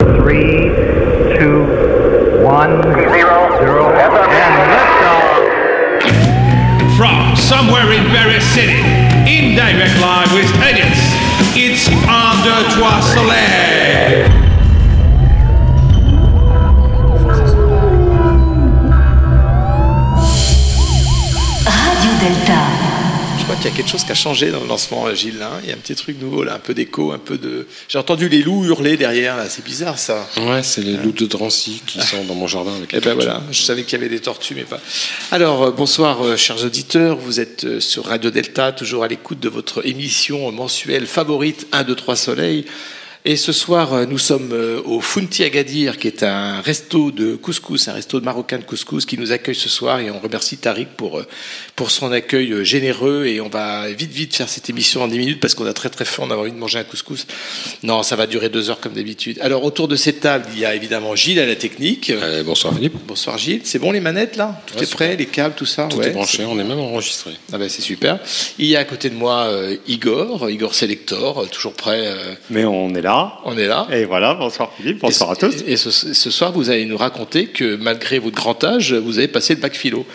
Three, two, one, zero, zero, and liftoff. From somewhere in Paris City, in direct live with Edits, it's Under Trois Soleil. Radio Delta. Qu'il y a quelque chose qui a changé dans le lancement, Gilles. hein. Il y a un petit truc nouveau, là, un peu d'écho, un peu de. J'ai entendu les loups hurler derrière, là. C'est bizarre, ça. Ouais, c'est les loups de Drancy qui sont dans mon jardin avec Et les ben voilà, je savais qu'il y avait des tortues, mais pas. Alors, euh, bonsoir, euh, chers auditeurs. Vous êtes euh, sur Radio Delta, toujours à l'écoute de votre émission mensuelle favorite 1, 2, 3 Soleil. Et ce soir, euh, nous sommes euh, au Funti Agadir, qui est un resto de couscous, un resto de marocain de couscous qui nous accueille ce soir. Et on remercie Tariq pour, euh, pour son accueil généreux. Et on va vite, vite faire cette émission en 10 minutes parce qu'on a très, très faim. On a envie de manger un couscous. Non, ça va durer deux heures comme d'habitude. Alors, autour de cette table, il y a évidemment Gilles à la technique. Euh, bonsoir Philippe. Bonsoir Gilles, c'est bon les manettes là? Tout Ouais, est prêt, les câbles, tout ça? Tout Ouais, est branché, on est même enregistré. Ah ben c'est super. Il y a à côté de moi euh, Igor, Igor Selector, toujours prêt. euh, Mais on est là. On est là. Et voilà, bonsoir Philippe, bonsoir et, à tous. Et ce, ce soir, vous allez nous raconter que malgré votre grand âge, vous avez passé le bac philo.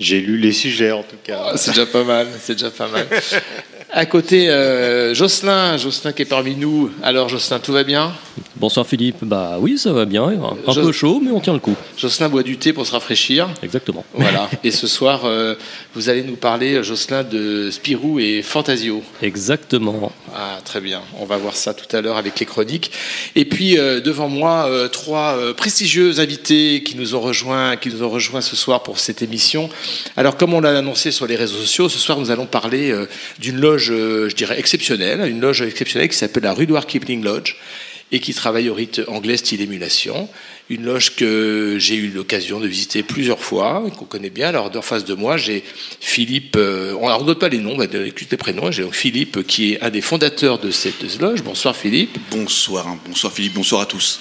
J'ai lu les sujets en tout cas. Ah, c'est déjà pas mal, c'est déjà pas mal. À côté, euh, Jocelyn, Jocelyn qui est parmi nous. Alors Jocelyn, tout va bien? Bonsoir Philippe, bah oui ça va bien, un Je- peu chaud mais on tient le coup, Jocelyn boit du thé pour se rafraîchir. exactement. Voilà. et ce soir, euh, vous allez nous parler, Jocelyn, de Spirou et Fantasio. Exactement. Ah, très bien. On va voir ça tout à l'heure avec les chroniques. Et puis euh, devant moi, euh, trois euh, prestigieux invités qui nous ont rejoints, qui nous ont rejoints ce soir pour cette émission. Alors, comme on l'a annoncé sur les réseaux sociaux, ce soir nous allons parler euh, d'une loge, euh, je dirais exceptionnelle, une loge exceptionnelle qui s'appelle la Rudoir Kipling Lodge et qui travaille au rite anglais style émulation. Une loge que j'ai eu l'occasion de visiter plusieurs fois, qu'on connaît bien. Alors, en face de moi, j'ai Philippe, euh, on ne note pas les noms, on va donner les prénoms. J'ai donc Philippe qui est un des fondateurs de cette loge. Bonsoir Philippe. Bonsoir, hein. bonsoir Philippe, bonsoir à tous.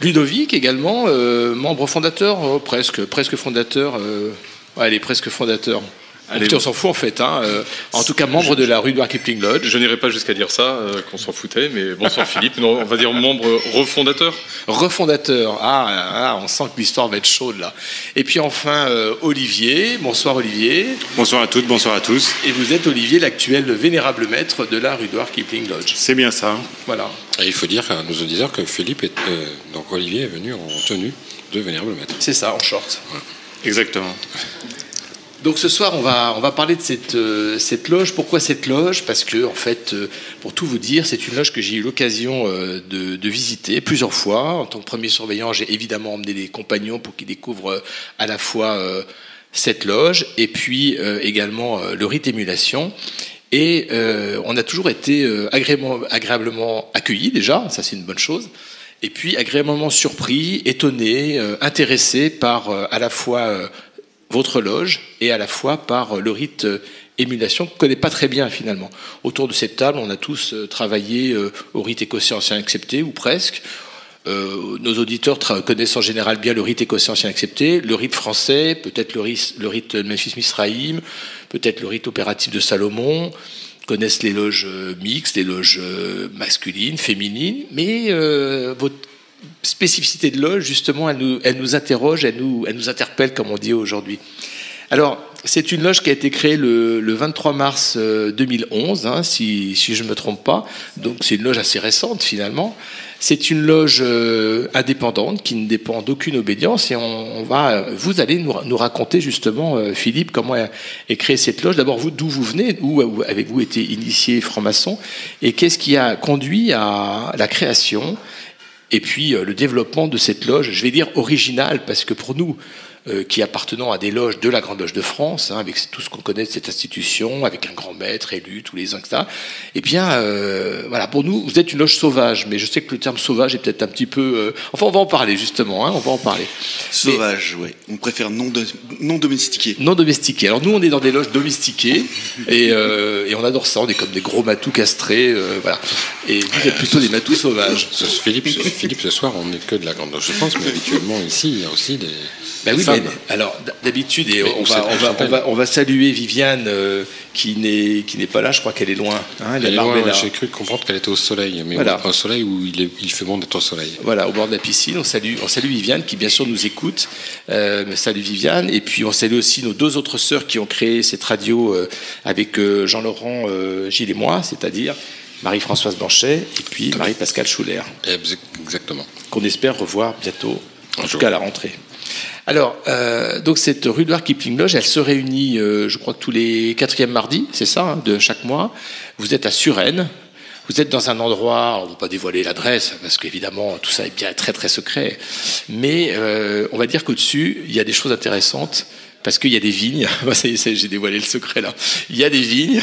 Ludovic également, euh, membre fondateur, oh, presque, presque fondateur. euh, ouais, elle est presque fondateur. Allez, on s'en fout en fait. hein, euh, en tout cas, membre de la Rudoir Kipling Lodge. Je n'irai pas jusqu'à dire ça, euh, qu'on s'en foutait, mais bonsoir Philippe. Non, on va dire membre refondateur. refondateur. Ah, ah, on sent que l'histoire va être chaude là. Et puis enfin, euh, Olivier. Bonsoir Olivier. Bonsoir à toutes, bonsoir à tous. Et vous êtes Olivier, l'actuel vénérable maître de la Rudoir Kipling Lodge. C'est bien ça. Voilà. Et il faut dire à nos auditeurs que Philippe est, euh, donc Olivier est venu en tenue de vénérable maître. C'est ça, en short. Exactement. Donc ce soir, on va, on va parler de cette, euh, cette loge. Pourquoi cette loge? Parce que, en fait, euh, pour tout vous dire, c'est une loge que j'ai eu l'occasion euh, de, visiter plusieurs fois. En tant que premier surveillant, j'ai évidemment emmené des compagnons pour qu'ils découvrent à la fois cette loge et puis également le rite émulation. Et on a toujours été agréablement, agréablement accueillis déjà, ça c'est une bonne chose. Et puis agréablement surpris, étonné, euh, intéressé par euh, à la fois euh, votre loge et à la fois par le rite émulation qu'on ne connaît pas très bien finalement. Autour de cette table, on a tous travaillé au rite écossais ancien accepté ou presque. Nos auditeurs connaissent en général bien le rite écossais ancien accepté, le rite français, peut-être le rite, de Memphis peut-être le rite opératif de Salomon, connaissent les loges euh, mixtes, les loges euh, masculines, féminines, mais euh, votre spécificité de loge, justement, elle nous, elle nous interroge, elle nous, elle nous interpelle, comme on dit aujourd'hui. Alors, c'est une loge qui a été créée le, le 23 mars euh, 2011, hein, si je ne me trompe pas. Donc, c'est une loge assez récente, finalement. C'est une loge euh, indépendante qui ne dépend d'aucune obédience. Et on, va, vous allez nous, raconter, justement, euh, Philippe, comment est, créée cette loge. D'abord, vous, d'où vous venez, où, avez-vous été initié franc-maçon? Et qu'est-ce qui a conduit à la création? Et puis euh, le développement de cette loge, je vais dire originale, parce que pour nous, euh, qui appartenons à des loges de la Grande Loge de France, hein, avec tout ce qu'on connaît de cette institution, avec un grand maître élu tous les ans, etc. Eh bien, euh, voilà, pour nous, vous êtes une loge sauvage, mais je sais que le terme sauvage est peut-être un petit peu. euh, Enfin, on va en parler justement, hein, on va en parler. Sauvage, ouais. On préfère non, de- non domestiqué. Non domestiqués. Alors nous, on est dans des loges domestiquées et, euh, et on adore ça. On est comme des gros matous castrés, euh, voilà. Et vous êtes plutôt des matous sauvages. Philippe, Philippe, ce soir, on n'est que de la Grande Loge de France, mais habituellement, ici, il y a aussi des, Ben oui, Mais, alors, d'habitude, et on va, sait- on, on va, s'appelle. on va- on va saluer Viviane euh, qui n'est qui n'est pas là. Je crois qu'elle est loin. hein, Elle est loin. J'ai cru comprendre qu'elle était au soleil, mais Voilà. au soleil où il, est- il fait bon d'être au soleil. Voilà, au bord de la piscine. On salue, on salue Viviane qui, bien sûr, nous écoute. Euh, salut Viviane. Et puis, on salue aussi nos deux autres sœurs qui ont créé cette radio euh, avec Jean-Laurent Gilles et moi, c'est-à-dire Marie-Françoise Blanchet et puis Marie-Pascale Schuller, Ex- Exactement. qu'on espère revoir bientôt, en tout cas à la rentrée. Alors, euh, donc cette rue de Kipling Lodge, elle se réunit, euh, je crois tous les quatrièmes mardis, c'est ça, hein, de chaque mois. Vous êtes à Suresnes. Vous êtes dans un endroit, on ne va pas dévoiler l'adresse, parce qu'évidemment, tout ça est bien très très secret. Mais euh, on va dire qu'au-dessus, il y a des choses intéressantes, parce qu'il y a des vignes. J'ai dévoilé le secret là. Il y a des vignes,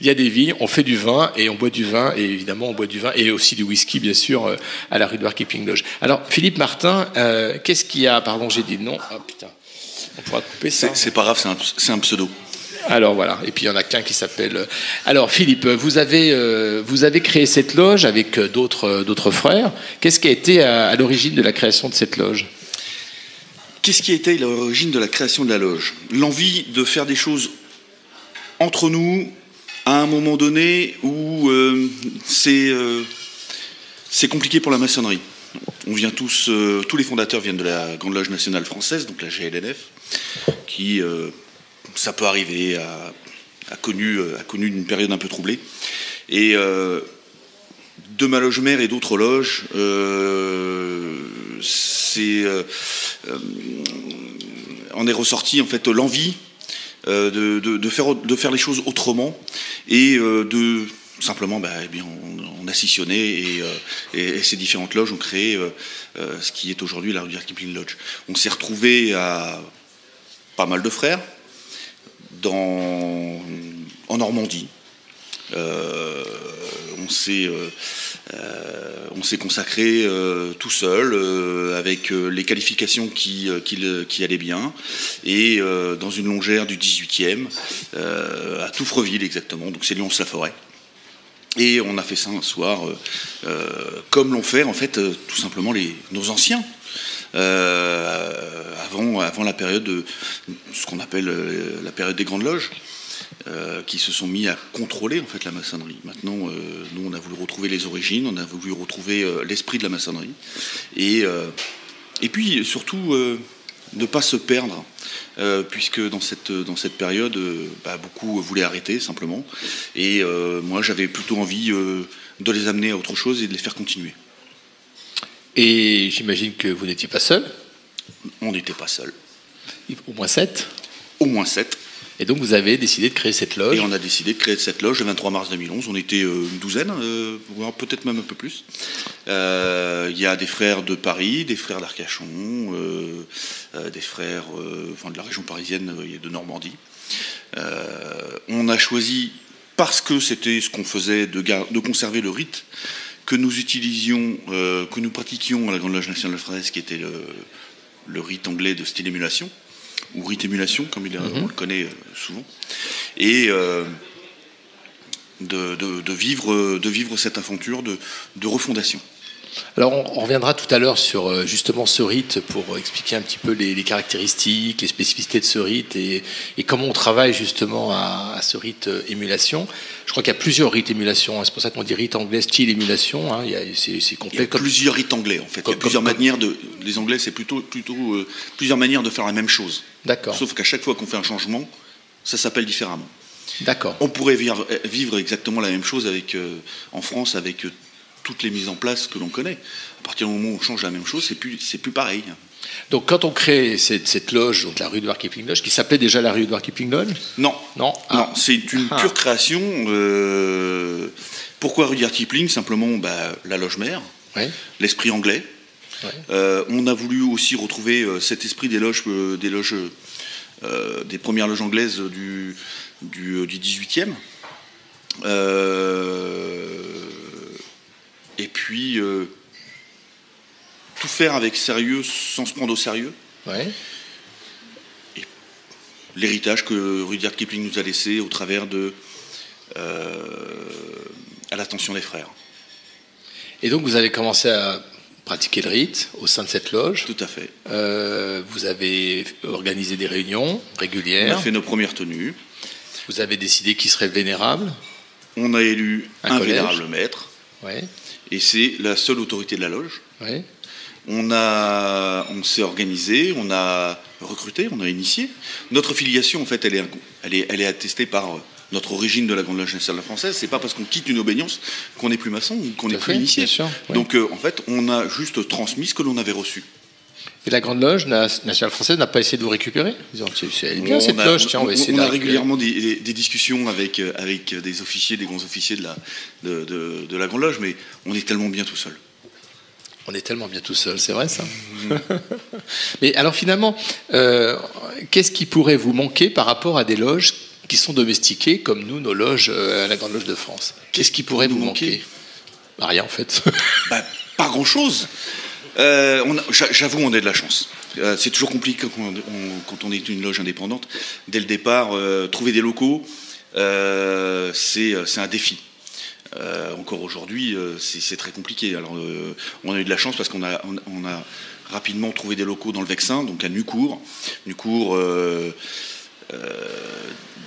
il y a des vignes, on fait du vin, et on boit du vin, et évidemment, on boit du vin, et aussi du whisky, bien sûr, euh, à la rue de Keeping Lodge. Alors, Philippe Martin, euh, qu'est-ce qu'il y a? Pardon, j'ai dit nom. Ah putain, on pourra couper ça. C'est pas grave, c'est un, pseudo. Alors voilà, et puis il y en a qu'un qui s'appelle. euh, Alors Philippe, vous avez euh, vous avez créé cette loge avec d'autres d'autres frères. Qu'est-ce qui a été à, à l'origine de la création de cette loge? Qu'est-ce qui été l'origine de la création de la loge? L'envie de faire des choses entre nous à un moment donné où euh, c'est euh, c'est compliqué pour la maçonnerie. On vient tous, euh, tous les fondateurs viennent de la Grande Loge nationale française, donc la GLNF, qui, ça peut arriver, a, connu, a connu une période un peu troublée. Et de ma loge mère et d'autres loges, euh, c'est, euh, euh, est ressorti en fait l'envie de, faire, de faire les choses autrement et de simplement, bah, eh bien, on, a scissionné et, ces différentes loges ont créé ce qui est aujourd'hui la Rudyard Kipling Lodge. On s'est retrouvé à pas mal de frères dans, en Normandie. On s'est on s'est consacré euh, tout seul euh, avec euh, les qualifications qui, euh, allaient bien. Et euh, dans une longère du 18e euh, à Touffreville exactement. Donc c'est Lyons-la-Forêt et on a fait ça un soir euh, euh, comme l'ont fait en fait euh, tout simplement nos anciens. Euh, avant, avant la période de ce qu'on appelle euh, la période des grandes loges euh, qui se sont mis à contrôler en fait la maçonnerie. Maintenant, euh, nous, on a voulu retrouver les origines, on a voulu retrouver euh, l'esprit de la maçonnerie, et et puis surtout ne pas se perdre, puisque dans cette dans cette période, bah, beaucoup voulaient arrêter simplement, et moi, j'avais plutôt envie de les amener à autre chose et de les faire continuer. Et j'imagine que vous n'étiez pas seul, On n'était pas seuls, au moins sept? au moins sept. Et donc vous avez décidé de créer cette loge. Et on a décidé de créer cette loge le 23 mars 2011. On était euh, une douzaine, euh, voire peut-être même un peu plus. Euh, Il y a des frères de Paris, des frères d'Arcachon, des frères de la région parisienne et de Normandie. On a choisi, parce que c'était ce qu'on faisait, de, de conserver le rite que nous utilisions, que nous pratiquions à la Grande Loge nationale française, qui était le, le rite anglais de style émulation, ou rite émulation, comme il, on le connaît euh, souvent, et euh, de, de- de vivre, de vivre cette aventure de, de refondation. Alors on, on reviendra tout à l'heure sur euh, justement ce rite pour expliquer un petit peu les, les caractéristiques, les spécificités de ce rite et, et comment on travaille justement à, à ce rite émulation. Je crois qu'il y a plusieurs rites émulation. hein. C'est pour ça qu'on dit rite anglais style émulation. hein. Il y a- C'est c'est Il y complet a comme plusieurs rites anglais en fait. Il y a plusieurs comme- manières de. Les Anglais, c'est plutôt, plutôt euh, plusieurs manières de faire la même chose. D'accord. Sauf qu'à chaque fois qu'on fait un changement, ça s'appelle différemment. D'accord. On pourrait vivre, vivre exactement la même chose avec, euh, en France avec euh, toutes les mises en place que l'on connaît. À partir du moment où on change la même chose, c'est plus, c'est plus pareil. Donc quand on crée cette, cette loge, donc la rue de Keeping Lodge, qui s'appelait déjà la rue de Keeping Lodge? Non, Non. Ah. non, c'est une Ah. pure création. euh, pourquoi Rudyard Kipling? Simplement bah, la loge mère, l'esprit anglais. Ouais. Euh, on a voulu aussi retrouver euh, cet esprit des loges, euh, des loges, des premières loges anglaises du, du, euh, du 18e. Euh, et puis tout faire avec sérieux sans se prendre au sérieux. Ouais. L'héritage que Rudyard Kipling nous a laissé au travers de euh, à l'attention des frères. Et donc vous avez commencé à pratiqué le rite au sein de cette loge. Tout à fait. Euh, vous avez organisé des réunions On régulières. a fait nos premières tenues. Vous avez décidé qui serait le vénérable. On a élu Un un, vénérable maître. Ouais, Et c'est la seule autorité de la loge. ouais. On, a, on s'est organisé, on a recruté, on a initié. Notre filiation, en fait, elle est, elle est, elle est attestée par notre origine de la Grande Loge nationale française. C'est pas parce qu'on quitte une obédience qu'on n'est plus maçon ou qu'on n'est plus initié. bien sûr, oui. Donc, euh, en fait, on a juste transmis ce que l'on avait reçu. Et la Grande Loge na- nationale française n'a pas essayé de vous récupérer? C'est- bien On cette a- loge, tiens, on va essayer on a régulièrement des, des- des discussions avec, euh, avec des officiers, des grands officiers de la, de, de- de la Grande Loge, mais on est tellement bien tout seul. On est tellement bien tout seul, c'est vrai ça. Mais alors finalement, euh, qu'est-ce qui pourrait vous manquer par rapport à des loges qui sont domestiquées comme nous, nos loges euh, à la Grande Loge de France Qu'est-ce qui pourrait nous vous manquer manquer Bah, Rien en fait. Bah, pas grand-chose. Euh, J'avoue, on a de la chance. Euh, c'est toujours compliqué quand on, on- quand on est une loge indépendante. Dès le départ, euh, trouver des locaux, c'est un défi. Encore aujourd'hui, c'est très compliqué. Alors, on a eu de la chance parce qu'on a, on, on a rapidement trouvé des locaux dans le Vexin, donc à Nucourt. Nucourt,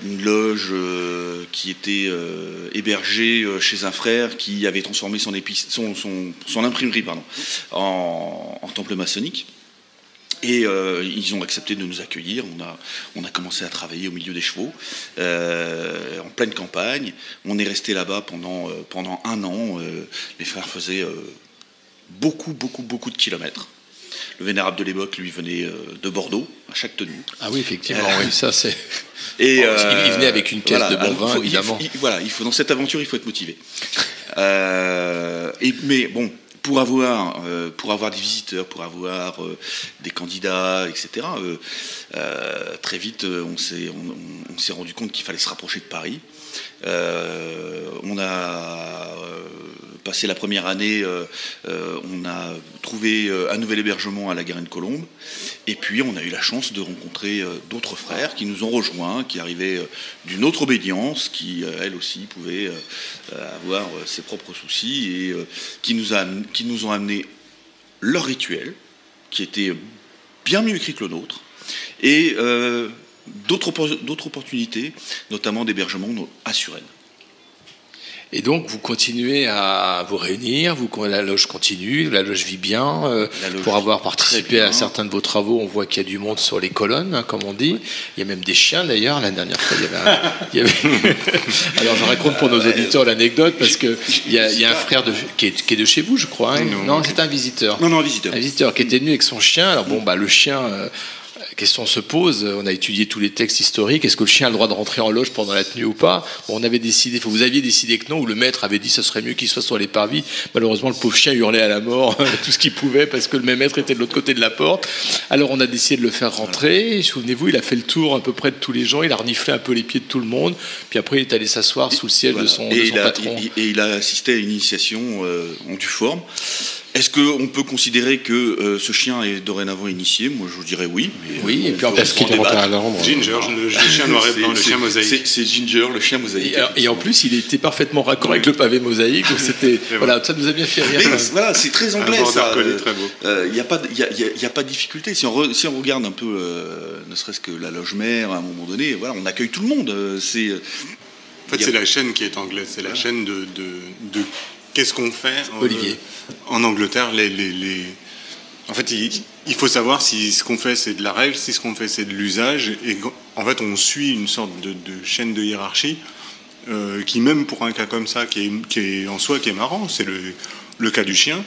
une loge euh, qui était euh, hébergée euh, chez un frère qui avait transformé son, imprimerie pardon, en, temple maçonnique. Et euh, ils ont accepté de nous accueillir. On a, commencé à travailler au milieu des chevaux, euh, en pleine campagne. On est resté là-bas pendant, euh, un an. Euh, les frères faisaient euh, beaucoup, beaucoup, beaucoup de kilomètres. Le vénérable de l'époque, lui, venait euh, de Bordeaux à chaque tenue. ah oui, effectivement, Euh, oui, ça c'est. Et, Bon, il- il venait avec une caisse de bon vin, il évidemment. il- voilà, il faut, dans cette aventure, il faut être motivé. Euh, et, mais bon, pour avoir, euh, pour avoir des visiteurs, pour avoir euh, des candidats, etc., euh, euh, très vite, euh, on s'est on, on- on s'est rendu compte qu'il fallait se rapprocher de Paris. Euh, on a euh, passé la première année, euh, on a trouvé un nouvel hébergement à la Garenne-Colombe. Et puis, on a eu la chance de rencontrer d'autres frères qui nous ont rejoints, qui arrivaient d'une autre obédience, qui, elle aussi, euh, avoir ses propres soucis et qui, nous a, qui nous ont amené leur rituel, qui était bien mieux écrit que le nôtre, d'autres oppo- d'autres opportunités, notamment d'hébergement à Suresnes. Et donc vous continuez à vous réunir, vous, la loge continue, la loge vit bien. euh, loge pour avoir participé à certains de vos travaux, on voit qu'il y a du monde sur les colonnes, hein, comme on dit. Il y a même des chiens d'ailleurs. La dernière fois, il y avait. un- il y avait- Alors je raconte pour nos auditeurs l'anecdote parce que il y, a, y a un frère de, qui, est, qui est de chez vous, je crois. hein. Non. c'est un visiteur. Non, non, un visiteur. Un visiteur qui était venu avec son chien. Alors bon, bah le chien. euh, question se pose, on a étudié tous les textes historiques, est-ce que le chien a le droit de rentrer en loge pendant la tenue ou pas? Bon, On avait décidé, vous aviez décidé que non, ou le maître avait dit ce serait mieux qu'il soit sur les parvis. Malheureusement, le pauvre chien hurlait à la mort tout ce qu'il pouvait parce que le même maître était de l'autre côté de la porte. Alors on a décidé de le faire rentrer. Souvenez-vous, il a fait le tour à peu près de tous les gens, il a reniflé un peu les pieds de tout le monde, puis après il est allé s'asseoir sous le siège Voilà. de son, et, de son il a, patron. et- et il a assisté à une initiation euh, en due forme. Est-ce qu'on peut considérer que euh, ce chien est dorénavant initié? Moi, je vous dirais oui. mais, Oui, euh, et puis Est-ce qu'il est rentré à Ginger, le, le chien noir et blanc, le C'est- chien mosaïque. c'est- Ginger, le chien mosaïque. Et, alors- et en plus, il était parfaitement raccord avec le pavé mosaïque. C'était voilà, ça nous a bien fait rire. Mais voilà, c'est très anglais ça. Euh. Il n'y a, pas de- y a- y a- y a pas de difficulté. Si on, re- si on regarde un peu, euh, ne serait-ce que la loge mère, à un moment donné, voilà, on accueille tout le monde. Euh, C'est En fait, c'est la chaîne qui est anglaise. C'est la chaîne de, de, de qu'est-ce qu'on fait en, Olivier. en Angleterre. Les, les, les- En fait, il, il faut savoir si ce qu'on fait c'est de la règle, si ce qu'on fait c'est de l'usage. Et en fait, on suit une sorte de, de chaîne de hiérarchie euh, qui, même pour un cas comme ça, qui est, qui est en soi qui est marrant, c'est le, le cas du chien.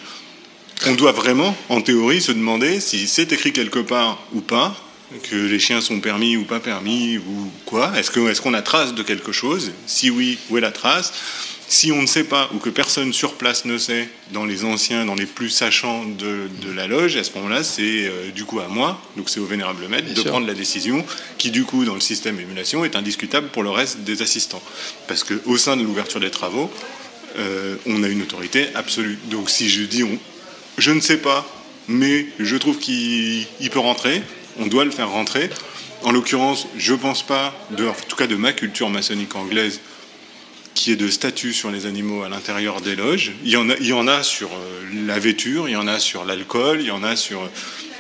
On doit vraiment, en théorie, se demander si c'est écrit quelque part ou pas, que les chiens sont permis ou pas permis ou quoi. Est-ce qu'on a trace de quelque chose? Si oui, où est la trace? Si on ne sait pas ou que personne sur place ne sait, dans les anciens, dans les plus sachants de, de la loge, à ce moment-là, c'est euh, du coup à moi, donc c'est au vénérable maître, Bien de sûr. prendre la décision qui du coup dans le système émulation est indiscutable pour le reste des assistants, parce que au sein de l'ouverture des travaux, euh, on a une autorité absolue. Donc si je dis on, je ne sais pas, mais je trouve qu'il il peut rentrer, on doit le faire rentrer. En l'occurrence, je pense pas, de, en tout cas de ma culture maçonnique anglaise, qui est de statut sur les animaux à l'intérieur des loges. Il y en a, il y en a sur euh, la vêture, il y en a sur l'alcool, il y en a sur.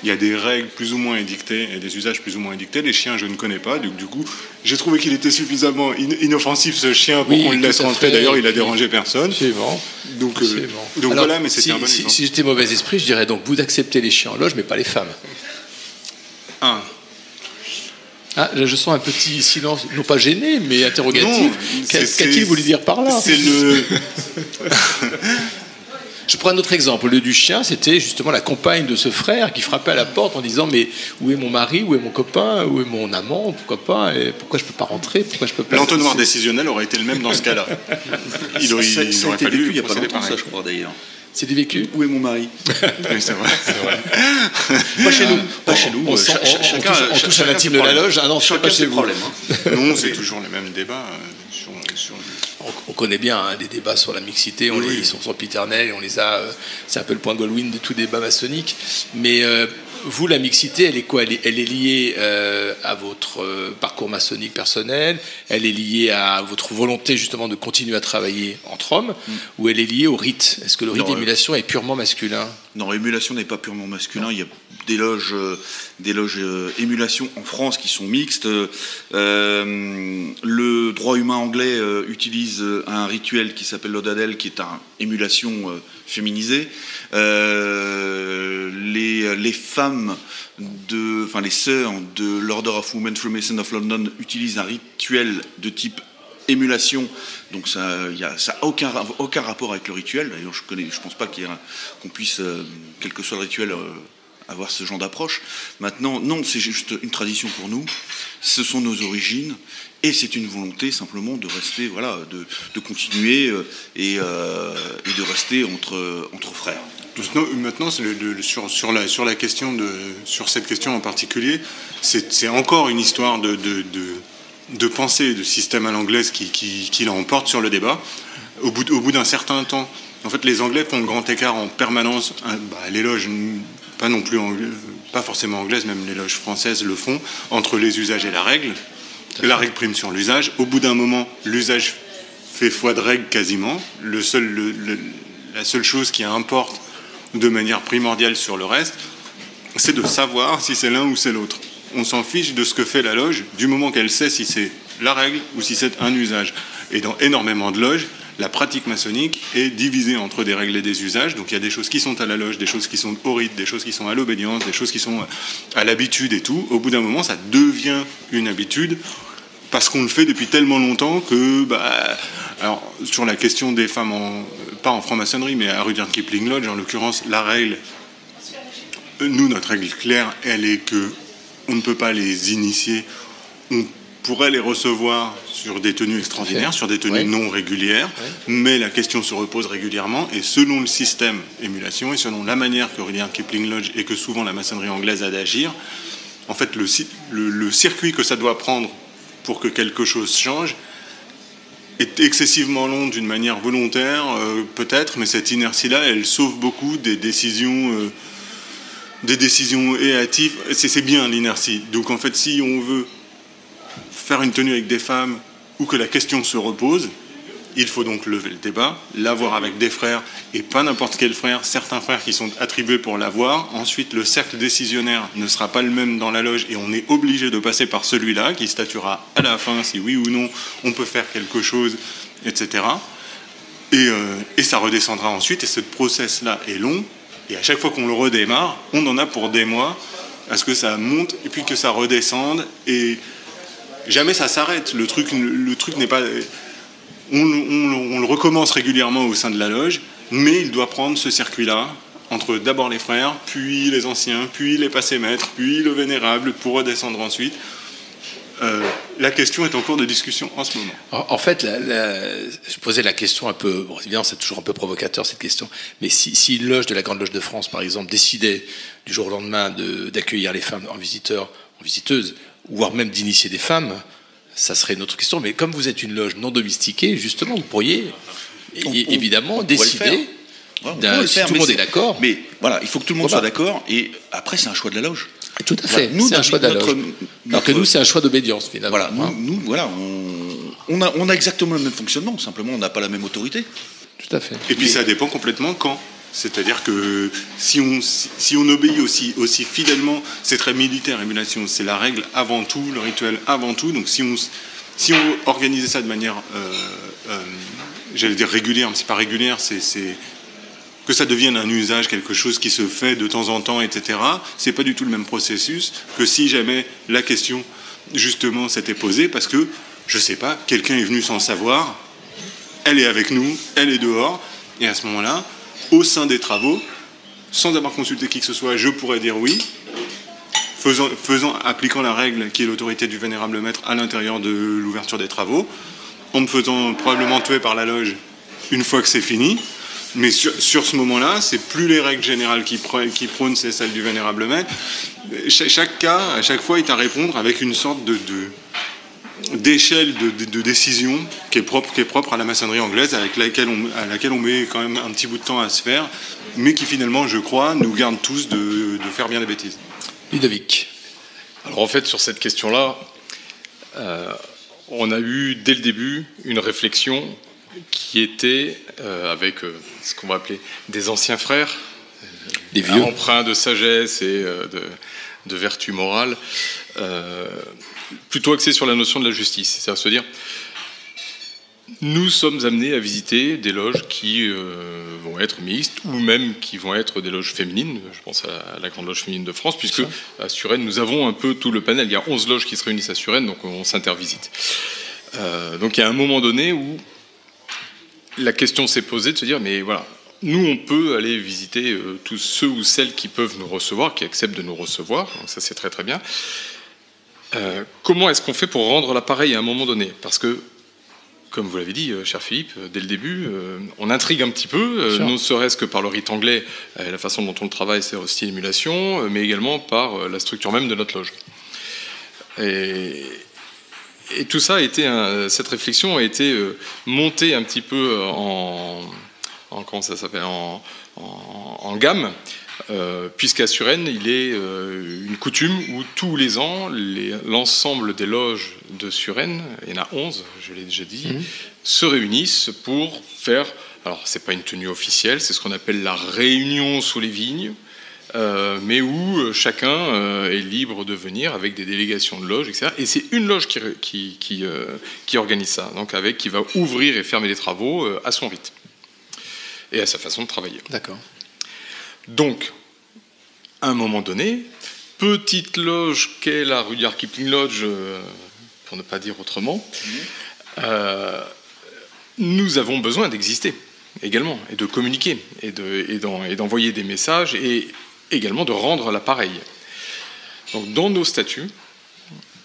Il y a des règles plus ou moins édictées et des usages plus ou moins édictés. Les chiens, je ne connais pas. Du coup, j'ai trouvé qu'il était suffisamment in- inoffensif, ce chien, pour Oui, qu'on le laisse rentrer. D'ailleurs, il a dérangé personne. Absolument. Donc, euh, Absolument. donc Alors, voilà, mais c'était si, un bon si- exemple. si j'étais mauvais esprit, je dirais donc vous acceptez les chiens en loge, mais pas les femmes. Ah, là, je sens un petit silence, non pas gêné, mais interrogatif. Qu'a-t-il voulu dire par là? C'est le. Je prends un autre exemple. Le du chien, c'était justement la compagne de ce frère qui frappait à la porte en disant Mais où est mon mari? Où est mon copain? Où est mon amant? Pourquoi pas? Et Pourquoi je peux pas rentrer? Pourquoi je peux pas L'entonnoir décisionnel aurait été le même dans ce cas-là. Il aurait, ça, ça fallu il n'y a pas longtemps, ça, je crois d'ailleurs. C'est du vécu Où est mon mari Oui, c'est vrai. Pas chez nous. Pas chez nous. on touche- on cha- touche à l'intime ses de la loge. Ah non, c'est Chacun pas ses chez vous. problèmes. hein. Non, c'est toujours les mêmes débats. euh, sur- sur- On, on connaît bien hein, les débats sur la mixité, on Oui, les, oui. ils sont sempiternels, on les a. euh, c'est un peu le point Goldwyn de tout débat maçonnique. Mais euh, vous, la mixité, elle est quoi? Elle est, elle est liée euh, à votre euh, parcours maçonnique personnel? Elle est liée à votre volonté justement de continuer à travailler entre hommes? Ou elle est liée au rite? Est-ce que le rite euh, d'émulation est purement masculin? Non, émulation n'est pas purement masculin. Il y a des loges, euh, des loges euh, émulation en France qui sont mixtes. Euh, le droit humain anglais utilise un rituel qui s'appelle l'odadel, qui est un émulation féminisée. Les, les femmes de, enfin les sœurs de l'Order of Women Freemason of London utilisent un rituel de type émulation, donc ça n'a ça aucun, aucun rapport avec le rituel. D'ailleurs, je ne pense pas qu'on puisse, euh, quel que soit le rituel, euh, avoir ce genre d'approche. Maintenant, non, c'est juste une tradition pour nous. Ce sont nos origines. Et c'est une volonté simplement de rester, voilà, de, de continuer euh, et, de rester entre, entre frères. Maintenant, sur, sur, la, sur la question de, sur cette question en particulier, c'est encore une histoire de, de, de pensée, de système à l'anglaise qui, qui, qui l'emporte sur le débat. Au bout, d- au bout d'un certain temps, en fait, les Anglais font le grand écart en permanence. Bah, mm, pas non plus anglais- pas forcément anglaises, même les loges françaises le font, entre les usages et la règle. La règle prime sur l'usage. Au bout d'un moment, l'usage fait foi de règle quasiment. Le seul, le- le- la seule chose qui importe de manière primordiale sur le reste, c'est de savoir si c'est l'un ou c'est l'autre. On s'en fiche de ce que fait la loge du moment qu'elle sait si c'est la règle ou si c'est un usage. Et dans énormément de loges, la pratique maçonnique est divisée entre des règles et des usages. Donc il y a des choses qui sont à la loge, des choses qui sont au rite, des choses qui sont à l'obédience, des choses qui sont à l'habitude et tout. Au bout d'un moment, ça devient une habitude parce qu'on le fait depuis tellement longtemps que, bah, alors, sur la question des femmes, pas en franc-maçonnerie, mais à Rudyard Kipling Lodge, en l'occurrence, la règle, nous, notre règle claire, elle est que on ne peut pas les initier, on pourrait les recevoir sur des tenues extraordinaires, sur des tenues Ouais. non régulières, mais la question se repose régulièrement, et selon le système émulation, et selon la manière que Rudyard Kipling Lodge et que souvent la maçonnerie anglaise a d'agir, en fait, le, ci- le- le circuit que ça doit prendre pour que quelque chose change est excessivement long d'une manière volontaire, euh, peut-être, mais cette inertie-là, elle sauve beaucoup des décisions, euh, des décisions hâtives. C'est c'est bien l'inertie. Donc en fait, si on veut faire une tenue avec des femmes ou que la question se repose, il faut donc lever le débat, l'avoir avec des frères et pas n'importe quel frère, certains frères qui sont attribués pour l'avoir. Ensuite, le cercle décisionnaire ne sera pas le même dans la loge et on est obligé de passer par celui-là qui statuera à la fin si oui ou non on peut faire quelque chose, etc. Et, euh, et ça redescendra ensuite et ce process-là est long et à chaque fois qu'on le redémarre, on en a pour des mois à ce que ça monte et puis que ça redescende et jamais ça s'arrête. Le truc, n'est pas. On le recommence régulièrement au sein de la loge, mais il doit prendre ce circuit-là entre d'abord les frères, puis les anciens, puis les passés maîtres, puis le vénérable, pour redescendre ensuite. Euh, la question est en cours de discussion en ce moment. En, en fait, la- la- je posais la question un peu, bon, évidemment c'est toujours un peu provocateur cette question, mais si, si une loge de la Grande Loge de France, par exemple, décidait du jour au lendemain de- d'accueillir les femmes en visiteurs, en visiteuses, voire même d'initier des femmes, ça serait une autre question. Mais comme vous êtes une loge non domestiquée, justement, vous pourriez é- On- on- évidemment on décider. Ouais, si faire, tout le monde est d'accord. Mais voilà, il faut que tout le monde Voilà. soit d'accord. Et après, c'est un choix de la loge. Tout à Voilà, fait, nous, c'est un choix de la notre- loge. Alors que nous, c'est un choix d'obédience, finalement. Voilà, nous, hein. nous, voilà, on, On a, on a exactement le même fonctionnement, simplement on n'a pas la même autorité. Tout à fait. Et puis ça dépend complètement quand. C'est-à-dire que si on, si on obéit aussi, aussi fidèlement, c'est très militaire, émulation, c'est la règle avant tout, le rituel avant tout. Donc si on, si on organisait ça de manière, euh, euh, j'allais dire régulière, mais c'est pas régulière, c'est- que ça devienne un usage, quelque chose qui se fait de temps en temps, etc. C'est pas du tout le même processus que si jamais la question justement s'était posée, parce que je sais pas, quelqu'un est venu sans savoir, elle est avec nous, elle est dehors, et à ce moment-là, au sein des travaux, sans avoir consulté qui que ce soit, je pourrais dire oui, faisant, faisant appliquant la règle qui est l'autorité du vénérable maître à l'intérieur de l'ouverture des travaux, en me faisant probablement tuer par la loge une fois que c'est fini. Mais sur, sur ce moment-là, c'est plus les règles générales qui, prônent, c'est celles du vénérable maître. Cha- chaque, cas, à chaque fois, est à répondre avec une sorte de, de- d'échelle de, de- de décision qui est, propre, qui est propre à la maçonnerie anglaise, avec laquelle on, à laquelle on met quand même un petit bout de temps à se faire, mais qui finalement, je crois, nous garde tous de, de faire bien des bêtises. Ludovic. Alors en fait, sur cette question-là, euh, on a eu dès le début une réflexion qui était euh, avec euh, ce qu'on va appeler des anciens frères, Des vieux. empreints de sagesse et euh, de, de vertu morale, plutôt axés sur la notion de la justice. C'est-à-dire se dire, nous sommes amenés à visiter des loges qui euh, vont être mixtes ou même qui vont être des loges féminines. Je pense à la, à la Grande Loge féminine de France, puisque à Suresnes, nous avons un peu tout le panel. Il y a 11 loges qui se réunissent à Suresnes, donc on s'intervisite. Euh, donc il y a un moment donné où la question s'est posée de se dire, mais voilà, nous, on peut aller visiter euh, tous ceux ou celles qui peuvent nous recevoir, qui acceptent de nous recevoir, donc ça c'est très très bien. Euh, comment est-ce qu'on fait pour rendre l'appareil à un moment donné? Parce que, comme vous l'avez dit, euh, cher Philippe, dès le début, on intrigue un petit peu, non serait-ce que par le rite anglais, la façon dont on le travaille, c'est aussi l'émulation, euh, mais également par la structure même de notre loge. Et, et tout ça a été, un- cette réflexion a été euh, montée un petit peu euh, en, en comment ça s'appelle, en, en- en gamme, euh, puisqu'à Suresnes, il est euh, une coutume où tous les ans, l'ensemble des loges de Suresnes, il y en a 11, je l'ai déjà dit, se réunissent pour faire, alors c'est pas une tenue officielle, c'est ce qu'on appelle la réunion sous les vignes, euh, mais où euh, chacun euh, est libre de venir avec des délégations de loges, etc. Et c'est une loge qui, qui, qui, euh, qui organise ça, donc avec qui va ouvrir et fermer les travaux à son rythme et à sa façon de travailler. D'accord. Donc, à un moment donné, petite loge qu'est la Rudyard Kipling Lodge, pour ne pas dire autrement, euh, nous avons besoin d'exister également, et de communiquer, et de- et d'en- et d'envoyer des messages, et également de rendre l'appareil. Donc, dans nos statuts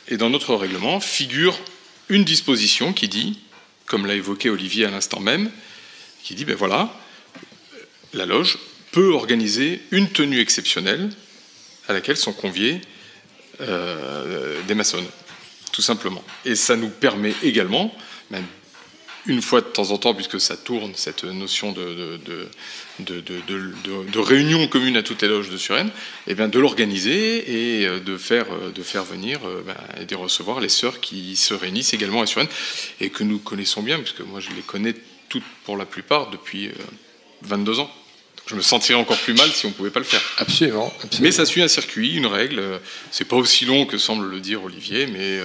et dans notre règlement figure une disposition qui dit, comme l'a évoqué Olivier à l'instant même, qui dit, ben voilà, la loge peut organiser une tenue exceptionnelle à laquelle sont conviés euh, des maçonnes, tout simplement. Et ça nous permet également, même une fois de temps en temps, puisque ça tourne, cette notion de, de, de, de- réunion commune à toutes les loges de Suresnes, eh bien de l'organiser et euh, de faire, euh, de faire venir euh, ben, et de recevoir les sœurs qui se réunissent également à Suresnes et que nous connaissons bien, puisque moi je les connais toutes pour la plupart depuis euh, 22 ans. Je me sentirais encore plus mal si on ne pouvait pas le faire. Absolument. absolument. Mais ça suit un circuit, une règle. C'est pas aussi long que semble le dire Olivier, mais,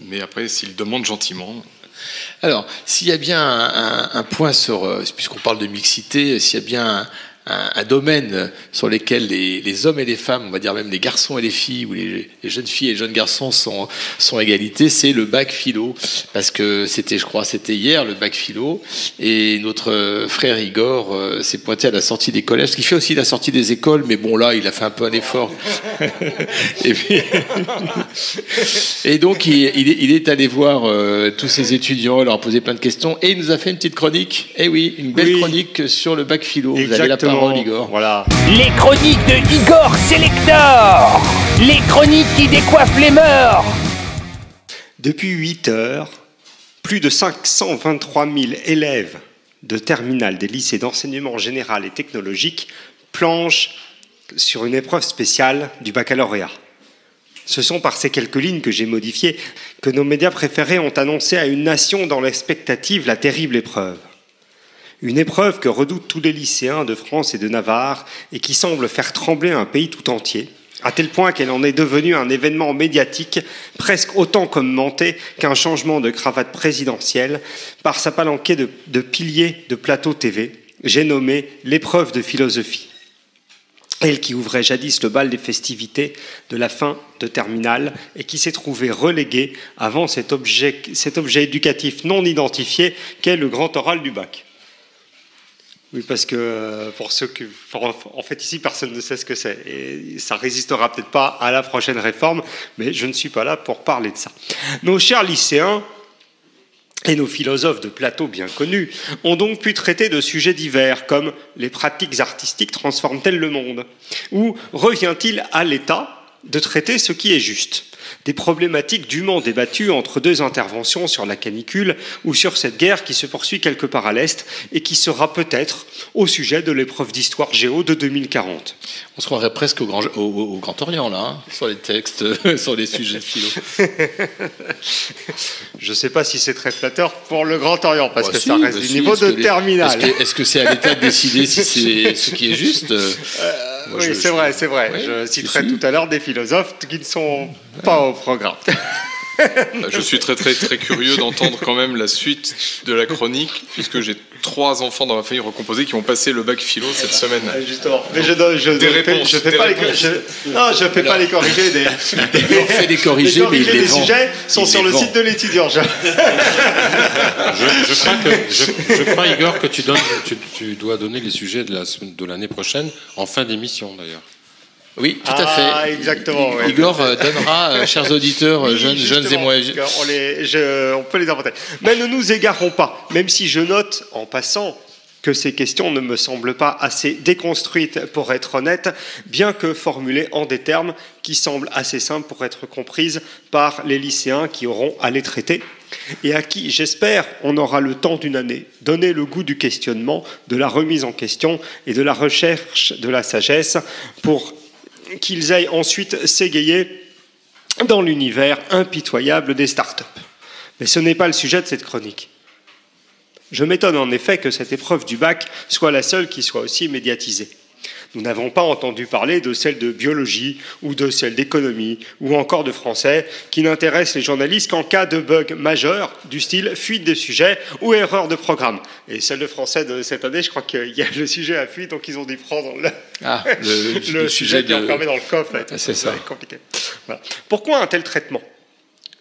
mais après, s'il demande gentiment. Alors, s'il y a bien un, point sur, euh, puisqu'on parle de mixité, s'il y a bien un, un- un domaine sur lequel les, les hommes et les femmes, on va dire même les garçons et les filles, ou les, les jeunes filles et les jeunes garçons sont, sont à égalité, c'est le bac philo. Parce que c'était, je crois, c'était hier le bac philo, et notre frère Igor euh, s'est pointé à la sortie des collèges, ce qui fait aussi la sortie des écoles, mais bon là, il a fait un peu un effort. et puis, et donc, il, il est, allé voir euh, tous ces étudiants, leur a posé plein de questions, et il nous a fait une petite chronique. Eh oui, une belle Oui. chronique sur le bac philo. Vous avez la parole, Igor. Voilà. Les chroniques de Igor Selector Les chroniques qui décoiffent les mœurs Depuis 8 heures, plus de 523 000 élèves de terminale des lycées d'enseignement général et technologique planchent sur une épreuve spéciale du baccalauréat. Ce sont par ces quelques lignes que j'ai modifiées que nos médias préférés ont annoncé à une nation dans l'expectative la terrible épreuve. Une épreuve que redoutent tous les lycéens de France et de Navarre et qui semble faire trembler un pays tout entier, à tel point qu'elle en est devenue un événement médiatique presque autant commenté qu'un changement de cravate présidentielle par sa palanquée de, piliers de plateau TV. J'ai nommé l'épreuve de philosophie. Elle qui ouvrait jadis le bal des festivités de la fin de terminale et qui s'est trouvée reléguée avant cet objet éducatif non identifié qu'est le grand oral du bac. Oui, parce que euh, pour ceux qui. En fait, ici, personne ne sait ce que c'est. Et ça résistera peut-être pas à la prochaine réforme, mais je ne suis pas là pour parler de ça. Nos chers lycéens et nos philosophes de plateau bien connus ont donc pu traiter de sujets divers comme les pratiques artistiques transforment-elles le monde? Ou revient-il à l'État de traiter ce qui est juste? Des problématiques dûment débattues entre deux interventions sur la canicule ou sur cette guerre qui se poursuit quelque part à l'Est et qui sera peut-être au sujet de l'épreuve d'histoire géo de 2040. On se croirait presque au Grand, au, au Grand Orient, là, hein, sur les textes, sur les sujets de philo. Je ne sais pas si c'est très flatteur pour le Grand Orient, parce Bah que si, ça reste bah du si, niveau de les- terminale. Est-ce que c'est à l'État de décider si c'est ce qui est juste euh, moi, oui, c'est je- vrai, c'est vrai. Oui, je citerai si. tout à l'heure des philosophes qui ne sont pas au programme. Je suis très très très curieux d'entendre quand même la suite de la chronique, puisque j'ai trois enfants dans ma famille recomposée qui ont passé le bac philo cette semaine. Justement. Mais je, Des je fais, réponses, des pas les, je, non, je fais pas les corrigés des. On fait des corrigés, mais les des vend. sujets sont sur le vend. site de l'étudiant. Je- Je, je crois que, je, je crois, Igor, que tu, donnes, tu, tu dois donner les sujets de la semaine- de l'année prochaine, en fin d'émission d'ailleurs. Oui, tout à Ah, fait. exactement, ouais. Igor euh, donnera, euh, chers auditeurs, euh, jeunes, jeunes et moins. On, les- je- on peut les inventer. Mais ne nous égarons pas, même si je note en passant que ces questions ne me semblent pas assez déconstruites pour être honnête, bien que formulées en des termes qui semblent assez simples pour être comprises par les lycéens qui auront à les traiter et à qui, j'espère, on aura le temps d'une année donner le goût du questionnement, de la remise en question et de la recherche de la sagesse pour qu'ils aillent ensuite s'égayer dans l'univers impitoyable des startups. Mais ce n'est pas le sujet de cette chronique. Je m'étonne en effet que cette épreuve du bac soit la seule qui soit aussi médiatisée. Nous n'avons pas entendu parler de celle de biologie ou de celle d'économie ou encore de français qui n'intéressent les journalistes qu'en cas de bug majeur du style fuite de sujet ou erreur de programme. Et celle de français de cette année, je crois qu'il y a le sujet à fuite, donc ils ont dû prendre le, Ah, le, le le sujet sujet qui est de. enfermé dans le coffre. C'est ça. compliqué. Voilà. Pourquoi un tel traitement?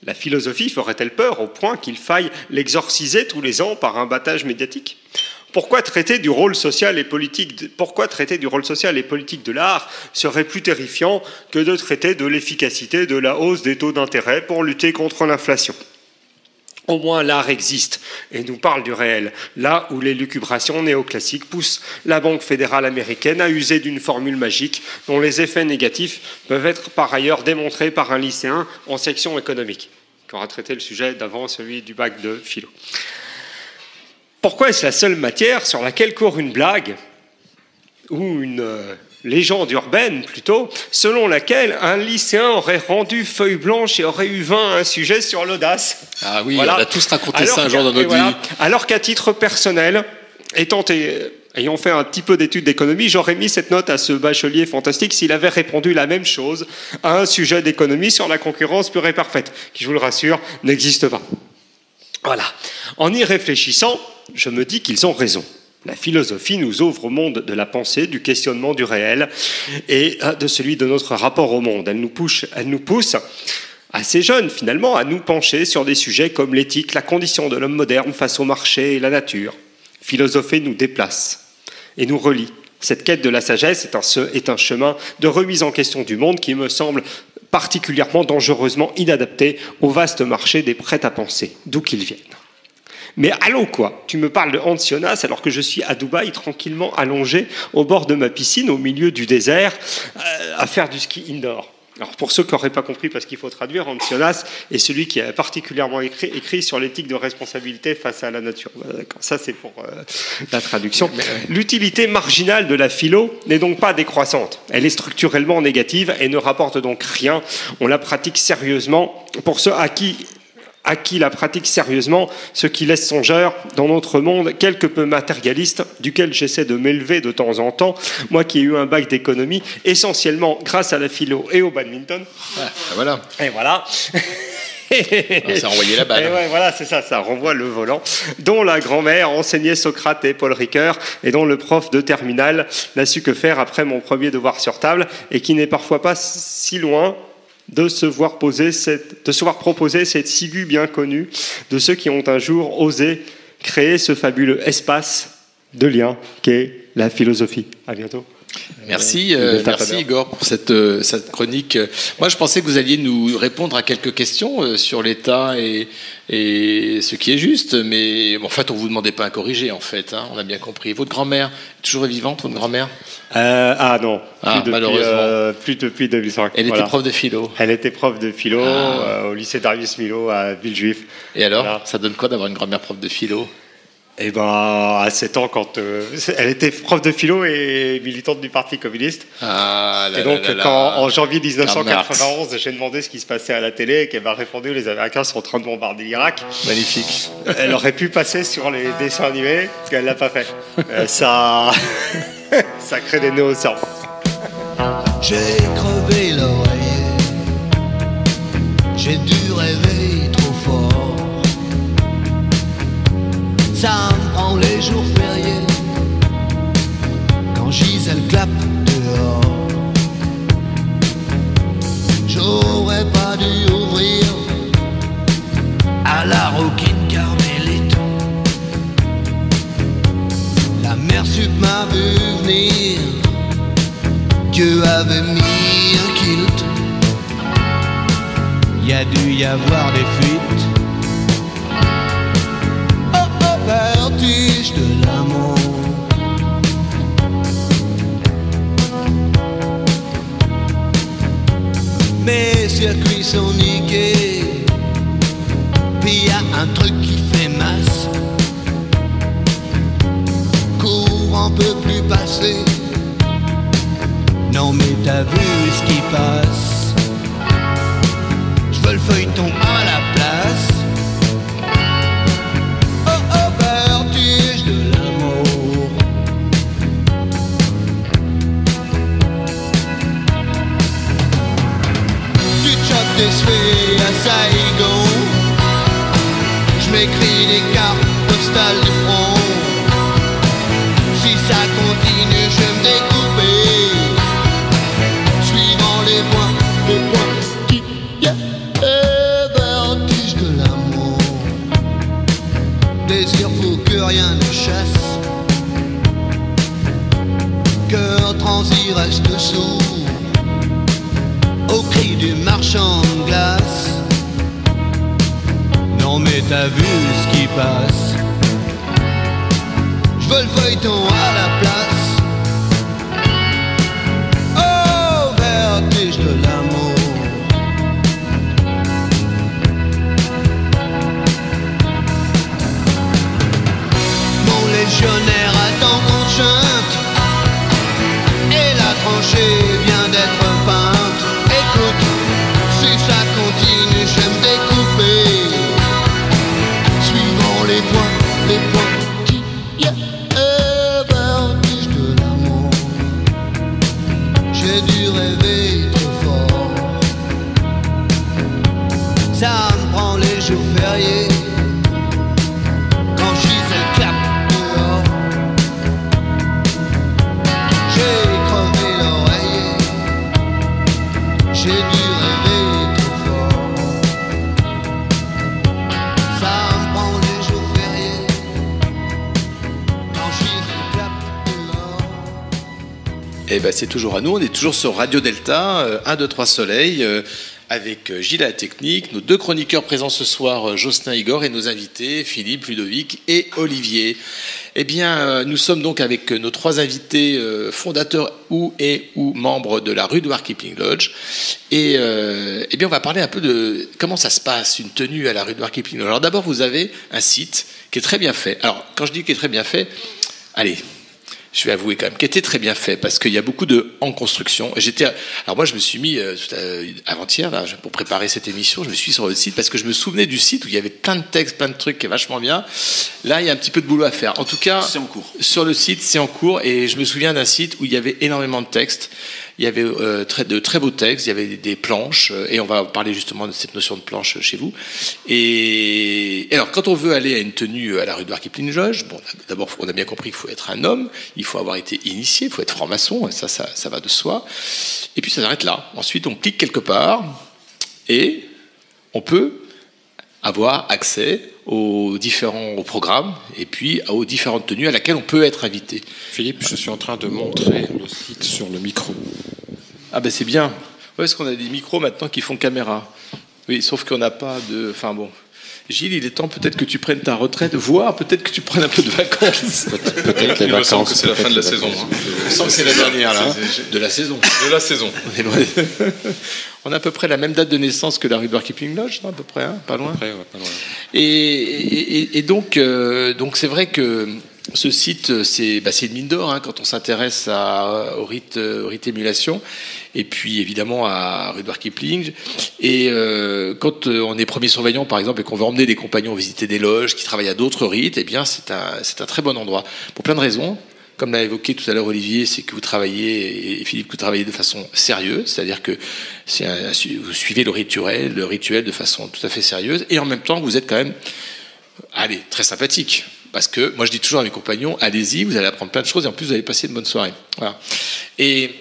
La philosophie ferait-elle peur au point qu'il faille l'exorciser tous les ans par un battage médiatique? Pourquoi traiter du rôle social et politique de, l'art serait plus terrifiant que de traiter de l'efficacité de la hausse des taux d'intérêt pour lutter contre l'inflation? Au moins l'art existe et nous parle du réel, là où les lucubrations néoclassiques poussent la Banque fédérale américaine à user d'une formule magique dont les effets négatifs peuvent être par ailleurs démontrés par un lycéen en section économique, qui aura traité le sujet d'avant celui du bac de philo. Pourquoi est-ce la seule matière sur laquelle court une blague ou une euh, légende urbaine plutôt, selon laquelle un lycéen aurait rendu feuille blanche et aurait eu vain un sujet sur l'audace? Ah oui, Voilà. on a tous raconté Alors ça un jour dans notre voilà. vie. Alors qu'à titre personnel, étant ayant fait un petit peu d'études d'économie, j'aurais mis cette note à ce bachelier fantastique s'il avait répondu la même chose à un sujet d'économie sur la concurrence pure et parfaite, qui, je vous le rassure, n'existe pas. Voilà. En y réfléchissant, je me dis qu'ils ont raison. La philosophie nous ouvre au monde de la pensée, du questionnement du réel et euh, de celui de notre rapport au monde. Elle nous pousse, assez jeunes finalement à nous pencher sur des sujets comme l'éthique, la condition de l'homme moderne face au marché et la nature. Philosopher nous déplace et nous relie. Cette quête de la sagesse est un chemin de remise en question du monde qui me semble particulièrement dangereusement inadapté au vaste marché des prêts-à-penser, d'où qu'ils viennent. Mais allons quoi Tu me parles de Hans Jonas alors que je suis à Dubaï tranquillement allongé au bord de ma piscine au milieu du désert euh, à faire du ski indoor. Alors pour ceux qui n'auraient pas compris, parce qu'il faut traduire, Ancionas est celui qui a particulièrement écrit, écrit sur l'éthique de responsabilité face à la nature. Ça c'est pour euh, la traduction. L'utilité marginale de la philo n'est donc pas décroissante. Elle est structurellement négative et ne rapporte donc rien. On la pratique sérieusement pour ceux à qui à qui la pratique sérieusement, ce qui laisse songeur dans notre monde quelque peu matérialiste, duquel j'essaie de m'élever de temps en temps, moi qui ai eu un bac d'économie, essentiellement grâce à la philo et au badminton. Ah, voilà. Et voilà. Ah, ça a renvoyé la balle. Et ouais, voilà, c'est ça, ça renvoie le volant. Dont la grand-mère enseignait Socrate et Paul Ricoeur, et dont le prof de terminale n'a su que faire après mon premier devoir sur table, et qui n'est parfois pas si loin de se voir poser cette, de se voir proposer cette ciguë bien connue de ceux qui ont un jour osé créer ce fabuleux espace de lien qu'est la philosophie. À bientôt. Merci, Euh, euh, merci. Igor pour cette, euh, cette chronique. Moi, je pensais que vous alliez nous répondre à quelques questions euh, sur l'État et, et ce qui est juste, mais bon, en fait, on vous demandait pas à corriger, en fait. hein, on a bien compris. Votre grand-mère est toujours vivante, votre grand-mère? Ah non, Ah, plus, depuis, malheureusement. plus depuis 2005. Elle était prof de philo. Elle était prof de philo Ah. au lycée Darius Milo à Villejuif. Et alors, Voilà. ça donne quoi d'avoir une grand-mère prof de philo? Et ben à 7 ans, quand euh, elle était prof de philo et militante du Parti communiste. Ah, là et donc là là quand en janvier Karl 1991, j'ai demandé ce qui se passait à la télé et qu'elle m'a répondu les Américains sont en train de bombarder l'Irak. Magnifique. Elle aurait pu passer sur les dessins animés, parce qu'elle l'a pas fait. Euh, ça, ça crée des nœuds au cerveau. J'ai crevé l'oreiller, j'ai dû Ça me prend les jours fériés, quand Gisèle clappe dehors. J'aurais pas dû ouvrir à la roquine carmélite. La mère sup m'a vu venir. Dieu avait mis un kilt. Y a dû y avoir des fuites. Vertige de l'amour. Mes circuits sont niqués. Puis y a un truc qui fait masse. Courant peut plus passer. Non mais t'as vu ce qui passe Je veux le feuilleton à la place Si ça continue je me découper Suivant les points, les points qui et vertige de l'amour. Désir fou que rien ne chasse. Cœur transi reste sourd Au cri du marchand de glace. Non mais t'as vu ce qui passe veux le feuilleton à la place Oh, vertige de l'amour. Mon légionnaire attend qu'on chante. Et la tranchée vient d'être Eh ben, c'est toujours à nous. On est toujours sur Radio Delta, euh, 1, 2, 3 Soleil. avec euh, Gilles à la technique, nos deux chroniqueurs présents ce soir, euh, Jocelyn Igor, et nos invités, Philippe, Ludovic et Olivier. Eh bien, euh, nous sommes donc avec nos trois invités fondateurs ou et ou membres de la rue de Kipling Lodge. Et eh bien, on va parler un peu de comment ça se passe, une tenue à la rue de Kipling Lodge. Alors d'abord, vous avez un site qui est très bien fait. Alors, quand je dis qu'il est très bien fait, allez, je vais avouer quand même, qui était très bien fait parce qu'il y a beaucoup de en construction. J'étais, alors moi je me suis mis euh, avant-hier là pour préparer cette émission, je me suis sur le site parce que je me souvenais du site où il y avait plein de textes, plein de trucs qui est vachement bien. Là il y a un petit peu de boulot à faire. En tout cas, C'est en cours. Sur le site, c'est en cours et je me souviens d'un site où il y avait énormément de textes. Il y avait euh, de très beaux textes, il y avait des, planches, euh, et on va parler justement de cette notion de planche euh, chez vous. Et, alors, quand on veut aller à une tenue à la rue de Kipling Lodge, bon, d'abord, on a bien compris qu'il faut être un homme, il faut avoir été initié, il faut être franc-maçon, ça, ça, ça va de soi. Et puis ça s'arrête là. Ensuite, on clique quelque part, et on peut avoir accès aux différents aux programmes et puis aux différentes tenues à laquelle on peut être invité. Philippe, je suis en train de montrer le site sur le micro. Ah ben c'est bien. Ouais, parce qu'on a des micros maintenant qui font caméra? Oui, sauf qu'on n'a pas de. Enfin bon. Gilles, il est temps peut-être que tu prennes ta retraite, voire peut-être que tu prennes un peu de vacances. Peut-être les Il me semble vacances. que c'est la fin de la saison. hein. Je sens que c'est la dernière là, de la saison. De la saison. On est loin. On a à peu près la même date de naissance que la rue de Keeping Lodge, à peu près, hein, pas loin. Ouais, pas loin. Et, et- et donc, euh, donc c'est vrai que ce site, c'est bah, c'est une mine d'or hein, quand on s'intéresse à- au rite, euh, au rite émulation, et puis évidemment à Rudyard Kipling. Et euh, quand euh, on est premier surveillant, par exemple, et qu'on veut emmener des compagnons visiter des loges qui travaillent à d'autres rites, eh bien c'est un, très bon endroit pour plein de raisons. Comme l'a évoqué tout à l'heure Olivier, c'est que vous travaillez, et Philippe, que vous travaillez de façon sérieuse, c'est-à-dire que vous suivez le rituel, le rituel de façon tout à fait sérieuse, et en même temps, vous êtes quand même très sympathique. Parce que moi, je dis toujours à mes compagnons, allez-y, vous allez apprendre plein de choses et en plus, vous allez passer une bonne soirée. Voilà. Et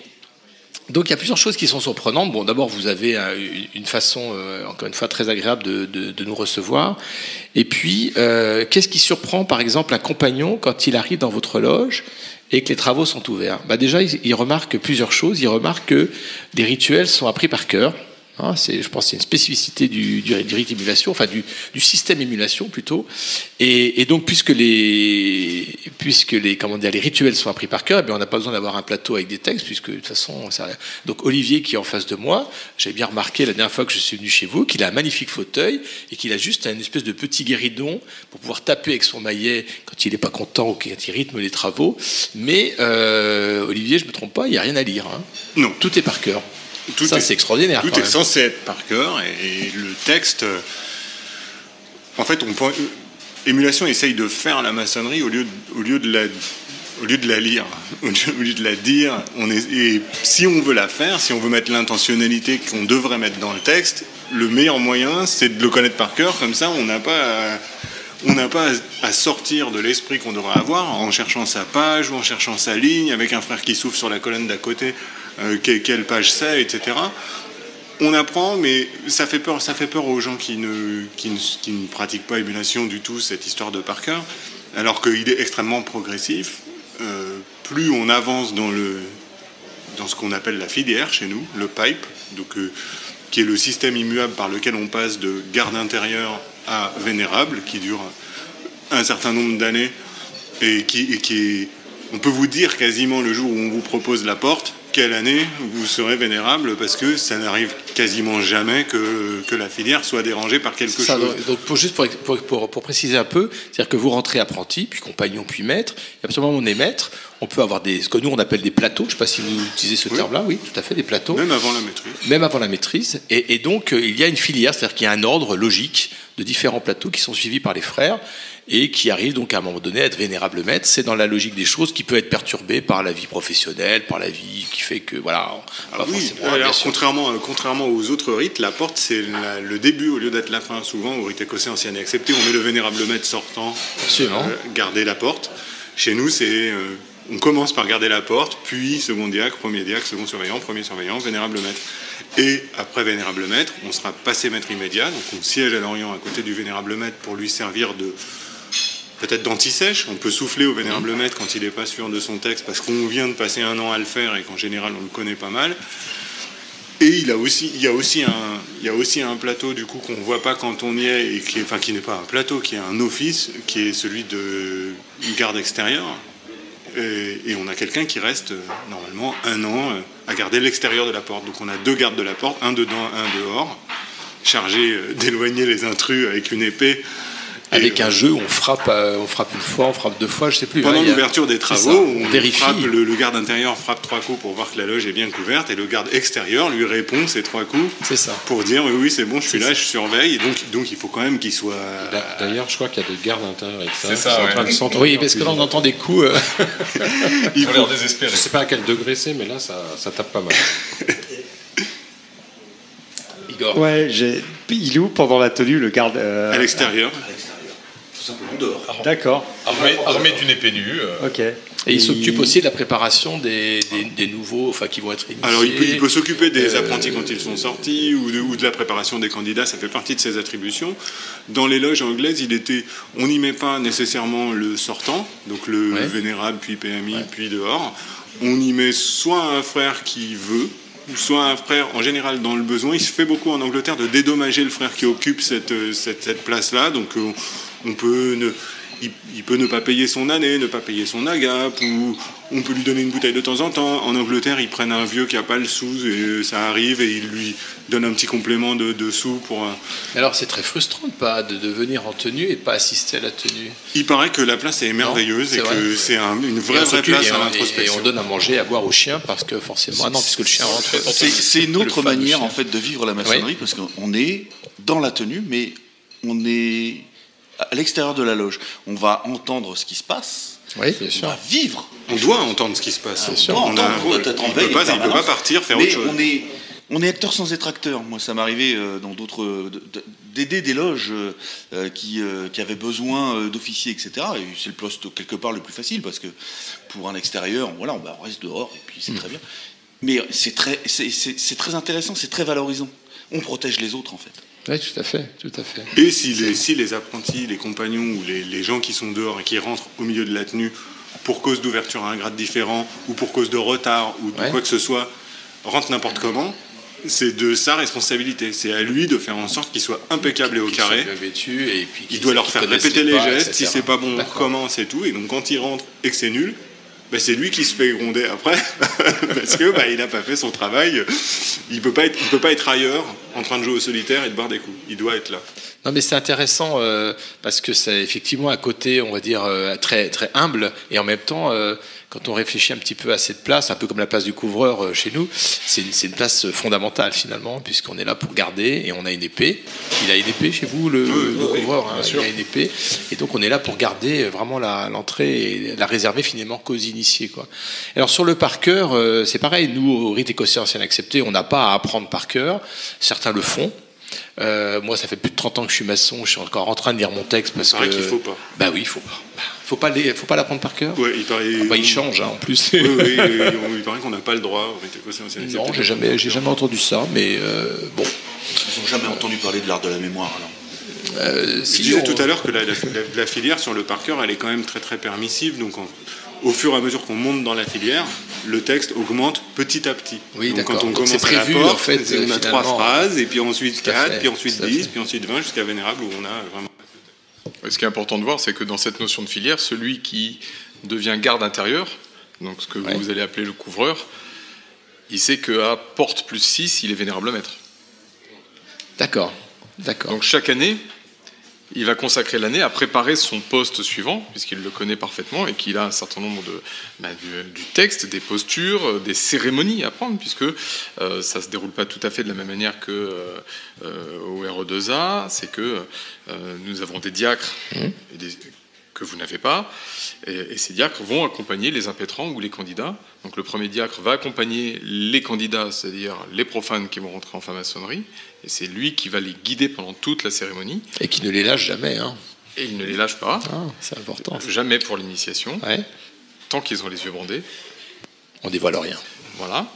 donc, il y a plusieurs choses qui sont surprenantes. Bon, d'abord, vous avez euh, une façon, euh, encore une fois, très agréable de, nous recevoir. Et puis, euh, qu'est-ce qui surprend, par exemple, un compagnon quand il arrive dans votre loge et que les travaux sont ouverts? Bah Déjà, il remarque plusieurs choses. Il remarque que des rituels sont appris par cœur. Hein, c'est, je pense que c'est une spécificité du, du, du rite émulation, enfin du, du système émulation plutôt. Et, et donc, puisque les, puisque les, comment dire, les rituels sont appris par cœur, eh bien, on n'a pas besoin d'avoir un plateau avec des textes, puisque de toute façon, ça, donc Olivier qui est en face de moi, j'ai bien remarqué la dernière fois que je suis venu chez vous qu'il a un magnifique fauteuil et qu'il a juste un espèce de petit guéridon pour pouvoir taper avec son maillet quand il n'est pas content ou quand il rythme les travaux. Mais euh, Olivier, je me trompe pas, il n'y a rien à lire. hein. Non. Tout est par cœur. Tout Ça, est- c'est extraordinaire. Tout est même. censé être par cœur et, et le texte. euh, En fait, on peut- émulation essaye de faire la maçonnerie au lieu de, au lieu de la au lieu de la lire, au lieu, au lieu de la dire, on est, et si on veut la faire, si on veut mettre l'intentionnalité qu'on devrait mettre dans le texte, le meilleur moyen, c'est de le connaître par cœur. Comme ça, on n'a pas, à, on n'a pas à sortir de l'esprit qu'on devrait avoir en cherchant sa page ou en cherchant sa ligne avec un frère qui souffle sur la colonne d'à côté, euh, que- quelle page c'est, etc. On apprend, mais ça fait peur, ça fait peur aux gens qui ne, qui ne, qui ne pratiquent pas émulation du tout, cette histoire de par cœur, alors qu'il est extrêmement progressif. Euh, plus on avance dans, le, dans ce qu'on appelle la filière chez nous, le pipe, donc, euh, qui est le système immuable par lequel on passe de garde intérieure à vénérable, qui dure un certain nombre d'années et qui, et qui est, on peut vous dire quasiment le jour où on vous propose la porte, quelle année vous serez vénérable, parce que ça n'arrive quasiment jamais que, que la filière soit dérangée par quelque Ça, chose. donc, pour, juste pour, pour, pour- préciser un peu, c'est-à-dire que vous rentrez apprenti, puis compagnon, puis maître, et à partir on est maître, on peut avoir des, ce que nous on appelle des plateaux, je ne sais pas si vous utilisez ce terme-là, oui, tout à fait, des plateaux. Même avant la maîtrise. Même avant la maîtrise. Et, et donc, euh, il y a une filière, c'est-à-dire qu'il y a un ordre logique de différents plateaux qui sont suivis par les frères et qui arrivent donc à un moment donné à être vénérable maître. C'est dans la logique des choses qui peut être perturbée par la vie professionnelle, par la vie qui fait que, voilà, Ah pas oui, alors, contrairement, euh, contrairement aux autres rites, la porte c'est le début au lieu d'être la fin. Souvent au rite écossais ancien et accepté, on met le vénérable maître sortant, euh, garder la porte. Chez nous, c'est euh, on commence par garder la porte, puis second diacre, premier diacre, second surveillant, premier surveillant, vénérable maître. Et après vénérable maître, on sera passé maître immédiat, donc on siège à l'Orient à côté du vénérable maître pour lui servir de peut-être d'anti-sèche. On peut souffler au vénérable maître quand il n'est pas sûr de son texte parce qu'on vient de passer un an à le faire et qu'en général on le connaît pas mal. Et il, a aussi, il, y a aussi un, il y a aussi un plateau du coup qu'on ne voit pas quand on y est, et qui, est, enfin, qui n'est pas un plateau, qui est un office, qui est celui de garde extérieure. Et, et on a quelqu'un qui reste euh, normalement un an euh, à garder l'extérieur de la porte. Donc on a deux gardes de la porte, un dedans, un dehors, chargés euh, d'éloigner les intrus avec une épée. Avec un jeu où on frappe, euh, on frappe une fois, on frappe deux fois, je sais plus. Pendant il l'ouverture des c'est travaux, ça, on vérifie. frappe, le, le garde intérieur frappe trois coups pour voir que la loge est bien couverte et le garde extérieur lui répond ces trois coups pour dire oui, oui c'est bon, je suis là, je surveille. Et donc, donc il faut quand même qu'il soit. D'ailleurs, je crois qu'il y a des gardes intérieurs avec ça. C'est ça, en train de s'entendre Oui, parce que là, on entend des coups. euh. Ils ont faut- l'air désespérés. Je sais pas à quel degré c'est, mais là, ça, ça tape pas mal. Igor. Ouais, j'ai. Il est où pendant la tenue le garde euh, À l'extérieur. Simplement dehors. D'accord. Armé, armé d'une épée nue. euh, Ok. Et il s'occupe aussi de la préparation des, des- des nouveaux, enfin qui vont être initiés. Alors il peut, s'occuper des Euh, apprentis quand ils sont sortis ou de, ou de la préparation des candidats, ça fait partie de ses attributions. Dans les loges anglaises, il était, on n'y met pas nécessairement le sortant, donc le Ouais. vénérable, puis PMI, puis dehors. On y met soit un frère qui veut, soit un frère, en général dans le besoin. Il se fait beaucoup en Angleterre de dédommager le frère qui occupe cette, euh, cette, cette place-là, donc euh, on peut ne... Il, il peut ne pas payer son année, ne pas payer son agap, ou on peut lui donner une bouteille de temps en temps. En Angleterre, ils prennent un vieux qui n'a pas le sous, et ça arrive, et ils lui donnent un petit complément de, de sous pour un... Mais alors c'est très frustrant de pas de, de venir en tenue et pas assister à la tenue. Il paraît que la place est merveilleuse et vrai. que c'est un- une vraie, vraie place et à on- et- l'introspection. Et on donne à manger, à boire aux chiens parce que forcément, ah non, puisque le chien rentre. C'est une autre manière chien. en fait de vivre la maçonnerie parce qu'on est dans la tenue, mais on est à l'extérieur de la loge. On va entendre ce qui se passe. Oui, bien On sûr. va vivre. On doit entendre ce qui se passe. On doit On a- entendre, on doit être en il veille peut pas- en il peut pas partir faire Mais autre chose. On est, on est acteur sans être acteur. Moi, ça m'est arrivé euh, dans d'autres de- de- d'aider des loges euh, euh, qui, euh, qui avaient besoin d'officiers, etc. Et c'est le poste quelque part le plus facile parce que pour un extérieur, voilà, on, bah, on reste dehors et puis c'est très bien. Mais c'est très, c'est très intéressant, c'est très valorisant. On protège les autres en fait. Oui, tout à fait, tout à fait. Et si les, si les apprentis, les compagnons ou les, les gens qui sont dehors et qui rentrent au milieu de la tenue pour cause d'ouverture à un grade différent ou pour cause de retard ou de Ouais. quoi que ce soit, rentrent n'importe comment, c'est de sa responsabilité. C'est à lui de faire en sorte qu'il soit impeccable et au carré. vêtus et puis Il doit leur faire répéter les pas, gestes. etc. Si c'est pas bon, on recommence et tout. Et donc quand il rentre et que c'est nul, ben, c'est lui qui se fait gronder après parce que bah, il n'a pas fait son travail. Il peut peut pas être ailleurs en train de jouer au solitaire et de boire des coups. Il doit être là. Non, mais c'est intéressant euh, parce que c'est effectivement un côté, on va dire, euh, très, très humble et en même temps, euh, quand on réfléchit un petit peu à cette place, un peu comme la place du couvreur euh, chez nous, c'est une, une place fondamentale finalement, puisqu'on est là pour garder et on a une épée. Il a une épée chez vous, le, le couvreur, hein, il a une épée. Et donc on est là pour garder euh, vraiment l'entrée et la réserver finalement qu'aux initiés. Quoi. Alors sur le par cœur, euh, c'est pareil, nous, au rite écossais ancien accepté, on n'a pas à apprendre par cœur. Certains le font. Euh, moi, ça fait plus de 30 ans que je suis maçon, je suis encore en train de lire mon texte parce paraît que. qu'il faut pas. Bah oui, il faut pas. Faut pas, les- faut pas l'apprendre par cœur. Ouais, il paraît. Ah bah, il change hein, en plus. Oui, oui, il paraît qu'on n'a pas le droit non, j'ai jamais, j'ai jamais entendu ça, mais euh, bon. Ils n'ont jamais entendu parler de l'art de la mémoire. Alors. Euh, Je disais on- tout à l'heure que la, la- la- la filière sur le par cœur, elle est quand même très très permissive. Donc, au fur et à mesure qu'on monte dans la filière, le texte augmente petit à petit. Oui, donc, d'accord. quand on Donc, commence c'est à la prévu, porte, en fait, on a trois phrases, et puis ensuite Tout à 4, fait, puis ensuite tout à 10, fait. puis ensuite 20, jusqu'à Vénérable, où on a vraiment. Ce qui est important de voir, c'est que dans cette notion de filière, celui qui devient garde intérieur, donc ce que Ouais. vous allez appeler le couvreur, il sait qu'à porte plus 6, il est vénérable maître. D'accord, d'accord. Donc chaque année, il va consacrer l'année à préparer son poste suivant, puisqu'il le connaît parfaitement et qu'il a un certain nombre de, bah, du, du texte, des postures, euh, des cérémonies à prendre, puisque euh, ça ne se déroule pas tout à fait de la même manière que euh, euh, au RE2A. C'est que euh, nous avons des diacres et des- que vous n'avez pas, et, et ces diacres vont accompagner les impétrants ou les candidats. Donc le premier diacre va accompagner les candidats, c'est-à-dire les profanes qui vont rentrer en franc-maçonnerie, et c'est lui qui va les guider pendant toute la cérémonie. Et qui ne les lâche jamais. Hein. Et il ne les lâche pas, Ah, c'est important. jamais pour l'initiation, Ouais. tant qu'ils ont les yeux bandés. On dévoile rien. Voilà.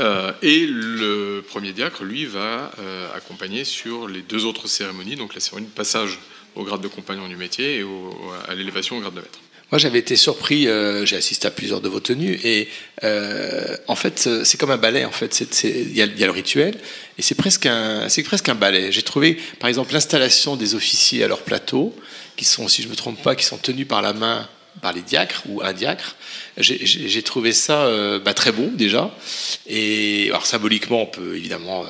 Euh, et le premier diacre, lui, va euh, accompagner sur les deux autres cérémonies, donc la cérémonie de passage au grade de compagnon du métier et au- à l'élévation au grade de maître. Moi, j'avais été surpris. euh, j'ai assisté à plusieurs de vos tenues et euh, en fait, euh, c'est comme un ballet. En fait, il y, a a le rituel et c'est presque un, c'est presque un ballet. J'ai trouvé, par exemple, l'installation des officiers à leur plateau, qui sont, si je me trompe pas, qui sont tenus par la main par les diacres ou un diacre. J'ai- trouvé ça bah, très beau déjà. Et alors symboliquement, on peut évidemment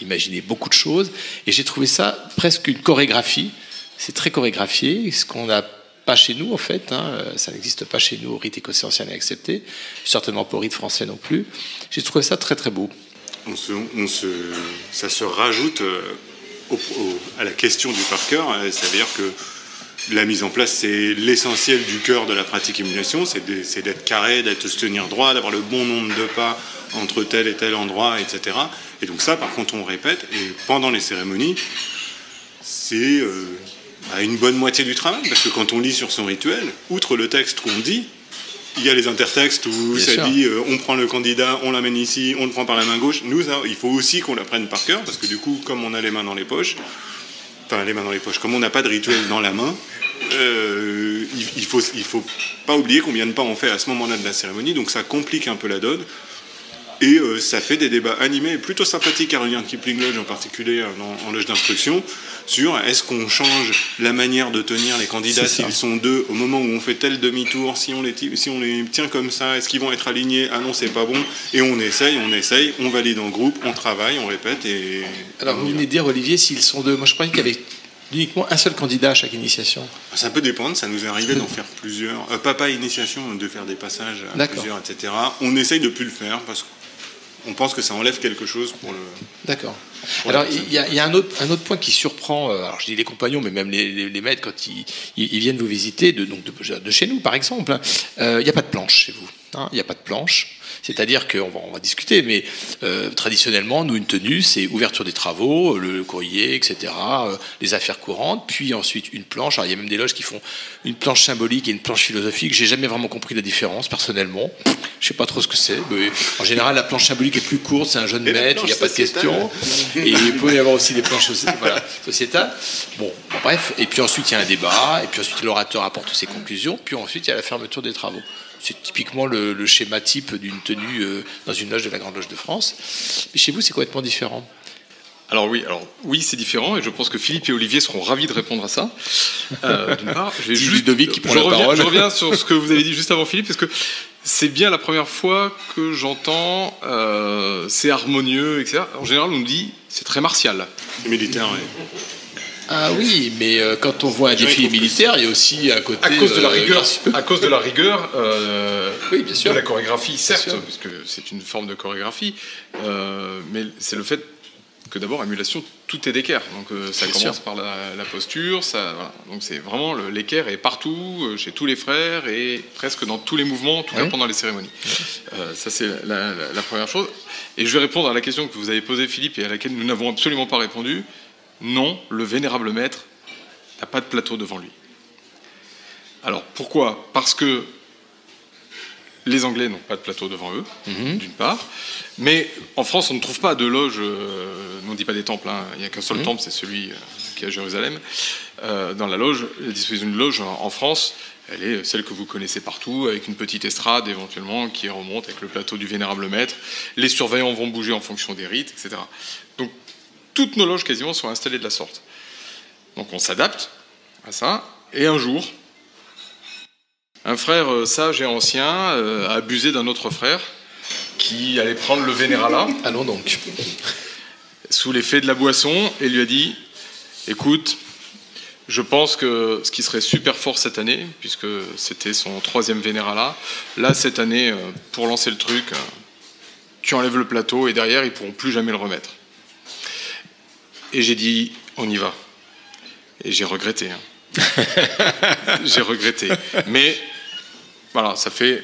imaginer beaucoup de choses. Et j'ai trouvé ça presque une chorégraphie. C'est très chorégraphié, ce qu'on n'a pas chez nous en fait. hein. Euh, Ça n'existe pas chez nous au rite écossais et accepté. Certainement pas au rite français non plus. J'ai trouvé ça très très beau. On se, ça se rajoute euh, à la question du par cœur. euh, C'est-à-dire que la mise en place, c'est l'essentiel du cœur de la pratique émulation. C'est d'être carré, d'être se tenir droit, d'avoir le bon nombre de pas entre tel et tel endroit, etc. Et donc ça, par contre, on répète. Et pendant les cérémonies, c'est euh, bah, une bonne moitié du travail. Parce que quand on lit sur son rituel, outre le texte qu'on dit, il y a les intertextes où Bien ça sûr. dit euh, on prend le candidat, on l'amène ici, on le prend par la main gauche. Nous, ça, il faut aussi qu'on l'apprenne par cœur, parce que du coup, comme on a les mains dans les poches, enfin les mains dans les poches, comme on n'a pas de rituel dans la main, euh, il, il faut, il faut pas oublier combien de pas on fait à ce moment-là de la cérémonie, donc ça complique un peu la donne. Et euh, ça fait des débats animés plutôt sympathiques à Rudyard Kipling Lodge en particulier en loge d'instruction sur est-ce qu'on change la manière de tenir les candidats s'ils sont deux au moment où on fait tel demi-tour, si on les, ti- si on les tient comme ça, est-ce qu'ils vont être alignés? Ah non, c'est pas bon. Et on essaye, on essaye, on valide en groupe, on travaille, on répète et. Alors vous venez de dire Olivier s'ils sont deux. Moi je croyais qu'il y avait uniquement un seul candidat à chaque initiation. Ça peut dépendre, ça nous est arrivé d'en faire plusieurs. Euh, pas pas initiation, de faire des passages à plusieurs, etc. On essaye de plus le faire parce qu'on pense que ça enlève quelque chose pour le. D'accord. Alors il y a, il y a un, autre, un autre point qui surprend, euh, alors je dis les compagnons, mais même les, les- les maîtres quand ils, viennent vous visiter, de, donc de, de chez nous par exemple, hein, euh, il n'y a pas de planche chez vous. hein, Il n'y a pas de planche. C'est-à-dire qu'on va, on va discuter, mais euh, traditionnellement, nous, une tenue, c'est ouverture des travaux, le courrier, etc., euh, les affaires courantes, puis ensuite une planche. Alors, il y a même des loges qui font une planche symbolique et une planche philosophique. J'ai jamais vraiment compris la différence, personnellement. Je sais pas trop ce que c'est. mais en général, la planche symbolique est plus courte, c'est un jeune Et maître, il n'y a pas de question. Et il peut y avoir aussi des planches voilà, sociétales. Bon, bon, bref. Et puis ensuite, il y a un débat, et puis ensuite, l'orateur apporte ses conclusions, puis ensuite, il y a la fermeture des travaux. C'est typiquement le, le schéma type d'une tenue euh, dans une loge de la Grande Loge de France. Mais chez vous, c'est complètement différent. Alors oui, alors oui, c'est différent et je pense que Philippe et Olivier seront ravis de répondre à ça. Euh, D'une part, je vais juste qui prend je la reviens, parole. je reviens sur ce que vous avez dit juste avant Philippe parce que c'est bien la première fois que j'entends euh, c'est harmonieux, etc. En général, on nous dit c'est très martial. Militaire, oui. Ah oui, mais euh, quand on voit un que militaire, il y a aussi un côté. À cause de la euh, rigueur, à cause de la rigueur euh, Oui, bien sûr. de la chorégraphie, certes, parce que c'est une forme de chorégraphie, euh, mais c'est le fait que d'abord, émulation, tout est d'équerre. Donc euh, ça Bien commence sûr. par la, la posture, ça, voilà. donc c'est vraiment l'équerre est partout, euh, chez tous les frères et presque dans tous les mouvements, en tout cas pendant les cérémonies. Euh, ça c'est la, la- la première chose. Et je vais répondre à la question que vous avez posée, Philippe, et à laquelle nous n'avons absolument pas répondu. Non, le vénérable maître n'a pas de plateau devant lui. Alors pourquoi? Parce que les Anglais n'ont pas de plateau devant eux, d'une part. Mais en France, on ne trouve pas de loge, euh, on ne dit pas des temples, hein, il n'y a qu'un seul temple, c'est celui euh, qui est à Jérusalem. Euh, dans la loge, la disposition d'une loge en, en France, elle est celle que vous connaissez partout, avec une petite estrade éventuellement qui remonte avec le plateau du vénérable maître. Les surveillants vont bouger en fonction des rites, etc. Toutes nos loges quasiment sont installées de la sorte. Donc on s'adapte à ça. Et un jour, un frère euh, sage et ancien euh, a abusé d'un autre frère qui allait prendre le vénéralat. Allons donc. Sous l'effet de la boisson et lui a dit Écoute, je pense que ce qui serait super fort cette année, puisque c'était son troisième vénéralat, là cette année, euh, pour lancer le truc, tu enlèves le plateau et derrière ils pourront plus jamais le remettre. Et j'ai dit On y va. Et j'ai regretté. hein. j'ai regretté. Mais voilà, ça fait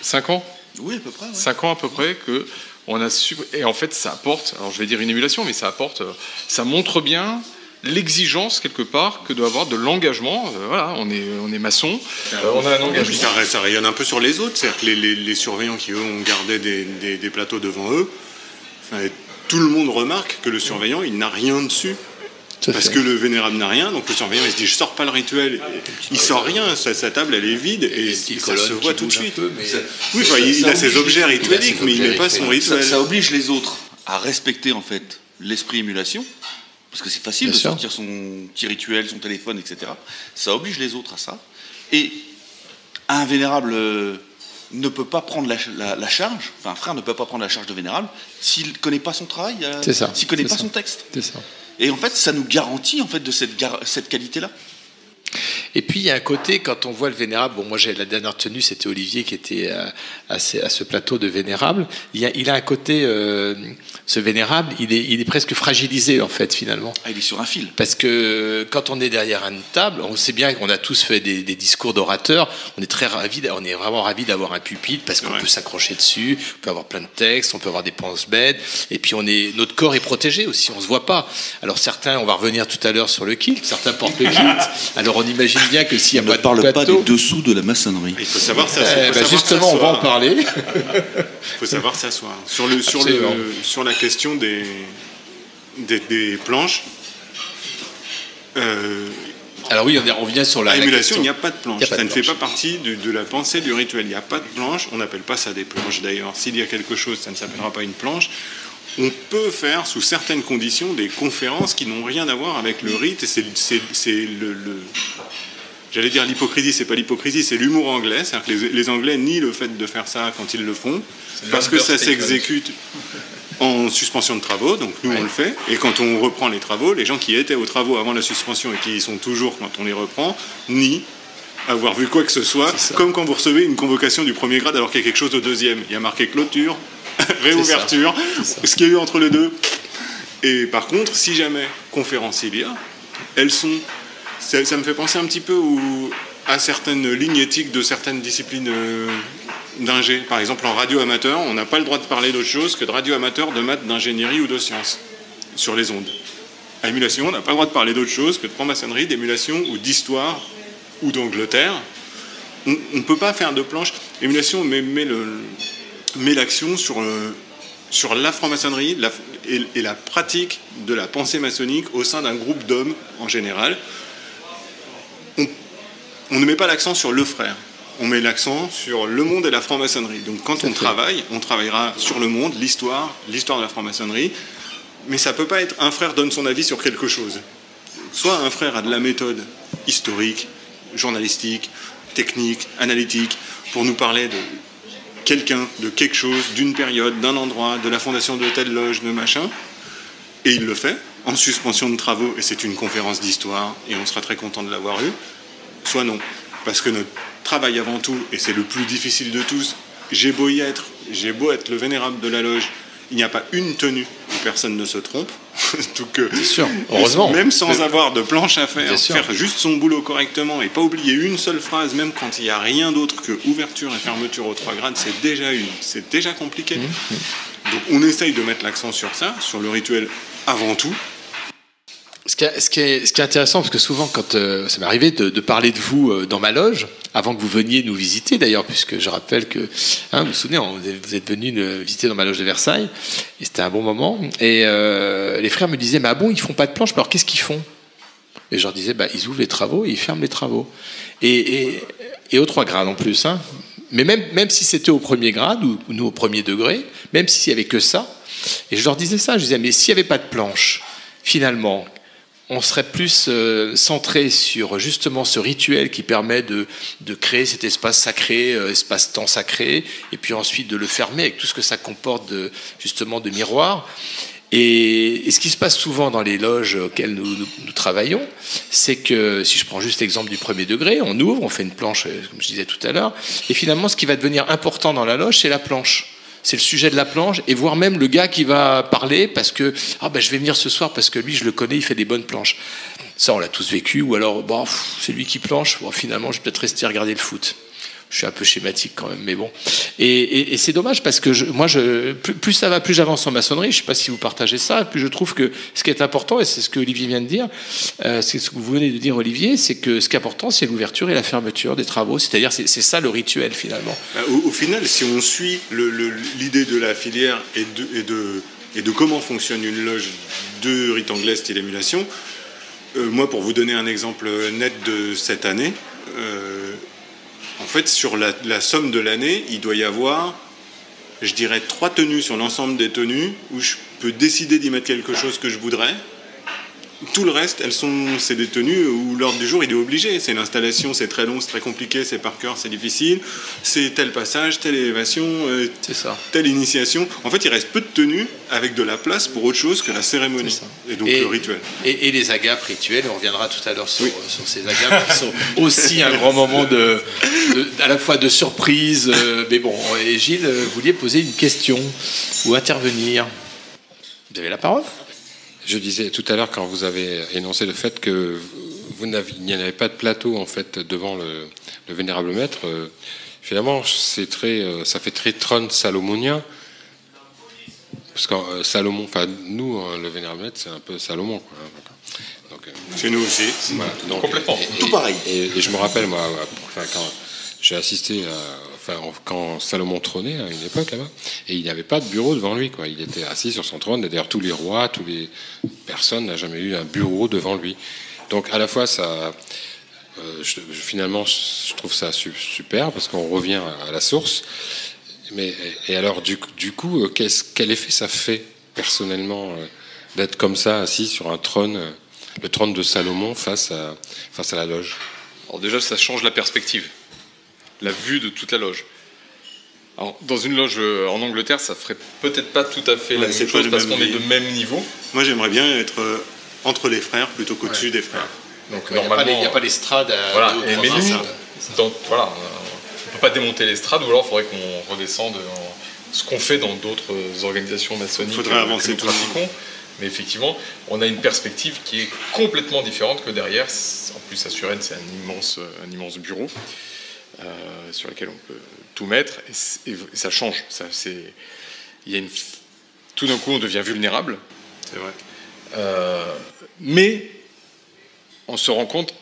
5 ans Oui, à peu près. ouais. 5 ans à peu près que on a su et en fait ça apporte alors je vais dire une émulation mais ça apporte euh, ça montre bien l'exigence quelque part que doit avoir de l'engagement Euh, voilà on est on est maçon euh, on a un engagement ça, ça rayonne un peu sur les autres, c'est-à-dire que les, les- les surveillants qui, eux, ont gardé des, des- des plateaux devant eux, tout le monde remarque que le surveillant, il n'a rien dessus Parce fait. que le vénérable n'a rien, donc le surveillant il se dit je sors pas le rituel, il sort rien, sa, sa table elle est vide et, et ça se voit tout de suite. peu, mais- Oui, enfin, Ça- il, ça a ses objets ritueliques, mais il met pas son rituel. ça oblige les autres à respecter en fait l'esprit émulation, parce que c'est facile Bien de sûr. sortir son petit rituel, son téléphone, etc. Ça oblige les autres à ça. Et un vénérable euh, ne peut pas prendre la, la- la charge, enfin un frère ne peut pas prendre la charge de vénérable s'il ne connaît pas son travail, euh, s'il ne connaît pas ça. son texte. Ça. Et en fait, ça nous garantit en fait de cette qualité-là. Et puis il y a un côté, quand on voit le vénérable, bon moi j'ai la dernière tenue, c'était Olivier qui était euh, à, ce, à ce plateau de vénérable, il, a, il a un côté, euh, ce vénérable, il est, il est presque fragilisé en fait finalement. Ah, il est sur un fil. Parce que quand on est derrière une table, on sait bien qu'on a tous fait des, des discours d'orateurs, on est très ravis, on est vraiment ravis d'avoir un pupitre parce qu'on peut s'accrocher dessus, on peut avoir plein de textes, on peut avoir des penses bêtes, et puis on est, notre corps est protégé aussi, on se voit pas. Alors certains, on va revenir tout à l'heure sur le kilt, certains portent le kilt, alors on imagine bien que s'il n'y a On pas ne parle de pas plateau, des dessous de la maçonnerie. Il faut savoir ça. Eh savoir justement, on va en parler. Il faut savoir s'asseoir. Sur, le, sur, le, Absolument. sur la question des, des, des planches, euh, Alors oui, on, est- on vient sur la, à la émulation, il n'y a pas de planche. Il y a pas ça de ne fait pas partie de, de la pensée du rituel. Il n'y a pas de planche. On n'appelle pas ça des planches d'ailleurs. S'il y a quelque chose, ça ne s'appellera pas une planche. On peut faire, sous certaines conditions, des conférences qui n'ont rien à voir avec le rite. Et c'est, c'est- c'est le, le- J'allais dire l'hypocrisie, c'est pas l'hypocrisie, c'est l'humour anglais. C'est-à-dire que les, les Anglais nient le fait de faire ça quand ils le font, parce que ça s'exécute en suspension de travaux, donc nous on le fait, et quand on reprend les travaux, les gens qui étaient aux travaux avant la suspension et qui y sont toujours quand on les reprend, nient avoir vu quoi que ce soit, comme quand vous recevez une convocation du premier grade alors qu'il y a quelque chose au deuxième. Il y a marqué clôture, réouverture, ce qu'il y a eu entre les deux. Et par contre, si jamais conférence il y a, elles sont. Ça, ça me fait penser un petit peu au- à certaines lignes éthiques de certaines disciplines euh, d'ingé. Par exemple, en radio amateur, on n'a pas le droit de parler d'autre chose que de radio amateur, de maths, d'ingénierie ou de sciences sur les ondes. À émulation, on n'a pas le droit de parler d'autre chose que de franc-maçonnerie, d'émulation ou d'histoire ou d'Angleterre. On ne peut pas faire de planche. Émulation met, met le- met l'action sur, le- sur la franc-maçonnerie la- et, et la pratique de la pensée maçonnique au sein d'un groupe d'hommes en général. On, on ne met pas l'accent sur le frère. On met l'accent sur le monde et la franc-maçonnerie. Donc quand on travaille, on travaillera sur le monde, l'histoire, l'histoire de la franc-maçonnerie. Mais ça peut pas être un frère donne son avis sur quelque chose. Soit un frère a de la méthode historique, journalistique, technique, analytique, pour nous parler de quelqu'un, de quelque chose, d'une période, d'un endroit, de la fondation de telle loge, de machin. Et il le fait en suspension de travaux, et c'est une conférence d'histoire, et on sera très content de l'avoir eu. Soit non. Parce que notre travail avant tout, et c'est le plus difficile de tous, j'ai beau y être, j'ai beau être le vénérable de la loge, il n'y a pas une tenue où personne ne se trompe. Sûr, heureusement. Même sans avoir de planche à faire, faire juste son boulot correctement et pas oublier une seule phrase, même quand il n'y a rien d'autre que ouverture et fermeture aux trois grades, c'est déjà une, c'est déjà compliqué. Donc on essaye de mettre l'accent sur ça, sur le rituel avant tout. Ce qui, est, intéressant, parce que souvent, quand euh, ça m'est arrivé de, parler de vous euh, dans ma loge, avant que vous veniez nous visiter d'ailleurs, puisque je rappelle que, hein, vous vous souvenez, vous êtes- venu visiter dans ma loge de Versailles, et c'était un bon moment. Et euh, les frères me disaient, mais ah bon, ils font pas de planche, mais alors qu'est-ce qu'ils font? Et je leur disais, bah, ils ouvrent les travaux et ils ferment les travaux. Et, et, aux trois grades en plus. Hein. Mais même, si c'était au premier grade, ou ou nous au premier degré, même s'il n'y avait que ça, et je leur disais ça, je disais, mais s'il n'y avait pas de planche, finalement, on serait plus euh, centré sur justement ce rituel qui permet de, de créer cet espace sacré, euh, espace-temps sacré, et puis ensuite de le fermer avec tout ce que ça comporte de, justement de miroir. Et, ce qui se passe souvent dans les loges auxquelles nous travaillons, c'est que, si je prends juste l'exemple du premier degré, on ouvre, on fait une planche, euh, comme je disais tout à l'heure, et finalement ce qui va devenir important dans la loge, c'est la planche c'est le sujet de la planche, et voire même le gars qui va parler parce que ah ben je vais venir ce soir parce que lui je le connais, il fait des bonnes planches. Ça on l'a tous vécu, ou alors bon, c'est lui qui planche, bon, finalement je vais peut-être rester regarder le foot. Je suis un peu schématique quand même, mais bon. Et, c'est dommage parce que moi, plus, ça va, plus j'avance en maçonnerie. Je ne sais pas si vous partagez ça. Plus je trouve que ce qui est important, et c'est ce que Olivier vient de dire, euh, c'est ce que vous venez de dire, Olivier, c'est que ce qui est important, c'est l'ouverture et la fermeture des travaux. C'est-à-dire, c'est ça le rituel finalement. Bah, Au, final, si on suit l'idée de la filière et de comment fonctionne une loge de rite anglais style émulation, Euh, moi, pour vous donner un exemple net de cette année, euh, en fait, sur la, somme de l'année, il doit y avoir, je dirais, trois tenues sur l'ensemble des tenues où je peux décider d'y mettre quelque chose que je voudrais. Tout le reste, elles sont, c'est des tenues où l'ordre du jour il est obligé. C'est l'installation, c'est très long, c'est très compliqué, c'est par cœur, c'est difficile. C'est tel passage, telle élévation, euh, telle initiation. En fait, il reste peu de tenues avec de la place pour autre chose que la cérémonie et donc Et- le rituel. Et, et les agapes rituelles, on reviendra tout à l'heure sur, sur ces agapes qui sont aussi un grand moment de, de- à la fois de surprise. euh, mais bon, et Gilles, euh, vous vouliez poser une question ou intervenir. Vous avez la parole? Je disais tout à l'heure quand vous avez énoncé le fait que vous n'y en avait pas de plateau en fait devant le, le vénérable maître. euh, finalement, c'est très, euh, ça fait très trône salomonien. Parce que euh, Salomon, enfin nous, hein, le vénérable maître, c'est un peu Salomon. quoi, hein, donc, euh, Chez nous aussi. voilà, donc, Complètement. et- Tout pareil. Et, et je me rappelle, moi, quand j'ai assisté à, enfin, quand Salomon trônait à une époque là-bas, et il n'avait pas de bureau devant lui. Il était assis sur son trône, et d'ailleurs, tous les rois, tous les personnes n'a jamais eu un bureau devant lui. Donc, à la fois, ça, euh, je- finalement, je trouve ça su- super parce qu'on revient à la source. Mais et alors, du, coup- euh, quel effet ça fait personnellement euh, d'être comme ça, assis sur un trône, le trône de Salomon face à face à la loge? Alors déjà, ça change la perspective, la vue de toute la loge. Alors, dans une loge euh, en Angleterre, ça ferait peut-être pas tout à fait la Ouais, même chose parce qu'on est niveau. de même niveau. Moi, j'aimerais bien être euh, entre les frères plutôt qu'au-dessus des frères. Donc Il n'y a, pas normalement, les- il y a pas l'estrade à voilà. trois mais nous, dans- voilà, on peut pas démonter l'estrade ou alors il faudrait qu'on redescende en- ce qu'on fait dans d'autres organisations maçonniques Faudrait euh, avancer tout. Mais effectivement, on a une perspective qui est complètement différente que derrière. En plus, à Suresnes, c'est un immense, un immense bureau euh, sur lequel on peut tout mettre et, ça change. Ça, c'est, il y a une, tout d'un coup, on devient vulnérable. C'est vrai. Euh, mais on se rend compte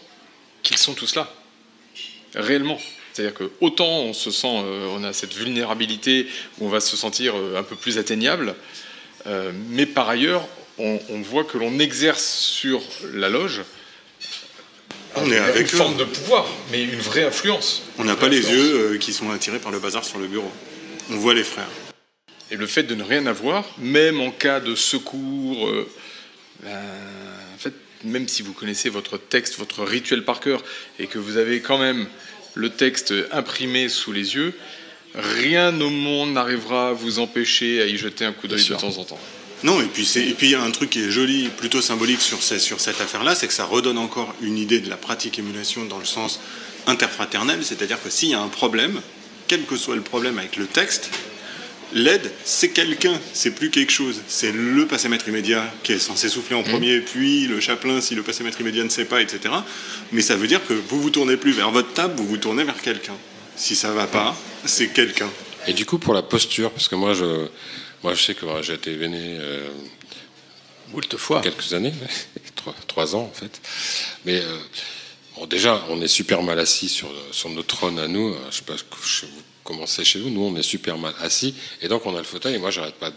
qu'ils sont tous là, réellement. C'est-à-dire que autant on se sent, euh, on a cette vulnérabilité où on va se sentir un peu plus atteignable, mais par ailleurs, on, on voit que l'on exerce sur la loge On est une, avec une eux. forme de pouvoir, mais une vraie influence. On n'a pas les yeux euh, qui sont attirés par le bazar sur le bureau. On voit les frères. Et le fait de ne rien avoir, même en cas de secours, euh, ben, en fait, même si vous connaissez votre texte, votre rituel par cœur, et que vous avez quand même le texte imprimé sous les yeux, rien au monde n'arrivera à vous empêcher à y jeter un coup d'œil de temps en temps. Non, et puis c'est- et puis il y a un truc qui est joli, plutôt symbolique sur, ces- sur cette affaire-là, c'est que ça redonne encore une idée de la pratique émulation dans le sens interfraternel, c'est-à-dire que s'il y a un problème, quel que soit le problème avec le texte, l'aide, c'est quelqu'un, c'est plus quelque chose. C'est le passé-maître immédiat qui est censé souffler en premier, puis le chapelain si le passé-maître immédiat ne sait pas, etc. Mais ça veut dire que vous vous tournez plus vers votre table, vous vous tournez vers quelqu'un. Si ça va pas, c'est quelqu'un. Et du coup, pour la posture, parce que moi, je, moi, je sais que j'ai été véné euh, Moult fois. quelques années, trois, trois ans en fait. Mais euh, bon, déjà, on est super mal assis sur, sur notre trône à nous. Je sais pas chez vous, comment c'est chez vous. Nous, on est super mal assis. Et donc, on a le fauteuil. Et moi, j'arrête pas de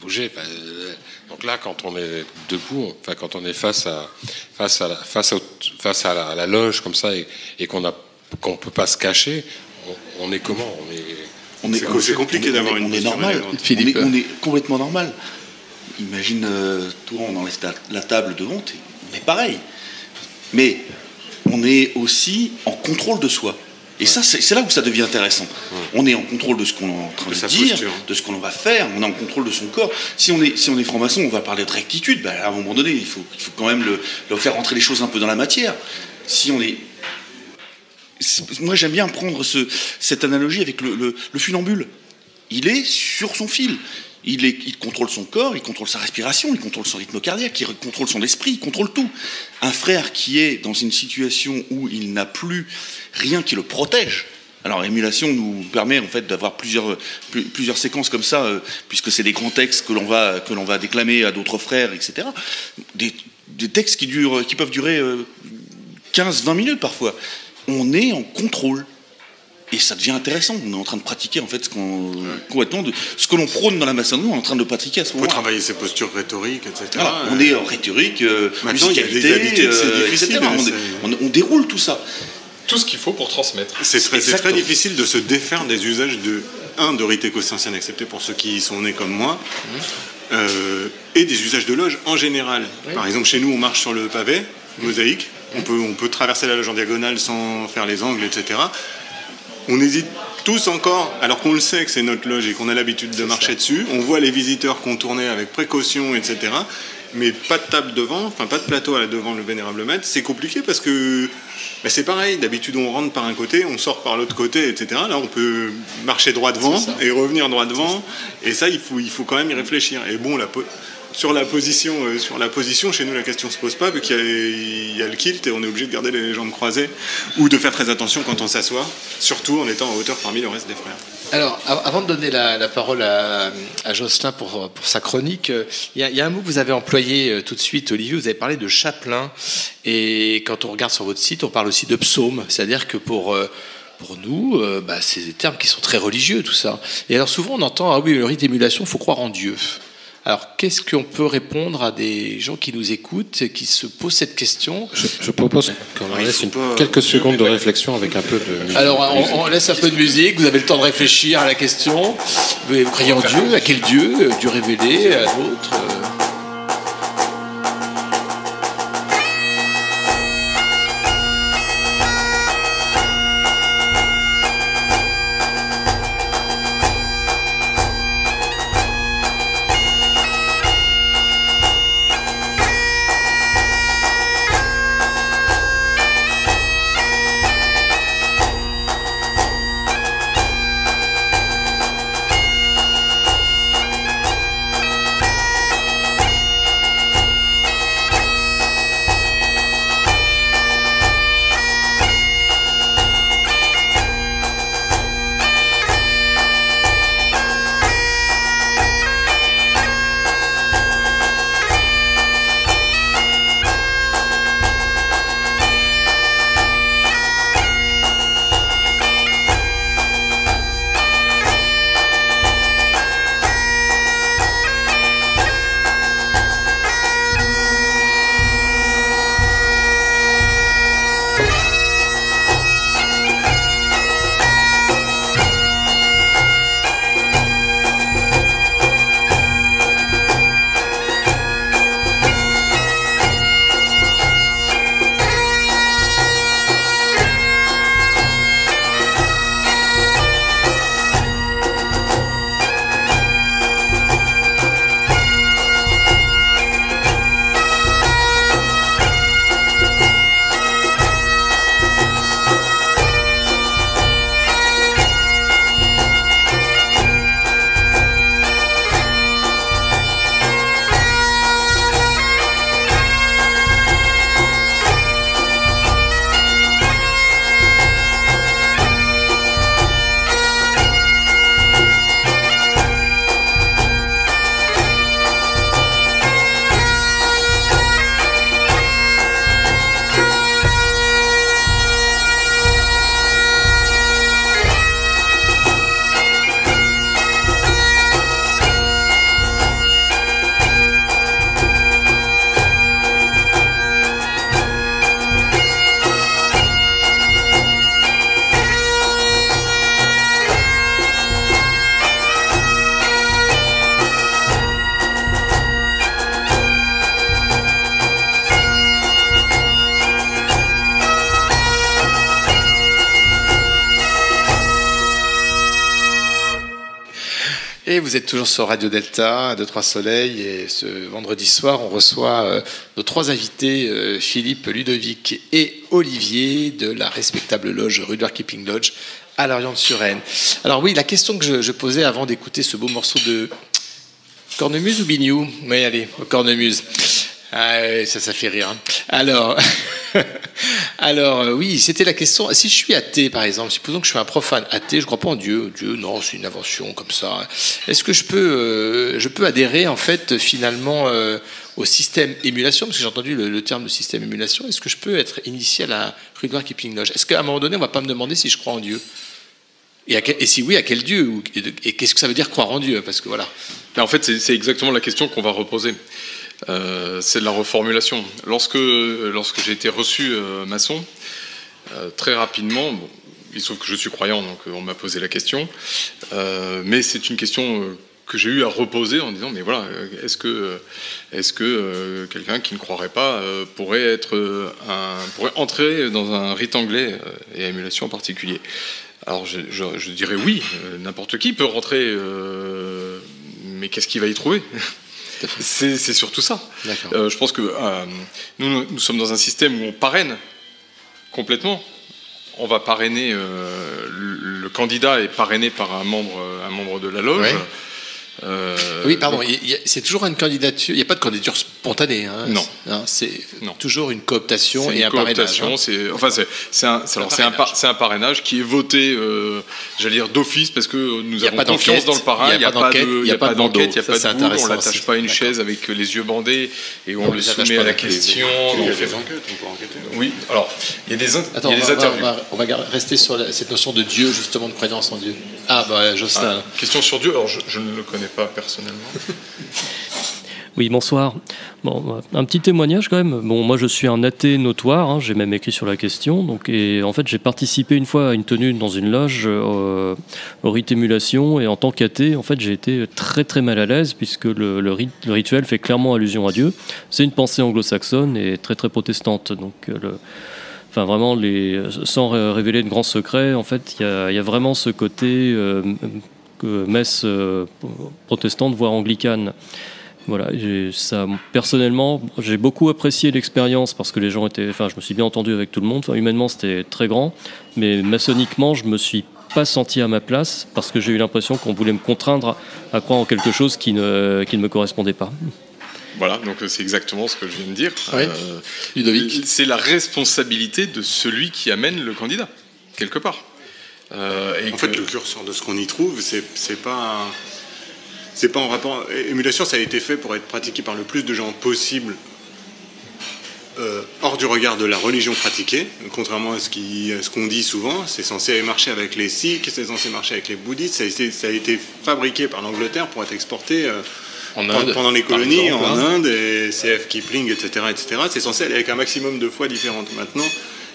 bouger. Euh, donc là, quand on est debout, enfin, quand on est face à, face à, la, face au- face à la, à la loge comme ça et, et qu'on a qu'on peut pas se cacher, on, on est comment? On est, C'est compliqué d'avoir une On est normal. On est, on est complètement normal. Imagine, euh, toi, on enlève la table devant, on est pareil. Mais on est aussi en contrôle de soi. Et ça, c'est là où ça devient intéressant. On est en contrôle de ce qu'on est en train De dire, posture. de ce qu'on va faire, on est en contrôle de son corps. Si on est, si on est franc-maçon, on va parler de rectitude. Ben, à un moment donné, il faut, il faut quand même le, le faire rentrer les choses un peu dans la matière. Si on est moi j'aime bien prendre ce- cette analogie avec le, le- le funambule. Il est sur son fil. Il, contrôle son corps, il contrôle sa respiration, il contrôle son rythme cardiaque, il contrôle son esprit, il contrôle tout. Un frère qui est dans une situation où il n'a plus rien qui le protège. Alors l'émulation nous permet en fait d'avoir plusieurs, plus- plusieurs séquences comme ça, euh, puisque c'est des grands textes que l'on va, déclamer à d'autres frères, etc. Des, textes qui, peuvent durer euh, 15-20 minutes parfois. On est en contrôle. et ça devient intéressant. On est en train de pratiquer en fait ce qu'on complètement de, ce que l'on prône dans la maçonnerie, on est en train de le pratiquer à ce Il faut moment-là. travailler ses postures rhétoriques, etc. Voilà, on est en rhétorique, euh, y a des musicalité, habitudes, c'est euh, difficile, etc. On, on- on déroule tout ça. Tout ce qu'il faut pour transmettre. C'est très, difficile de se défaire des usages de un de rite éco-ancienne accepté pour ceux qui sont nés comme moi, euh, et des usages de loge en général. Par exemple, chez nous, on marche sur le pavé, mosaïque. On peut, on peut traverser la loge en diagonale sans faire les angles, etc. On hésite tous encore, alors qu'on le sait que c'est notre loge et qu'on a l'habitude de marcher dessus. On voit les visiteurs contourner avec précaution, etc. Mais pas de table devant, enfin pas de plateau à la devant le vénérable maître. C'est compliqué parce que bah, c'est pareil. D'habitude, on rentre par un côté, on sort par l'autre côté, etc. Là, on peut marcher droit devant et revenir droit devant. Et ça, il faut, il faut quand même y réfléchir. Et bon, la sur la position, euh, sur la position, chez nous, la question se pose pas vu qu'il y, a- le kilt et on est obligé de garder les jambes croisées ou de faire très attention quand on s'assoit, surtout en étant en hauteur parmi le reste des frères. Alors, av- avant de donner la, parole à, Jocelyn pour, sa chronique, il y, a- un mot que vous avez employé euh, tout de suite, Olivier. Vous avez parlé de chapelain. Et quand on regarde sur votre site, on parle aussi de psaume. C'est-à-dire que pour. euh, pour nous, euh, bah, c'est des termes qui sont très religieux, tout ça. Et alors souvent, on entend ah oui, le rite d'émulation, faut croire en Dieu. Alors, qu'est-ce qu'on peut répondre à des gens qui nous écoutent, et qui se posent cette question Je, je propose qu'on laisse une- pas- quelques secondes de réflexion avec un peu de musique. Alors, on, on laisse un peu de musique, vous avez le temps de réfléchir à la question. Vous vous croyez en Dieu À quel Dieu Euh, Dieu révélé À l'autre vous êtes toujours sur Radio Delta, de Trois Soleils, et ce vendredi soir, on reçoit euh, nos trois invités, euh, Philippe, Ludovic et Olivier, de la respectable loge Rudoir Keeping Lodge à Lorient-sur-Aisne. Alors oui, la question que je, posais avant d'écouter ce beau morceau de Cornemuse ou Bignou Oui, allez, Cornemuse. Ah, ça, ça fait rire. hein. Alors, alors euh, oui, c'était la question. Si je suis athée, par exemple, supposons que je suis un profane athée, je ne crois pas en Dieu. Dieu, non, c'est une invention comme ça. Est-ce que je peux, euh, je peux adhérer en fait finalement euh, au système émulation Parce que j'ai entendu le, terme de système émulation. Est-ce que je peux être initié à la Keeping Lodge? Est-ce qu'à un moment donné, on va pas me demander si je crois en Dieu? Et, si oui, à quel Dieu? Et, qu'est-ce que ça veut dire croire en Dieu? Parce que voilà. Mais en fait, c'est exactement la question qu'on va reposer. Euh, c'est de la reformulation. Lorsque, j'ai été reçu euh, maçon, euh, très rapidement, il se trouve que je suis croyant, donc on m'a posé la question, mais c'est une question que j'ai eu à reposer en disant, mais voilà, est-ce que, quelqu'un qui ne croirait pas pourrait, être, un, pourrait entrer dans un rite anglais et émulation en particulier? Alors je, dirais oui, n'importe qui peut rentrer, mais qu'est-ce qu'il va y trouver? C'est surtout ça. Euh, je pense que euh, nous, nous sommes dans un système où on parraine complètement. On va parrainer, euh, le, le candidat est parrainé par un membre, un membre de la loge. Ouais. Euh, oui, pardon. il C'est toujours une candidature. Il n'y a pas de candidature spontanée. hein. Non. C'est toujours une cooptation et une un parrainage. cooptation, hein. c'est enfin c'est un, par- parrainage qui est voté, euh, j'allais dire d'office parce que nous avons pas confiance dans le parrain. y a pas d'enquête, de- y a pas de d'enquête, il n'y a pas de c'est boule, on intéressant l'attache pas à une chaise avec les yeux bandés et on, On le soumet à la question. Il y a des enquêtes, on peut enquêter? Oui, alors il y a des, il interviews. on va rester sur cette notion de Dieu, justement, de croyance en Dieu. Ah, bah, Jocelyn. Ah, question sur Dieu, alors je, je ne le connais pas personnellement. Oui, bonsoir. Bon, un petit témoignage quand même. Bon, moi je suis un athée notoire, hein, j'ai même écrit sur la question. Donc, et en fait, j'ai participé une fois à une tenue dans une loge euh, au rite émulation, et en tant qu'athée, en fait, j'ai été très très mal à l'aise puisque le, le rituel fait clairement allusion à Dieu. C'est une pensée anglo-saxonne et très très protestante. Donc, euh, le, Enfin, vraiment, les, sans ré- révéler de grands secrets, en fait, il y a, vraiment ce côté euh, messe euh, protestante, voire anglicane. Voilà, ça, personnellement, j'ai beaucoup apprécié l'expérience parce que les gens étaient. Enfin, je me suis bien entendu avec tout le monde. Enfin, humainement, c'était très grand, mais maçonniquement, je me suis pas senti à ma place parce que j'ai eu l'impression qu'on voulait me contraindre à croire en quelque chose qui ne, qui ne me correspondait pas. Voilà, donc euh, c'est exactement ce que je viens de dire. Oui. Ludovic. C'est la responsabilité de celui qui amène le candidat, quelque part. Euh, et En que- fait, le curseur de ce qu'on y trouve, c'est pas. C'est pas en rapport. Émulation, ça a été fait pour être pratiqué par le plus de gens possible euh, hors du regard de la religion pratiquée, contrairement à ce qu'on dit souvent. C'est censé marcher avec les Sikhs, c'est censé marcher avec les bouddhistes. Ça a été, ça a été fabriqué par l'Angleterre pour être exporté euh, En pendant- Inde, pendant les colonies, exemple, en hein. Inde, et CF Kipling, etc. etc. C'est censé aller avec un maximum de fois différentes. Maintenant,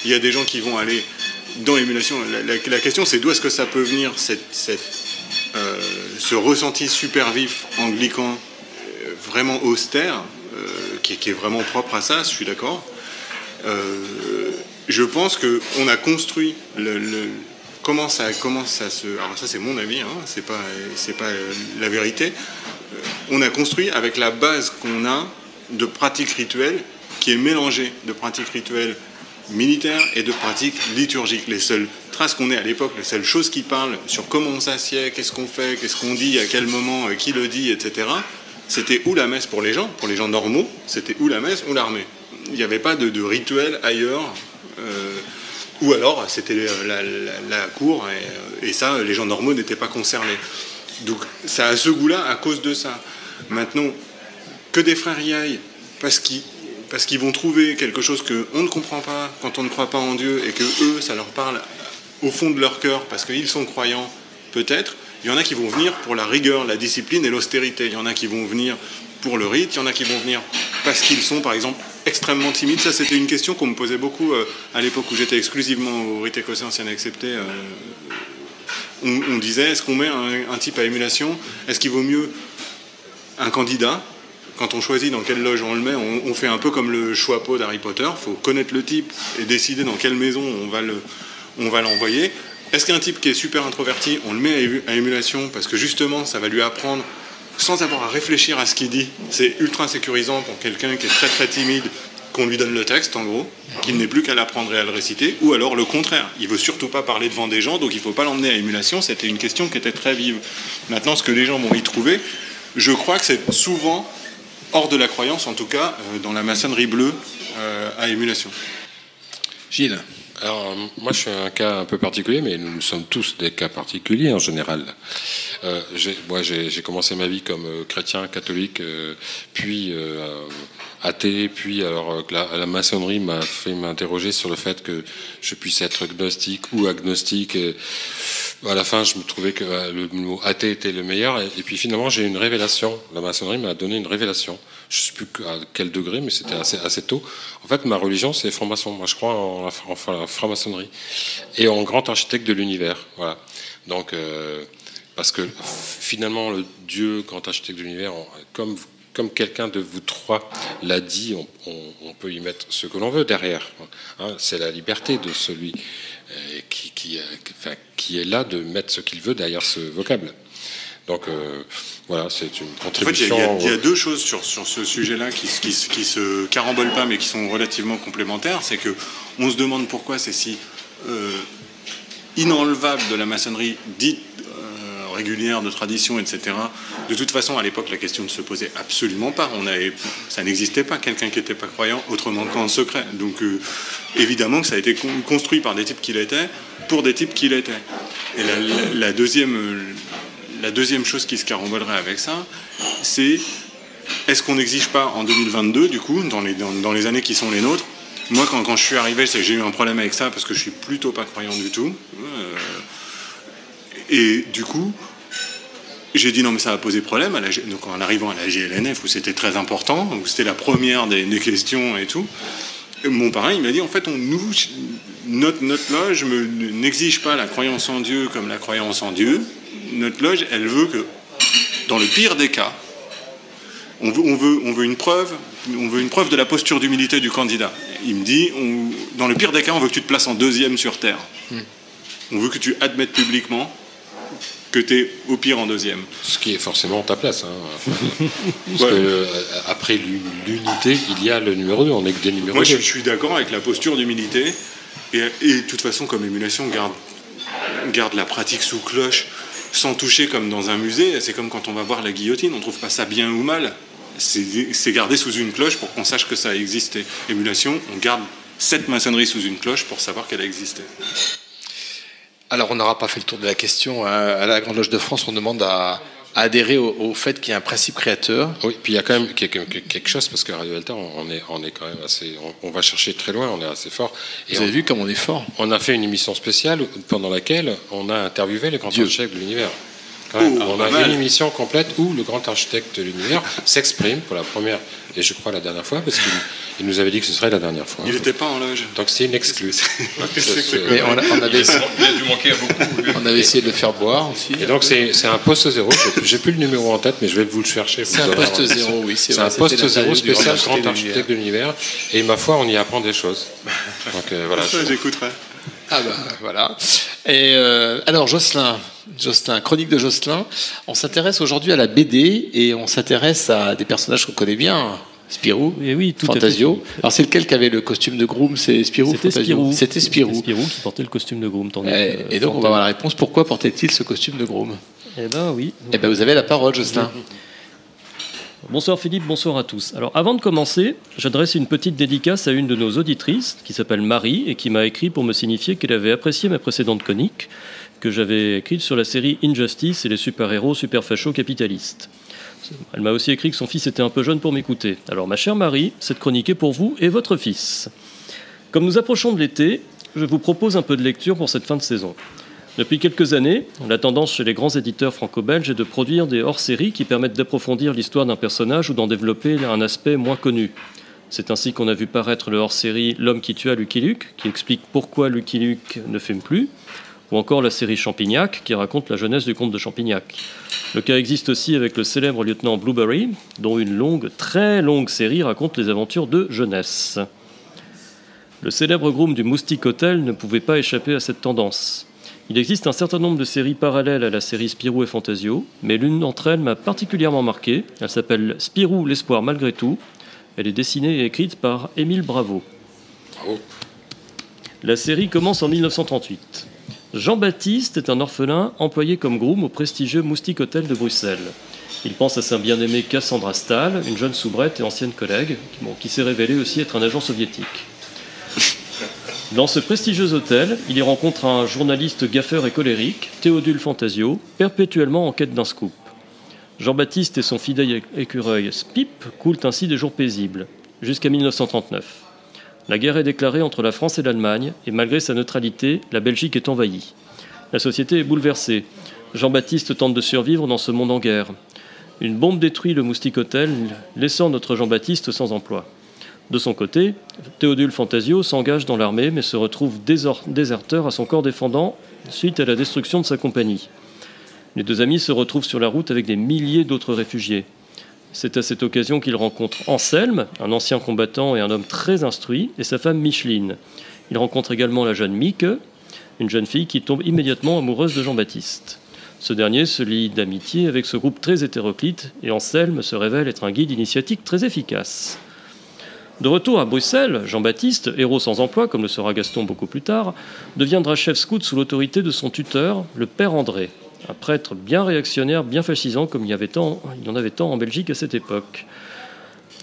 il y a des gens qui vont aller dans l'émulation. La, question, c'est d'où est-ce que ça peut venir, cette, euh, ce ressenti super vif anglican, euh, vraiment austère, euh, qui, est- vraiment propre à ça, je suis d'accord. Euh, je pense qu'on a construit comment ça comment ça se alors ça c'est mon avis hein, c'est pas c'est pas la vérité on a construit avec la base qu'on a de pratiques rituelles qui est mélangée de pratiques rituelles militaires et de pratiques liturgiques les seules traces qu'on ait à l'époque les seules choses qui parlent sur comment on s'assied qu'est-ce qu'on fait qu'est-ce qu'on dit à quel moment euh, qui le dit etc c'était ou la messe pour les gens pour les gens normaux c'était ou la messe ou l'armée il n'y avait pas de, rituel ailleurs. euh, ou alors, c'était la cour, et, euh, et ça, les gens normaux n'étaient pas concernés. Donc, ça a ce goût-là à cause de ça. Maintenant, que des frères y aillent, parce qu'ils parce qu'ils vont trouver quelque chose qu'on ne comprend pas quand on ne croit pas en Dieu, et que eux, ça leur parle au fond de leur cœur, parce qu'ils sont croyants, peut-être. Il y en a qui vont venir pour la rigueur, la discipline et l'austérité. Il y en a qui vont venir pour le rite, il y en a qui vont venir parce qu'ils sont, par exemple, extrêmement timides. Ça, c'était une question qu'on me posait beaucoup euh, à l'époque où j'étais exclusivement au rite écossais ancien accepté. euh, on, on disait, est-ce qu'on met un type à émulation? Est-ce qu'il vaut mieux un candidat quand on choisit dans quelle loge on le met, on, fait un peu comme le choix pot d'Harry Potter. Il faut connaître le type et décider dans quelle maison on va le, l'envoyer. Est-ce qu'un type qui est super introverti, on le met à ému- à émulation parce que justement, ça va lui apprendre sans avoir à réfléchir à ce qu'il dit. C'est ultra sécurisant pour quelqu'un qui est très très timide qu'on lui donne le texte en gros, qu'il n'ait plus qu'à l'apprendre et à le réciter, ou alors le contraire. Il veut surtout pas parler devant des gens, donc il ne faut pas l'emmener à émulation. C'était une question qui était très vive. Maintenant, ce que les gens vont y trouver, je crois que c'est souvent hors de la croyance, en tout cas euh, dans la maçonnerie bleue euh, à émulation. Gilles Alors, euh, moi, je suis un cas un peu particulier, mais nous, nous sommes tous des cas particuliers en général. Euh, j'ai- moi, j'ai j'ai commencé ma vie comme euh, chrétien, catholique, euh, puis euh, athée, puis alors euh, la, la maçonnerie m'a fait m'interroger sur le fait que je puisse être gnostique ou agnostique. et À la fin, je me trouvais que euh, le mot athée était le meilleur. Et, puis finalement, j'ai eu une révélation. La maçonnerie m'a donné une révélation. Je ne sais plus à quel degré, mais c'était assez, assez tôt. En fait, ma religion, c'est franc-maçon. Moi, je crois en la, franc-maçonnerie. Et en grand architecte de l'univers. Voilà. Donc, euh, parce que finalement, le Dieu, grand architecte de l'univers, comme, comme quelqu'un de vous trois l'a dit, on, on- on peut y mettre ce que l'on veut derrière. Hein, c'est la liberté de celui euh, qui, qui, euh, qui- enfin, qui est là de mettre ce qu'il veut derrière ce vocable. Donc euh, voilà, c'est une En fait, il y, contribution. a- y y deux choses sur, sur ce sujet-là qui, qui, se- qui se carambolent pas, mais qui sont relativement complémentaires. C'est que on se demande pourquoi c'est si inenlevable de la maçonnerie dite de tradition, etc. De toute façon, à l'époque, la question ne se posait absolument pas. On avait, ça n'existait pas, quelqu'un qui n'était pas croyant, autrement qu'en secret. Donc, euh, évidemment que ça a été con- construit par des types qui l'étaient, pour des types qui l'étaient. Et la deuxième, euh, la deuxième chose qui se carambolerait avec ça, c'est est-ce qu'on n'exige pas en 2022, du coup, dans les, dans, dans les années qui sont les nôtres, moi, quand, quand je suis arrivé, c'est que j'ai eu un problème avec ça parce que je suis plutôt pas croyant du tout. Euh, et du coup, j'ai dit non, mais ça va poser problème. À la donc, en arrivant à la GLNF, où c'était très important, où c'était la première des, des questions et tout, mon parrain, il m'a dit en fait, on nous, notre, notre loge n'exige pas la croyance en Dieu comme la croyance en Dieu. Notre loge, elle veut que, dans le pire des cas, on veut, on veut, on veut une preuve, on veut une preuve de la posture d'humilité du candidat. Il me dit, on- dans le pire des cas, on veut que tu te places en deuxième sur Terre. On veut que tu admettes publiquement que tu es au pire en deuxième. Ce qui est forcément ta place. hein. Parce que euh, après l'u- l'unité, il y a le numéro 2. On est que des numéros Moi, je, 2. je suis d'accord avec la posture d'humilité. Et, et de toute façon, comme émulation, garde, garde la pratique sous cloche, sans toucher comme dans un musée. C'est comme quand on va voir la guillotine, on trouve pas ça bien ou mal. C'est c'est gardé sous une cloche pour qu'on sache que ça a existé. Émulation, on garde cette maçonnerie sous une cloche pour savoir qu'elle a existé. Alors, on n'aura pas fait le tour de la question. hein. À la Grande Loge de France, on demande à, à adhérer au, au fait qu'il y a un principe créateur. Oui, puis il y a quand même quelque, quelque chose, parce que Radio Delta, on est, on est quand même assez. On, on va chercher très loin, on est assez fort. Vous on- avez vu comme on est fort On a fait une émission spéciale pendant laquelle on a interviewé le grand Dieu. architecte de l'univers. Quand même, Oh, on a mal. une émission complète où le grand architecte de l'univers s'exprime pour la première et je crois la dernière fois, parce qu'il il nous avait dit que ce serait la dernière fois. Il n'était pas en loge. Donc c'est une. Mais on, a- on avait, essayé- Il a dû manquer à beaucoup. on avait essayé de le faire boire aussi. Et donc c'est un poste zéro. J'ai- plus le numéro en tête, mais je vais vous le chercher. C'est un poste zéro, oui, c'est un poste zéro spécial grand grand architecte de architecte de l'univers. Et ma foi, on y apprend des choses. Donc euh, voilà. Ça, j'écouterai. Ah bah voilà. Et euh, alors Jocelyn, Jocelyn, chronique de Jocelyn. On s'intéresse aujourd'hui à la BD et on s'intéresse à des personnages qu'on connaît bien. Spirou, Et oui, tout à fait. Fantasio. Alors c'est lequel qui avait le costume de Groom C'est Spirou C'était Spirou. C'était Spirou. Spirou qui portait le costume de Groom. tandis Et, que, et donc on Fantasio- va avoir la réponse. Pourquoi portait-il ce costume de Groom? Eh ben oui. Eh ben vous avez la parole, Jocelyn. Bonsoir Philippe, bonsoir à tous. Alors avant de commencer, j'adresse une petite dédicace à une de nos auditrices qui s'appelle Marie et qui m'a écrit pour me signifier qu'elle avait apprécié ma précédente chronique que j'avais écrite sur la série Injustice et les super-héros super fachos capitalistes. Elle m'a aussi écrit que son fils était un peu jeune pour m'écouter. Alors ma chère Marie, cette chronique est pour vous et votre fils. Comme nous approchons de l'été, je vous propose un peu de lecture pour cette fin de saison. Depuis quelques années, la tendance chez les grands éditeurs franco-belges est de produire des hors-séries qui permettent d'approfondir l'histoire d'un personnage ou d'en développer un aspect moins connu. C'est ainsi qu'on a vu paraître le hors-série L'homme qui tua Lucky Luke, qui explique pourquoi Lucky Luke ne fume plus, ou encore la série Champignac, qui raconte la jeunesse du comte de Champignac. Le cas existe aussi avec le célèbre lieutenant Blueberry, dont une longue, très longue série raconte les aventures de jeunesse. Le célèbre groom du Moustique Hotel ne pouvait pas échapper à cette tendance. Il existe un certain nombre de séries parallèles à la série Spirou et Fantasio, mais l'une d'entre elles m'a particulièrement marqué. Elle s'appelle Spirou, l'espoir malgré tout. Elle est dessinée et écrite par Émile Bravo. Bravo. La série commence en 1938. Jean-Baptiste est un orphelin employé comme groom au prestigieux Moustique Hotel de Bruxelles. Il pense à sa bien-aimée Cassandra Stahl, une jeune soubrette et ancienne collègue, bon, qui s'est révélée aussi être un agent soviétique. Dans ce prestigieux hôtel, il y rencontre un journaliste gaffeur et colérique, Théodule Fantasio, perpétuellement en quête d'un scoop. Jean-Baptiste et son fidèle écureuil Spip coulent ainsi des jours paisibles, jusqu'à 1939. La guerre est déclarée entre la France et l'Allemagne, et malgré sa neutralité, la Belgique est envahie. La société est bouleversée. Jean-Baptiste tente de survivre dans ce monde en guerre. Une bombe détruit le Moustique Hôtel, laissant notre Jean-Baptiste sans emploi. De son côté, Théodule Fantasio s'engage dans l'armée mais se retrouve déserteur à son corps défendant suite à la destruction de sa compagnie. Les deux amis se retrouvent sur la route avec des milliers d'autres réfugiés. C'est à cette occasion qu'il rencontre Anselme, un ancien combattant et un homme très instruit, et sa femme Micheline. Il rencontre également la jeune Mieke, une jeune fille qui tombe immédiatement amoureuse de Jean-Baptiste. Ce dernier se lie d'amitié avec ce groupe très hétéroclite, et Anselme se révèle être un guide initiatique très efficace. De retour à Bruxelles, Jean-Baptiste, héros sans emploi, comme le sera Gaston beaucoup plus tard, deviendra chef scout sous l'autorité de son tuteur, le père André, un prêtre bien réactionnaire, bien fascisant, comme il y, en avait tant en Belgique à cette époque.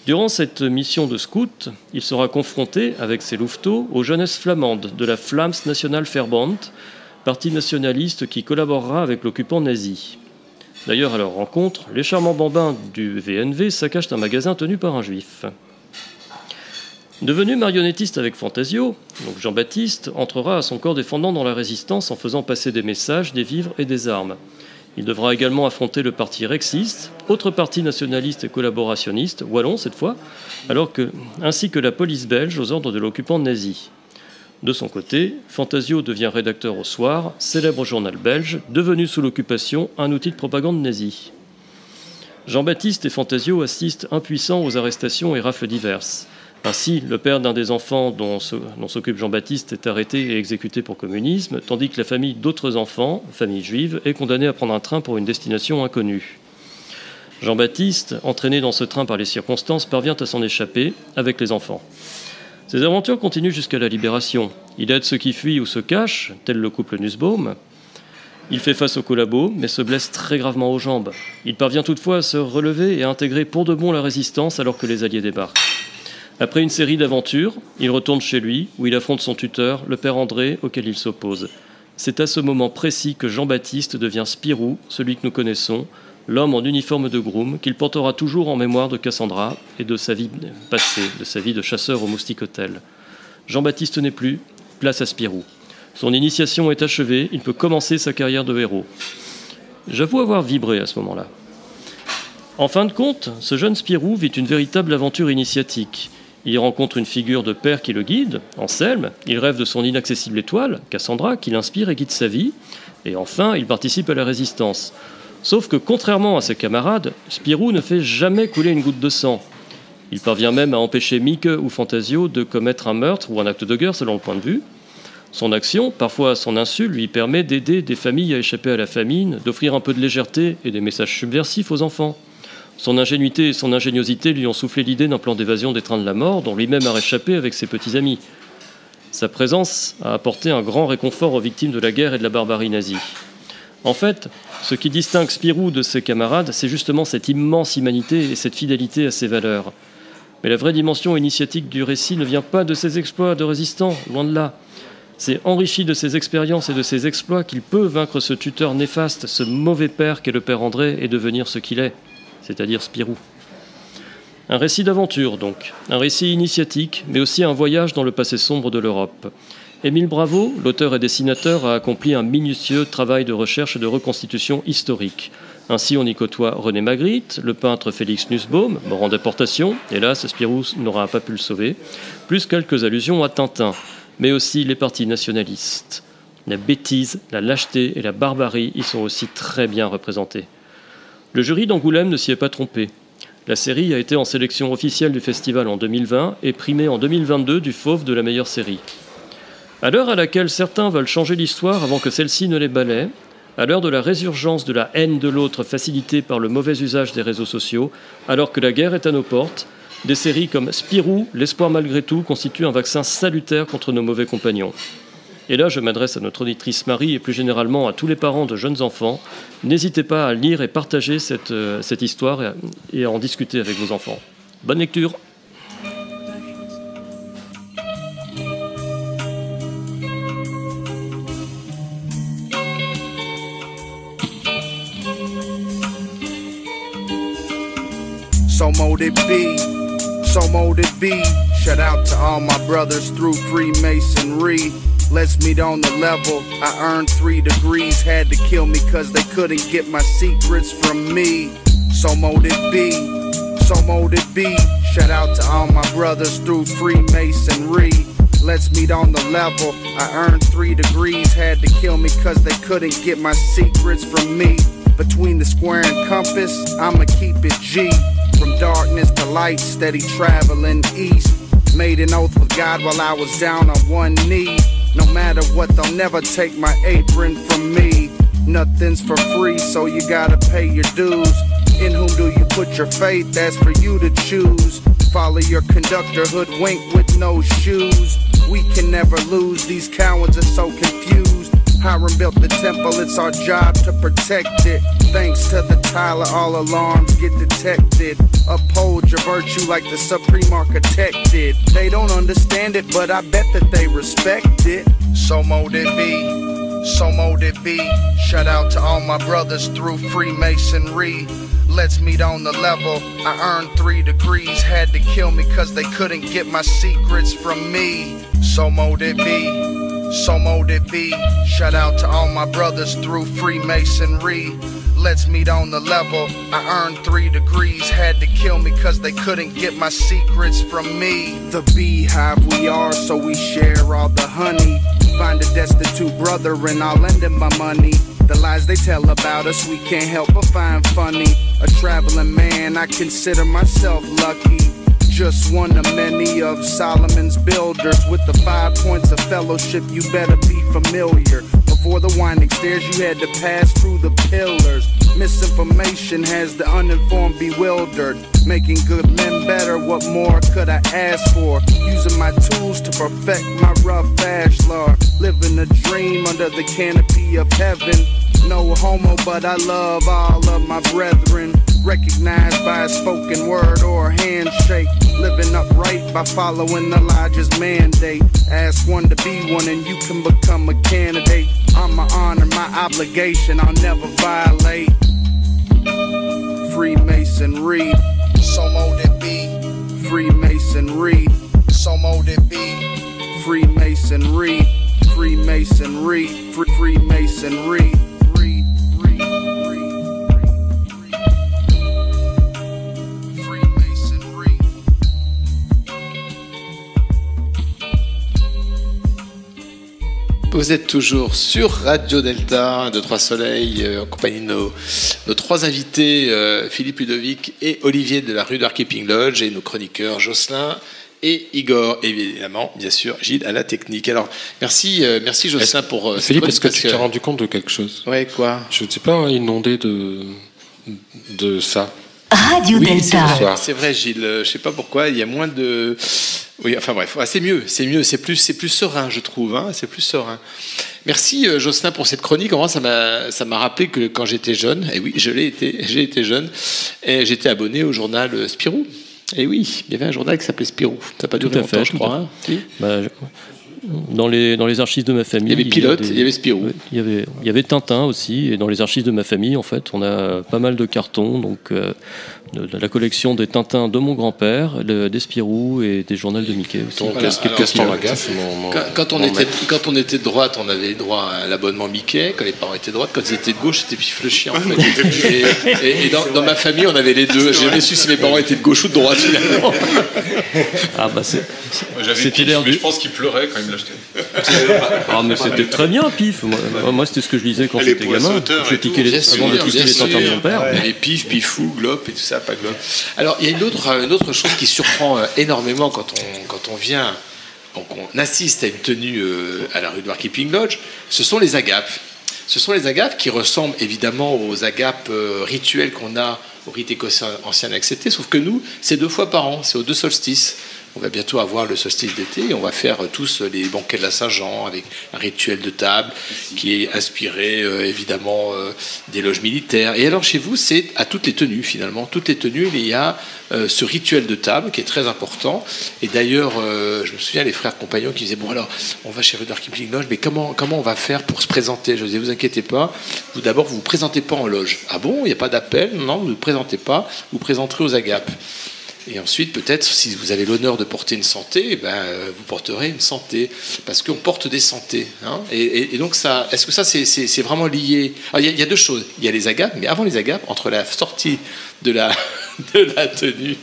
Durant cette mission de scout, il sera confronté, avec ses louveteaux, aux jeunesses flamandes de la Flams National Verband, parti nationaliste qui collaborera avec l'occupant nazi. D'ailleurs, à leur rencontre, les charmants bambins du VNV saccagent un magasin tenu par un juif. Devenu marionnettiste avec Fantasio, Jean-Baptiste entrera à son corps défendant dans la résistance en faisant passer des messages, des vivres et des armes. Il devra également affronter le parti rexiste, autre parti nationaliste et collaborationniste, wallon cette fois, ainsi que la police belge aux ordres de l'occupant nazi. De son côté, Fantasio devient rédacteur au Soir, célèbre journal belge, devenu sous l'occupation un outil de propagande nazie. Jean-Baptiste et Fantasio assistent impuissants aux arrestations et rafles diverses. Ainsi, le père d'un des enfants dont s'occupe Jean-Baptiste est arrêté et exécuté pour communisme, tandis que la famille d'autres enfants, famille juive, est condamnée à prendre un train pour une destination inconnue. Jean-Baptiste, entraîné dans ce train par les circonstances, parvient à s'en échapper avec les enfants. Ces aventures continuent jusqu'à la libération. Il aide ceux qui fuient ou se cachent, tel le couple Nussbaum. Il fait face aux collabos, mais se blesse très gravement aux jambes. Il parvient toutefois à se relever et à intégrer pour de bon la résistance alors que les Alliés débarquent. Après une série d'aventures, il retourne chez lui, où il affronte son tuteur, le père André, auquel il s'oppose. C'est à ce moment précis que Jean-Baptiste devient Spirou, celui que nous connaissons, l'homme en uniforme de groom, qu'il portera toujours en mémoire de Cassandra et de sa vie passée, de sa vie de chasseur au Moustique Hôtel. Jean-Baptiste n'est plus, place à Spirou. Son initiation est achevée, il peut commencer sa carrière de héros. J'avoue avoir vibré à ce moment-là. En fin de compte, ce jeune Spirou vit une véritable aventure initiatique. Il rencontre une figure de père qui le guide, Anselme. Il rêve de son inaccessible étoile, Cassandra, qui l'inspire et guide sa vie. Et enfin, il participe à la résistance. Sauf que, contrairement à ses camarades, Spirou ne fait jamais couler une goutte de sang. Il parvient même à empêcher Mieke ou Fantasio de commettre un meurtre ou un acte de guerre selon le point de vue. Son action, parfois à son insu, lui permet d'aider des familles à échapper à la famine, d'offrir un peu de légèreté et des messages subversifs aux enfants. Son ingénuité et son ingéniosité lui ont soufflé l'idée d'un plan d'évasion des trains de la mort dont lui-même a réchappé avec ses petits amis. Sa présence a apporté un grand réconfort aux victimes de la guerre et de la barbarie nazie. En fait, ce qui distingue Spirou de ses camarades, c'est justement cette immense humanité et cette fidélité à ses valeurs. Mais la vraie dimension initiatique du récit ne vient pas de ses exploits de résistants, loin de là. C'est enrichi de ses expériences et de ses exploits qu'il peut vaincre ce tuteur néfaste, ce mauvais père qu'est le père André, et devenir ce qu'il est, c'est-à-dire Spirou. Un récit d'aventure, donc, un récit initiatique, mais aussi un voyage dans le passé sombre de l'Europe. Émile Bravo, l'auteur et dessinateur, a accompli un minutieux travail de recherche et de reconstitution historique. Ainsi, on y côtoie René Magritte, le peintre Félix Nussbaum, mort en déportation, hélas, Spirou n'aura pas pu le sauver, plus quelques allusions à Tintin, mais aussi les partis nationalistes. La bêtise, la lâcheté et la barbarie y sont aussi très bien représentés. Le jury d'Angoulême ne s'y est pas trompé. La série a été en sélection officielle du festival en 2020 et primée en 2022 du Fauve de la meilleure série. À l'heure à laquelle certains veulent changer l'histoire avant que celle-ci ne les balaie, à l'heure de la résurgence de la haine de l'autre facilitée par le mauvais usage des réseaux sociaux, alors que la guerre est à nos portes, des séries comme Spirou, L'espoir malgré tout constituent un vaccin salutaire contre nos mauvais compagnons. Et là, je m'adresse à notre auditrice Marie et plus généralement à tous les parents de jeunes enfants. N'hésitez pas à lire et partager cette, euh, cette histoire et à, en discuter avec vos enfants. Bonne lecture So it be, so it be. Shout out to all my brothers through Freemasonry. Let's meet on the level. I earned three degrees, had to kill me cause they couldn't get my secrets from me. So mote it be, so mote it be. Shout out to all my brothers through Freemasonry. Let's meet on the level. I earned three degrees, had to kill me cause they couldn't get my secrets from me. Between the square and compass, I'ma keep it G. From darkness to light, steady traveling east. Made an oath with God while I was down on one knee. Matter what, they'll never take my apron from me. Nothing's for free, so you gotta pay your dues. In whom do you put your faith? That's for you to choose. Follow your conductor, hoodwink with no shoes. We can never lose, these cowards are so confused. Hiram built the temple, it's our job to protect it. Thanks to the Tyler, all alarms get detected. Uphold your virtue like the Supreme Architect did. They don't understand it, but I bet that they respect it. So mote it be, so mote it be. Shout out to all my brothers through Freemasonry. Let's meet on the level. I earned three degrees, had to kill me cause they couldn't get my secrets from me. So mote it be, so mote it be. Shout out to all my brothers through Freemasonry. Let's meet on the level. I earned three degrees, had to kill me cause they couldn't get my secrets from me. The beehive we are, so we share all the honey. Find a destitute brother and I'll lend him my money. The lies they tell about us, we can't help but find funny. A traveling man, I consider myself lucky. Just one of many of Solomon's builders. With the five points of fellowship, you better be familiar. Before the winding stairs, you had to pass through the pillars. Misinformation has the uninformed bewildered. Making good men better, what more could I ask for? Using my tools to perfect my rough ashlar. Living a dream under the canopy of heaven. No homo, but I love all of my brethren. Recognized by a spoken word or a handshake. Living upright by following Elijah's mandate. Ask one to be one and you can become a candidate. I'm my honor, my obligation, I'll never violate. Freemasonry, so mote it be. Freemasonry, so mote it be. Freemasonry, Freemasonry, Free Freemasonry. Vous êtes toujours sur Radio Delta de Trois Soleils, euh, en compagnie de nos, nos trois invités, euh, Philippe Ludovic et Olivier de la rue d'Arkeeping Lodge, et nos chroniqueurs Jocelyn et Igor, évidemment, bien sûr, Gilles à la technique. Alors, merci, euh, merci Jocelyn pour euh, Philippe, est-ce que tu t'es rendu compte de quelque chose? Ouais, quoi? Je ne sais pas inondé de, de ça. Radio Oui, c'est Delta. vrai, c'est vrai, Gilles. Euh, Je sais pas pourquoi, il y a moins de. Oui, enfin bref, Ah, c'est mieux, c'est mieux, c'est plus, c'est plus serein, je trouve. hein, c'est plus serein. Merci euh, Jocelyn pour cette chronique. En vrai, ça m'a, ça m'a rappelé que quand j'étais jeune, et oui, je l'ai été, j'ai été jeune, et j'étais abonné au journal euh, Spirou. Et oui, il y avait un journal qui s'appelait Spirou. Ça n'a pas Tout duré à fait, longtemps, je crois. hein. Bah, je- dans, les, dans les archives de ma famille. Il y avait Pilote, il y avait Spirou. Ouais, Il y avait, il y avait Tintin aussi. Et dans les archives de ma famille, en fait, on a pas mal de cartons. Donc, euh, de, de la collection des Tintins de mon grand-père, des Spirou et des journaux de Mickey aussi. Donc, Voilà. est-ce que Alors, Gaston Pilote. Lagaffe, mon- mon- Quand, quand on mon était, maître. quand on était de droite, on avait droit à l'abonnement Mickey. Quand les parents étaient de droite, quand ils étaient de gauche, c'était pif le chien. En fait. et et- et dans, dans ma famille, on avait les deux. J'ai jamais su si mes parents étaient de gauche ou de droite finalement. Ah, bah, c'est. C'était l'air du- je pense qu'il pleurait quand il me l'achetait. Ah, mais c'était très bien, pif. Moi, moi, c'était ce que je lisais quand les j'étais gamin. tout. tiquais les, avant de les Tintins de mon père. Avait pif, pifou, glop et tout ça, Alors, il y a une autre, autre chose qui surprend euh, énormément quand on, quand vient, donc on assiste à une tenue euh, à la rue de Keeping Lodge, ce sont les agapes. Ce sont les agapes qui ressemblent évidemment aux agapes euh, rituelles qu'on a au rite écossais ancien accepté, sauf que nous, c'est deux fois par an, c'est aux deux solstices. On va bientôt avoir le solstice d'été on va faire euh, tous les banquets de la Saint-Jean avec un rituel de table qui est inspiré euh, évidemment euh, des loges militaires. Et alors chez vous, c'est à toutes les tenues finalement. Toutes les tenues, il y a euh, ce rituel de table qui est très important. Et d'ailleurs, euh, je me souviens les frères compagnons qui disaient Bon alors, on va chez Rudolf Kipling Lodge, mais comment, comment on va faire pour se présenter? Je disais Vous inquiétez pas, vous d'abord, vous vous présentez pas en loge. Ah bon, il n'y a pas d'appel? Non, vous ne vous présentez pas, vous présenterez aux agapes. Et ensuite, peut-être, si vous avez l'honneur de porter une santé, eh ben, euh, vous porterez une santé, parce qu'on porte des santé. hein. Et, donc, ça, est-ce que ça, c'est vraiment lié? Il y a deux choses. Il y a les agapes, mais avant les agapes, entre la sortie de la, de la tenue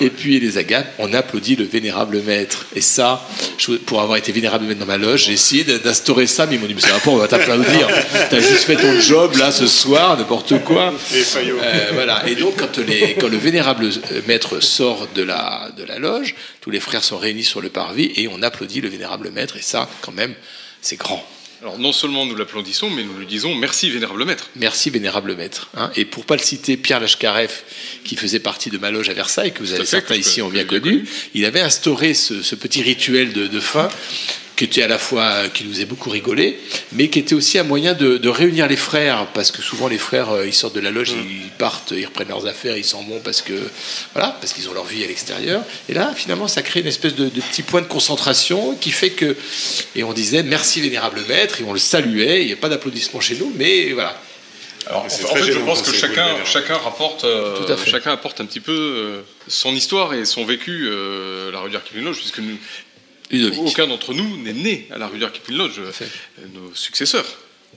et puis les agapes, on applaudit le vénérable maître. Et ça, je- pour avoir été vénérable maître dans ma loge, j'ai essayé d'instaurer ça, mais ils m'ont dit, mais ça va pas, on va t'applaudir. T'as juste fait ton job là ce soir, n'importe quoi. Et. Euh, voilà. Et donc, quand, les- quand le vénérable euh, maître sort de la, de la loge, tous les frères sont réunis sur le parvis et on applaudit le vénérable maître. Et ça, quand même, c'est grand. Alors non seulement nous l'applaudissons, mais nous lui disons merci vénérable maître. Merci, vénérable maître. hein. Et pour pas le citer, Pierre Lachkareff, qui faisait partie de ma loge à Versailles, que vous avez certains ici ont bien bien connu, il avait instauré ce, ce petit rituel de, de fin qui était à la fois qui nous faisait beaucoup rigoler, mais qui était aussi un moyen de, de réunir les frères, parce que souvent les frères euh, ils sortent de la loge, Mm. ils partent, ils reprennent leurs affaires, ils s'en vont parce que voilà, parce qu'ils ont leur vie à l'extérieur. Et là, finalement, ça crée une espèce de, de petit point de concentration qui fait que et on disait merci vénérable maître et on le saluait. Il n'y a pas d'applaudissements chez nous, mais voilà. Alors, en c'est fait, je pense que chacun, chacun rapporte, euh, Tout à fait. chacun apporte un petit peu euh, son histoire et son vécu euh, à la Kipling Lodge, puisque nous, Ludovic. aucun d'entre nous n'est né à la Rudyard Kipling Lodge. Euh, Nos successeurs.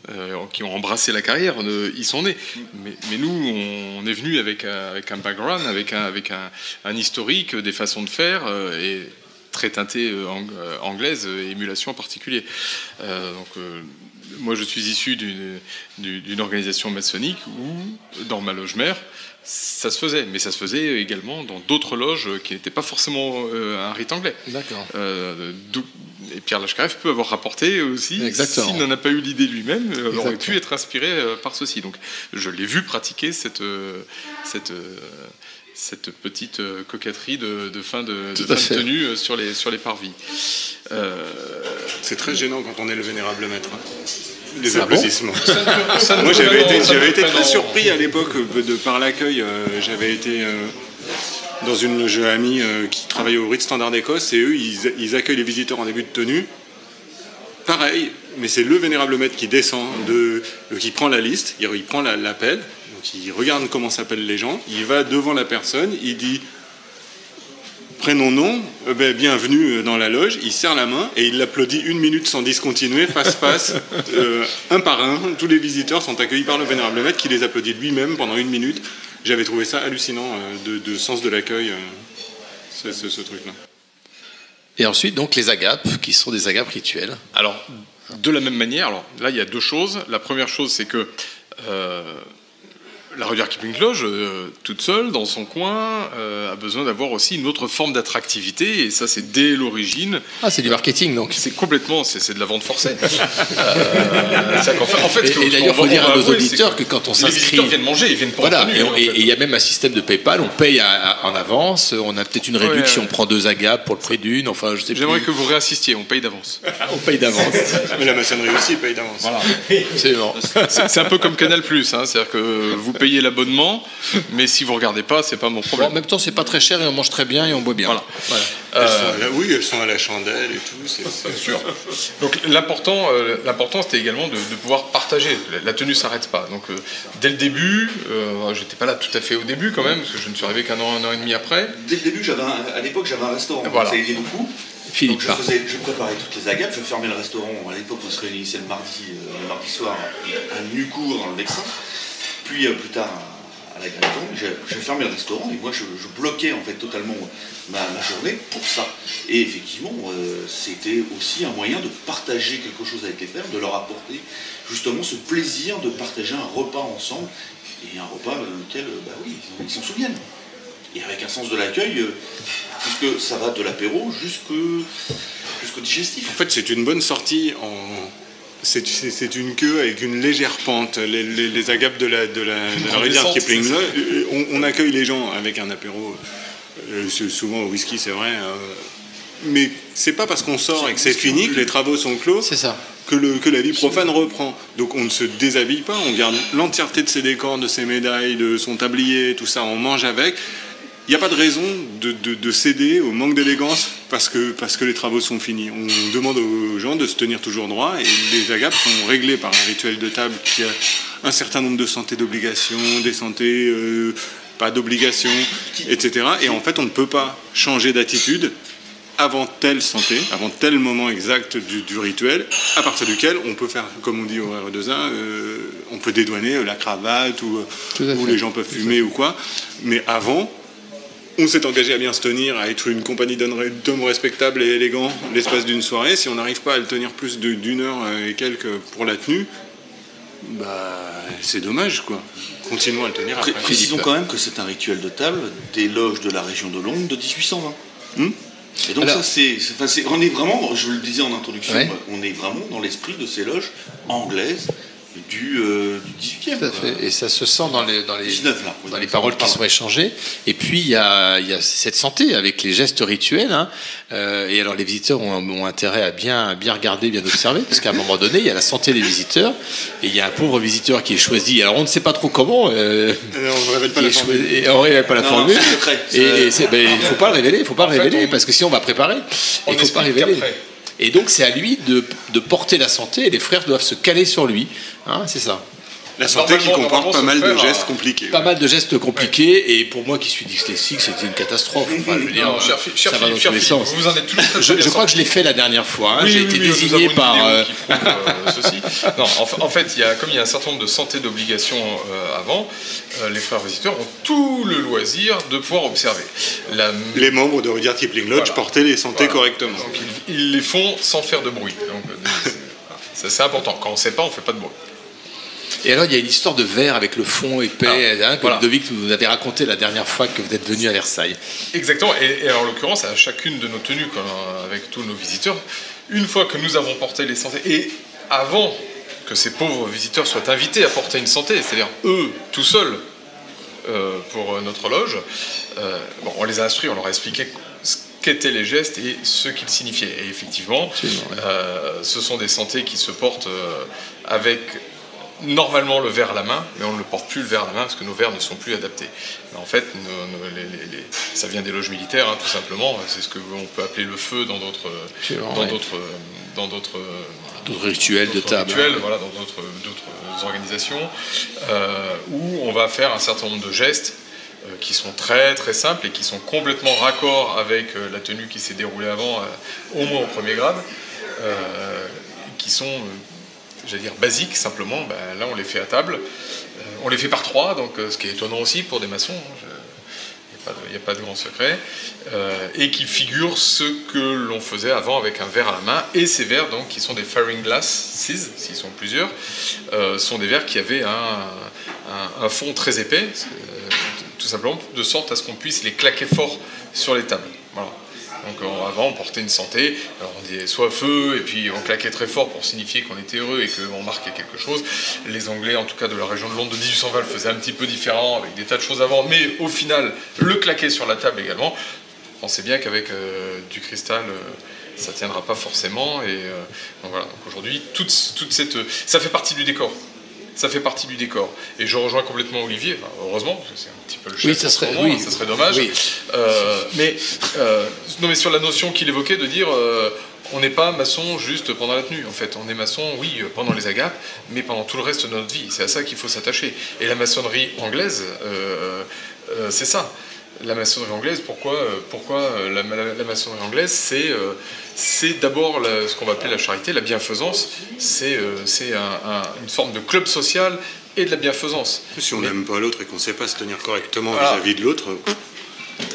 euh, qui ont embrassé la carrière, ne- ils sont nés. Mais, mais nous, on est venu avec un, avec un background, avec un, avec un, un historique, des façons de faire, euh, et très teinté euh, ang- euh, anglaise, euh, émulation en particulier. Euh, donc, euh, moi, je suis issu d'une du- d'une organisation maçonnique où, dans ma loge mère, ça se faisait, mais ça se faisait également dans d'autres loges qui n'étaient pas forcément euh, un rite anglais. D'accord. Euh, et Pierre Lachkareff peut avoir rapporté aussi, s'il n'en a pas eu l'idée lui-même, euh, aurait pu être inspiré euh, par ceci. Donc, je l'ai vu pratiquer cette, euh, cette, euh, cette petite euh, coquetterie de, de fin de, fin tenue euh, sur les, sur les parvis. Euh, C'est très gênant quand on est le vénérable maître. hein. Les Ah bon applaudissements. Moi j'avais été, j'avais été très surpris à l'époque euh, de par l'accueil. euh, J'avais été euh, dans une loge amie qui travaillait au Ritz Standard d'Écosse et eux ils, ils accueillent les visiteurs en début de tenue. Pareil, mais c'est le vénérable maître qui descend, de, qui prend la liste, il, prend la- l'appel, donc il regarde comment s'appellent les gens, il va devant la personne, il dit prénom nom, euh, ben, bienvenue euh, dans la loge, il serre la main et il l'applaudit une minute sans discontinuer, face face, euh, un par un. Tous les visiteurs sont accueillis par le vénérable maître qui les applaudit lui-même pendant une minute. J'avais trouvé ça hallucinant euh, de, de sens de l'accueil, euh, ce, ce- ce truc-là. Et ensuite, donc, les agapes, qui sont des agapes rituelles. Alors, de la même manière, alors là, il y a deux choses. La première chose, c'est que euh, la Rudyard Kipling Lodge, euh, toute seule, dans son coin, euh, a besoin d'avoir aussi une autre forme d'attractivité, et ça, c'est dès l'origine. Ah, c'est du marketing, donc. C'est complètement, c'est de la vente forcée. Euh, fait- en fait, Et- d'ailleurs, qu'on faut va- dire à nos auditeurs que quand on Les s'inscrit- visiteurs viennent manger, ils viennent pas Voilà, en tenue, et hein, en et fait. il y a même un système de PayPal, on paye à- à- en avance, on a peut-être une réduction, ouais. on prend deux agapes pour le prix d'une, enfin je sais plus. J'aimerais que vous réassistiez, on paye d'avance. on paye d'avance. Mais la maçonnerie aussi paye d'avance. Voilà. C'est c'est un peu comme Canal Plus, hein, c'est-à-dire que vous payez l'abonnement, mais si vous regardez pas, c'est pas mon Bon, problème. en même temps, c'est pas très cher et on mange très bien et on boit bien. Voilà. Voilà. Elles Euh, sont à la- oui, elles sont à la chandelle et tout. c'est- sûr. Donc l'important, euh, l'important, c'était également de, de pouvoir partager. La, la tenue s'arrête pas. Donc euh, dès le début, euh, j'étais pas là tout à fait au début quand même, parce que je ne suis arrivé qu'un an, un an et demi après. Dès le début, j'avais un- à l'époque, j'avais un restaurant. Voilà. Ça aidait beaucoup. Philippe Donc je, faisais, je préparais toutes les agapes, je fermais le restaurant. À l'époque, on se réunissait le mardi, euh, le mardi soir à Nucourt, dans le Vexin. Puis euh, plus tard à, la Galeton. Je, je fermais le restaurant et moi, je, bloquais en fait totalement ma, ma journée pour ça. Et effectivement, euh, c'était aussi un moyen de partager quelque chose avec les frères, de leur apporter justement ce plaisir de partager un repas ensemble. Et un repas lequel, euh, bah oui, ils s'en souviennent et avec un sens de l'accueil, euh, puisque ça va de l'apéro jusqu'au digestif. En fait, c'est une bonne sortie en. C'est une queue avec une légère pente. Les, les- les agapes de la, de la, de descente, Kipling, ça. euh, on, on accueille les gens avec un apéro. euh, souvent au whisky, c'est vrai. euh, mais c'est pas parce qu'on sort et que c'est fini, que les travaux sont clos, C'est ça. que, le, que la vie profane reprend. Donc on ne se déshabille pas, on garde l'entièreté de ses décors, de ses médailles, de son tablier, tout ça, on mange avec. Il n'y a pas de raison de, de- de céder au manque d'élégance parce que, parce que les travaux sont finis. On demande aux gens de se tenir toujours droit et les agapes sont réglées par un rituel de table qui a un certain nombre de santé d'obligations, des santé euh, pas d'obligation, etc. Et en fait, on ne peut pas changer d'attitude avant telle santé, avant tel moment exact du, du rituel, à partir duquel on peut faire, comme on dit au RE2A, euh, on peut dédouaner la cravate ou, ou les gens peuvent fumer ou quoi. Mais avant, on s'est engagé à bien se tenir, à être une compagnie d'hommes respectables et élégants l'espace d'une soirée. Si on n'arrive pas à le tenir plus d'une heure et quelques pour la tenue, bah c'est dommage quoi. Continuons à le tenir après. précisons quand même que c'est un rituel de table des loges de la région de Londres de 1820. Hmm? Et donc Alors- ça, c'est, enfin, c'est- on est vraiment, je le disais en introduction, Ouais. on est vraiment dans l'esprit de ces loges anglaises du, euh, du 18e. Tout à fait. Et ça se sent dans les, dans les, 19 là. dans les paroles qui sont échangées. Et puis, il y y a cette santé avec les gestes rituels. hein. Euh, et alors, les visiteurs ont, ont intérêt à bien, bien regarder, bien observer, parce qu'à un moment donné, il y a la santé des visiteurs. Et il y a un pauvre visiteur qui est choisi. Alors, on ne sait pas trop comment. euh, on ne révèle pas la formule. choisi- et on ne révèle pas la Non, formule. c'est secret. Et, et c'est- ben, il ne faut pas le révéler. Il faut pas le fait, révéler, on- parce que sinon, on va préparer. Il ne faut pas révéler. Et donc, c'est à lui de, porter la santé. Et les frères doivent se caler sur lui. Hein, c'est ça. La santé qui comporte pas mal de gestes compliqués. Pas mal de gestes compliqués, et pour moi qui suis dyslexique, c'était une catastrophe. Enfin, je veux dire, Non, cher, cher ça va dans tous les sens. vous en êtes toujours Je, je crois que je l'ai fait la dernière fois. hein. Oui, J'ai oui, été oui, désigné par. euh, qui prouve, euh, ceci. Non, en, fa- en fait, il y a, comme il y a un certain nombre de santé d'obligations euh, avant, euh, les frères visiteurs ont tout le loisir de pouvoir observer. La- Les membres de Rudyard Kipling Lodge Voilà. portaient les santés Voilà. correctement. Donc, ils, ils les font sans faire de bruit. C'est important. Quand on ne sait pas, on ne fait pas de bruit. Et alors, il y a une histoire de verre avec le fond épais, hein, que voilà. Ludovic vous avez raconté la dernière fois que vous êtes venu à Versailles. Exactement. Et, et en l'occurrence, à chacune de nos tenues, quand- avec tous nos visiteurs, une fois que nous avons porté les santés, et avant que ces pauvres visiteurs soient invités à porter une santé, c'est-à-dire eux, tout seuls, euh, pour euh, notre loge, euh, bon, on les a instruits, on leur a expliqué ce qu'étaient les gestes et ce qu'ils signifiaient. Et effectivement, euh, ce sont des santés qui se portent euh, avec normalement le verre à la main, mais on ne le porte plus le verre à la main parce que nos verres ne sont plus adaptés. Mais en fait, nos- nos- les- les- les- ça vient des loges militaires, hein, tout simplement. C'est ce que on peut appeler le feu dans d'autres, dans ouais. d'autres, dans d'autres D'autres rituels de table. rituels, voilà, dans d'autres, d'autres organisations, euh, où on va faire un certain nombre de gestes euh, qui sont très très simples et qui sont complètement raccord avec euh, la tenue qui s'est déroulée avant, euh, au moins au premier grade, euh, qui sont, euh, j'allais dire, basiques simplement. Ben, là, on les fait à table. Euh, on les fait par trois, donc euh, ce qui est étonnant aussi pour des maçons. hein, il n'y a pas de grand secret, euh, et qui figure ce que l'on faisait avant avec un verre à la main. Et ces verres, donc, qui sont des firing glasses, s'ils sont plusieurs, sont des verres qui avaient un, un- fond très épais, tout simplement de sorte à ce qu'on puisse les claquer fort sur les tables. Voilà. Donc euh, avant, on portait une santé, alors on disait soit feu, et puis on claquait très fort pour signifier qu'on était heureux et qu'on marquait quelque chose. Les Anglais, en tout cas de la région de Londres de 1820, le faisaient un petit peu différent, avec des tas de choses avant, mais au final, le claquer sur la table également. Sait bien qu'avec euh, du cristal, euh, ça tiendra pas forcément. Et donc voilà, Donc aujourd'hui, toute, toute cette, ça fait partie du décor. Ça fait partie du décor. Et je rejoins complètement Olivier, enfin, heureusement, parce que c'est un petit peu le chef Oui, ça serait- moment, oui. hein, ça serait dommage. Oui. Euh, mais, euh, non, mais sur la notion qu'il évoquait de dire euh, on n'est pas maçon juste pendant la tenue. En fait, on est maçon, oui, pendant les agapes, mais pendant tout le reste de notre vie. C'est à ça qu'il faut s'attacher. Et la maçonnerie anglaise, c'est ça. La maçonnerie anglaise, pourquoi, euh, pourquoi euh, la, la- la maçonnerie anglaise C'est euh, c'est d'abord ce qu'on va appeler la charité, la bienfaisance. C'est euh, c'est un- un- une forme de club social et de la bienfaisance. Si on n'aime pas l'autre et qu'on ne sait pas se tenir correctement Voilà. vis-à-vis de l'autre,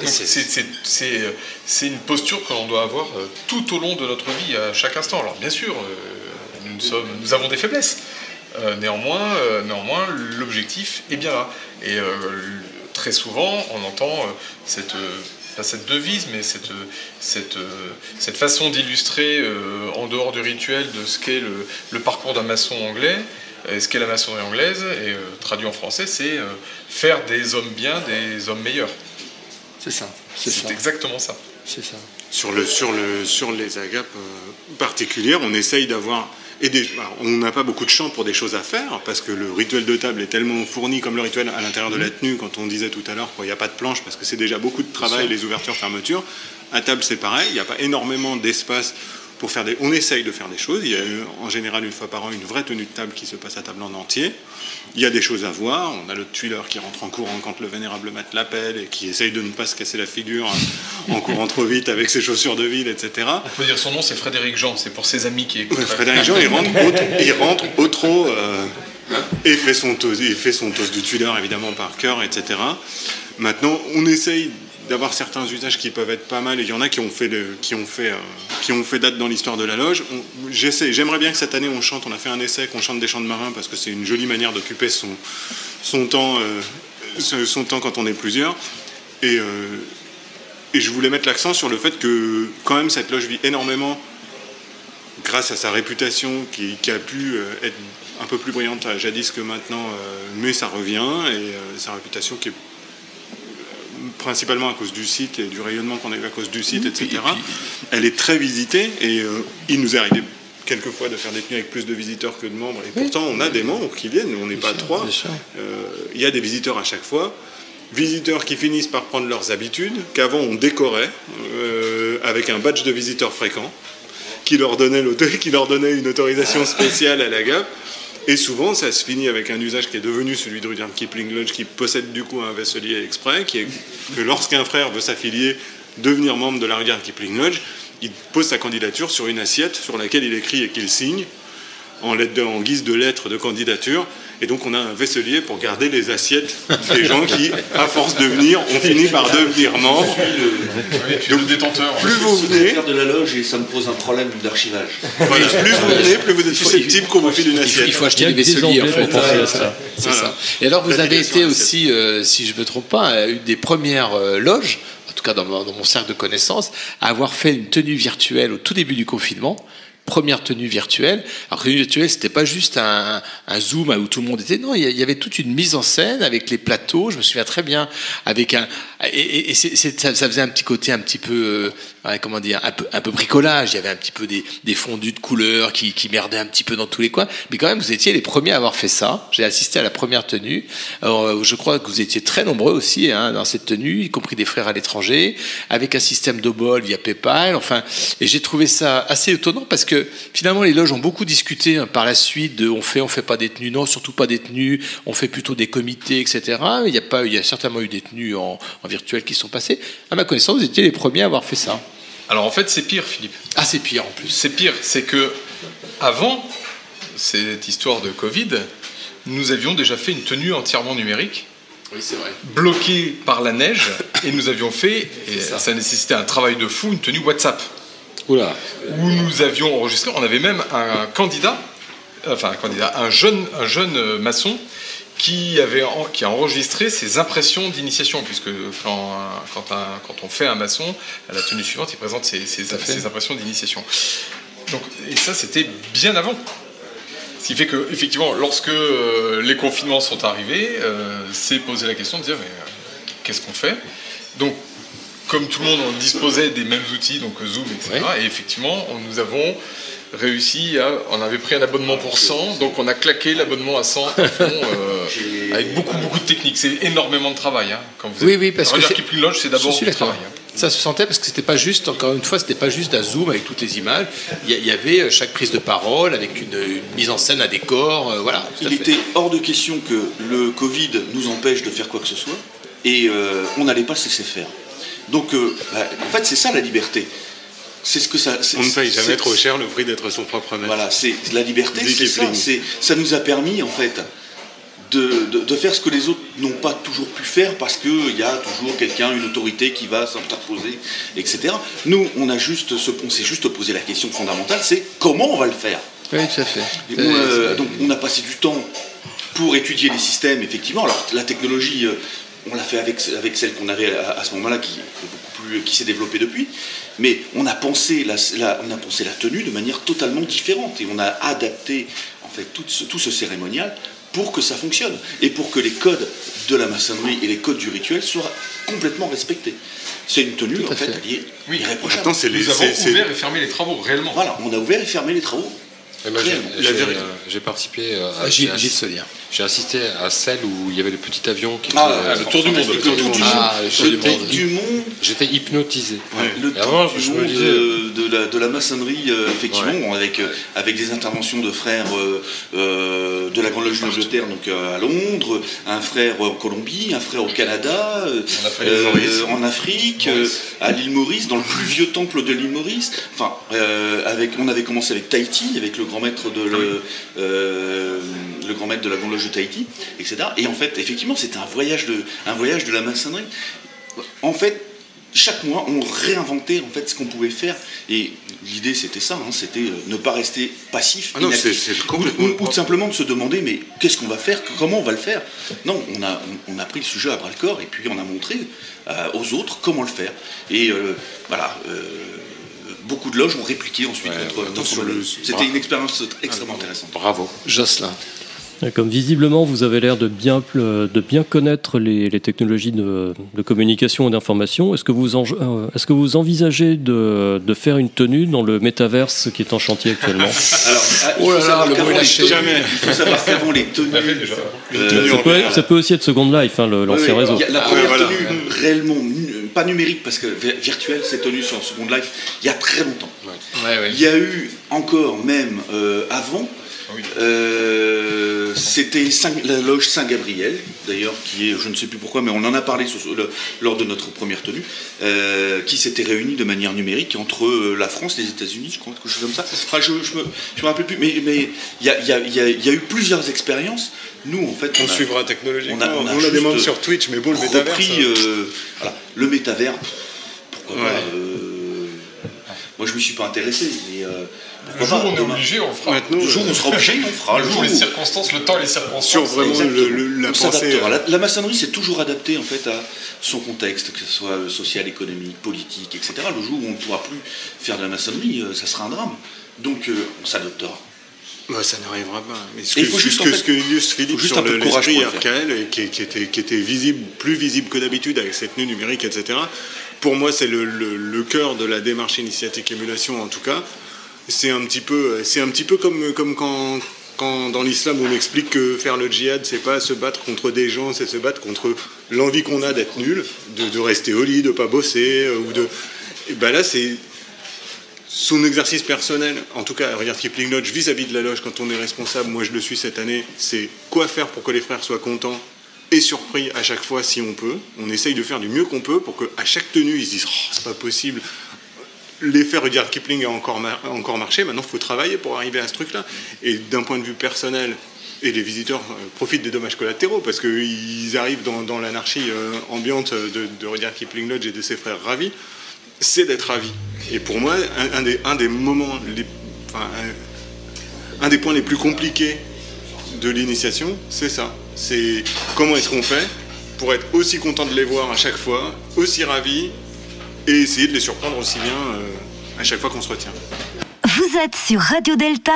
C'est une posture que l'on doit avoir tout au long de notre vie, à chaque instant. Alors bien sûr, nous, sommes, nous avons des faiblesses. Euh, néanmoins, euh, néanmoins l'objectif est bien là. Et euh, très souvent, on entend euh, cette, euh, pas cette devise, mais cette, euh, cette, euh, cette façon d'illustrer euh, en dehors du rituel de ce qu'est le, le parcours d'un maçon anglais. Et ce qu'est la maçonnerie anglaise, et euh, traduit en français, c'est euh, faire des hommes bien des hommes meilleurs. C'est ça. C'est exactement ça. C'est ça. sur, le, sur, le, sur les agapes euh, particulières, on essaye d'avoir. Et des- alors, on n'a pas beaucoup de champs pour des choses à faire, parce que le rituel de table est tellement fourni comme le rituel à l'intérieur de la tenue, quand on disait tout à l'heure qu'il n'y a pas de planche, parce que c'est déjà beaucoup de travail, les ouvertures, fermetures. À table, c'est pareil, il n'y a pas énormément d'espace pour faire des, on essaye de faire des choses. Il y a en général une fois par an une vraie tenue de table qui se passe à table en entier. Il y a des choses à voir. On a le tuileur qui rentre en courant quand le vénérable maître l'appelle et qui essaye de ne pas se casser la figure en courant trop vite avec ses chaussures de ville, etc. On peut dire son nom, c'est Frédéric Jean, c'est pour ses amis qui écoutent. Frédéric Jean, il rentre au, il rentre au trop euh, et fait son toast, il fait son toast du tuileur évidemment par cœur, etc. Maintenant, on essaye d'avoir certains usages qui peuvent être pas mal et il y en a qui ont fait, qui ont fait, euh, qui ont fait date dans l'histoire de la loge. J'essaie- J'aimerais bien que cette année on chante, on a fait un essai qu'on chante des chants de marins parce que c'est une jolie manière d'occuper son, son, temps, euh, son temps quand on est plusieurs. Et, euh, et je voulais mettre l'accent sur le fait que quand même cette loge vit énormément grâce à sa réputation qui, a pu être un peu plus brillante jadis que maintenant, mais ça revient, et sa réputation qui est principalement à cause du site et du rayonnement qu'on a eu à cause du site, etc. Elle est très visitée, et euh, il nous est arrivé quelquefois de faire des tenues avec plus de visiteurs que de membres, et pourtant on a des membres qui viennent, on n'est pas trois, Euh, il y a des visiteurs à chaque fois, visiteurs qui finissent par prendre leurs habitudes, qu'avant on décorait euh, avec un badge de visiteurs fréquent, qui leur donnait, qui leur donnait une autorisation spéciale à la GAP. Et souvent, ça se finit avec un usage qui est devenu celui de Rudyard Kipling Lodge, qui possède du coup un vaisselier exprès, qui est que lorsqu'un frère veut s'affilier, devenir membre de la Rudyard Kipling Lodge, il pose sa candidature sur une assiette sur laquelle il écrit et qu'il signe en, en guise de lettre de candidature. Et donc, on a un vaisselier pour garder les assiettes des gens qui, à force de venir, ont fini par devenir membres. le détenteur. Plus vous venez, de la loge et ça me pose un problème d'archivage. Voilà, plus vous venez, plus vous êtes susceptible qu'on vous file une assiette. il faut acheter des vaisseliers en fait. C'est ça. Ça. Et alors vous avez été aussi, euh, si je ne me trompe pas, euh, une des premières euh, loges, en tout cas dans mon, dans mon cercle de connaissances, à avoir fait une tenue virtuelle au tout début du confinement. Première tenue virtuelle. Alors tenue virtuelle, c'était pas juste un, zoom où tout le monde était. Non, il y avait toute une mise en scène avec les plateaux. Je me souviens très bien avec un et, et- ça, ça faisait un petit côté un petit peu comment dire un peu bricolage. Il y avait un petit peu des, fondus de couleurs qui, qui merdaient un petit peu dans tous les coins. Mais quand même, vous étiez les premiers à avoir fait ça. J'ai assisté à la première tenue. Euh, je crois que vous étiez très nombreux aussi hein, dans cette tenue, y compris des frères à l'étranger, avec un système de bol via PayPal. Enfin, et j'ai trouvé ça assez étonnant parce que finalement, les loges ont beaucoup discuté hein, par la suite de on fait, on fait pas des tenues, non, surtout pas des tenues, on fait plutôt des comités, etc. Il y a pas, il y a certainement eu des tenues en, en virtuel qui sont passées. À ma connaissance, vous étiez les premiers à avoir fait ça. Alors en fait, c'est pire, Philippe. Ah, c'est pire en plus. C'est pire, c'est que avant cette histoire de Covid, nous avions déjà fait une tenue entièrement numérique. Oui, c'est vrai. bloquée par la neige et nous avions fait, et ça. ça. nécessitait un travail de fou, une tenue WhatsApp. Oula. Où nous avions enregistré, on avait même un candidat, enfin un candidat, un jeune, un jeune euh, maçon qui, avait, qui a enregistré ses impressions d'initiation, puisque quand, quand, un- quand on fait un maçon, à la tenue suivante, il présente ses, impressions d'initiation. Donc, et ça, c'était bien avant. Ce qui fait que, effectivement, lorsque euh, les confinements sont arrivés, euh, c'est poser la question de dire mais, euh, qu'est-ce qu'on fait? Donc, comme tout le monde, on disposait des mêmes outils, donc Zoom, etc. Et effectivement, on- nous avons réussi à. On avait pris un abonnement pour 100, donc on a claqué l'abonnement à 100 à fond, euh, avec beaucoup, beaucoup de techniques. C'est énormément de travail. hein, quand vous Oui, êtes- oui, parce que Regarde c'est- Kipling Lodge, c'est d'abord du travail. hein. Ça se sentait parce que c'était pas juste, encore une fois, c'était pas juste un zoom avec toutes les images. Il y, avait euh, chaque prise de parole avec une, une mise en scène, un décor, euh, voilà. à Il fait. était hors de question que le Covid nous empêche de faire quoi que ce soit et euh, on n'allait pas se laisser faire. Donc, euh, bah, en fait, c'est ça la liberté. C'est ce que ça. c'est- On ne paye jamais trop cher le prix d'être son propre maître. Voilà, c'est la liberté, c'est ça. Ça nous a permis, en fait, de, de- de faire ce que les autres n'ont pas toujours pu faire parce qu'il y a toujours quelqu'un, une autorité qui va s'interposer, etc. Nous, on a juste, se- on s'est juste posé la question fondamentale, c'est comment on va le faire? Oui, tout à fait. Et nous, euh, donc on a passé du temps pour étudier les systèmes, effectivement. Alors la technologie, euh, on l'a fait avec, avec celle qu'on avait à, à ce moment-là, qui, est beaucoup plus- qui s'est développée depuis. Mais on a, pensé la, la- on a pensé la tenue de manière totalement différente et on a adapté en fait tout ce, tout ce cérémonial pour que ça fonctionne et pour que les codes de la maçonnerie et les codes du rituel soient complètement respectés. C'est une tenue en fait, y est irréprochable. Maintenant, c'est les- Nous avons ouvert et fermé les travaux, réellement. Voilà, on a ouvert et fermé les travaux. Et moi, j'ai- Réellement. j'ai euh, j'ai participé euh, à, Gilles- à- Gilles Solier. J'ai assisté à celle où il y avait le petit avion qui Ah, faisait- le tour du monde, le tour du monde. Ah, j'étais- tour du monde. J'étais hypnotisé. Le avant, tour du je me monde disais. de, de la, de la maçonnerie, euh, effectivement, avec, euh, avec des interventions de frères euh, euh, de la Grande Loge d'Angleterre donc, euh, à Londres, un frère en Colombie, un frère au Canada, euh, euh, en Afrique, euh, à l'île Maurice, dans le plus vieux temple de l'île Maurice. Enfin, euh, avec, on avait commencé avec Tahiti, avec le grand maître de, le, euh, le grand maître de la Grande Loge de Tahiti, etc. Et en fait, effectivement, c'était un voyage de, un voyage de la maçonnerie. En fait, chaque mois, on réinventait en fait ce qu'on pouvait faire. Et l'idée, c'était ça, hein, c'était euh, ne pas rester passif, Ah non, inactif. c'est- c'est ou, complètement ou- simplement de se demander, mais qu'est-ce qu'on va faire, comment on va le faire? Non, on a, on, on a pris le sujet à bras le corps et puis on a montré euh, aux autres comment le faire. Et euh, voilà. euh, Beaucoup de loges ont répliqué ensuite le- C'était une expérience extrêmement intéressante. Bravo. Jocelyn. Comme visiblement vous avez l'air de bien, de bien connaître les, les technologies de, de communication et d'information, est-ce que, vous en- euh, est-ce que vous envisagez de, de faire une tenue dans le métaverse qui est en chantier actuellement? Alors, ah, il Oh là faut là, savoir le mot qu'avant les Jamais. Il faut savoir qu'avant les tenues, euh, ça peut, ça peut aussi être Second Life, hein, le- l'ancien réseau. il y a La première voilà. tenue réellement, pas numérique parce que vi- virtuelle, c'est tenue sur Second Life il y a très longtemps. Ouais, ouais. Il y a eu encore même euh, avant, euh, c'était la loge Saint-Gabriel, d'ailleurs, qui est, je ne sais plus pourquoi, mais on en a parlé le- lors de notre première tenue, euh, qui s'était réunie de manière numérique entre euh, la France et les États-Unis, je crois, quelque chose comme ça. Enfin, je ne me, je me rappelle plus, mais mais il y, a, il y a- il y a- il y a eu plusieurs expériences. Nous, en fait, On suivra technologiquement. on on a des juste membres sur Twitch, mais bon, le métavers. euh, voilà, le métavers, pourquoi Ouais. pas Moi, je ne m'y suis pas intéressé, mais Le jour où on est obligé, on le fera. Maintenant, Le jour où on sera obligé, on fera. Le jour où les circonstances, le temps et les circonstances. Sur vraiment le- le- la On pensée. s'adaptera. euh, La, la maçonnerie s'est toujours adaptée en fait à son contexte, que ce soit euh, social, économique, politique, etc. Le jour où on ne pourra plus faire de la maçonnerie, euh, ça sera un drame. Donc euh, on s'adaptera. Bah, ça n'arrivera pas. Mais ce que, il faut ce juste, que, en fait, ce que illustre Philippe juste sur un peu le- de courage l'esprit RKL, qui, qui était, qui était visible, plus visible que d'habitude avec cette tenue numérique, etc. Pour moi, c'est le, le- le cœur de la démarche initiatique émulation, en tout cas. C'est un petit peu, c'est un petit peu comme, comme quand, quand dans l'islam on explique que faire le djihad, c'est pas se battre contre des gens, c'est se battre contre l'envie qu'on a d'être nul, de, rester au lit, de pas bosser, euh, ou de. Et ben là, c'est son exercice personnel, en tout cas, regarde Kipling Lodge vis-à-vis de la loge, quand on est responsable, moi je le suis cette année, c'est quoi faire pour que les frères soient contents et surpris à chaque fois si on peut. On essaye de faire du mieux qu'on peut pour qu'à chaque tenue, ils se disent oh, c'est pas possible. L'effet Rudyard Kipling a encore, encore marché, maintenant il faut travailler pour arriver à ce truc-là. Et d'un point de vue personnel, et les visiteurs euh, profitent des dommages collatéraux parce qu'ils arrivent dans, l'anarchie euh, ambiante de, Rudyard Kipling Lodge et de ses frères ravis, c'est d'être ravi. Et pour moi, un, des, un des moments, un des points les plus compliqués de l'initiation, c'est ça. C'est comment est-ce qu'on fait pour être aussi content de les voir à chaque fois, aussi ravis, et essayer de les surprendre aussi bien euh, à chaque fois qu'on se retient. Vous êtes sur Radio Delta,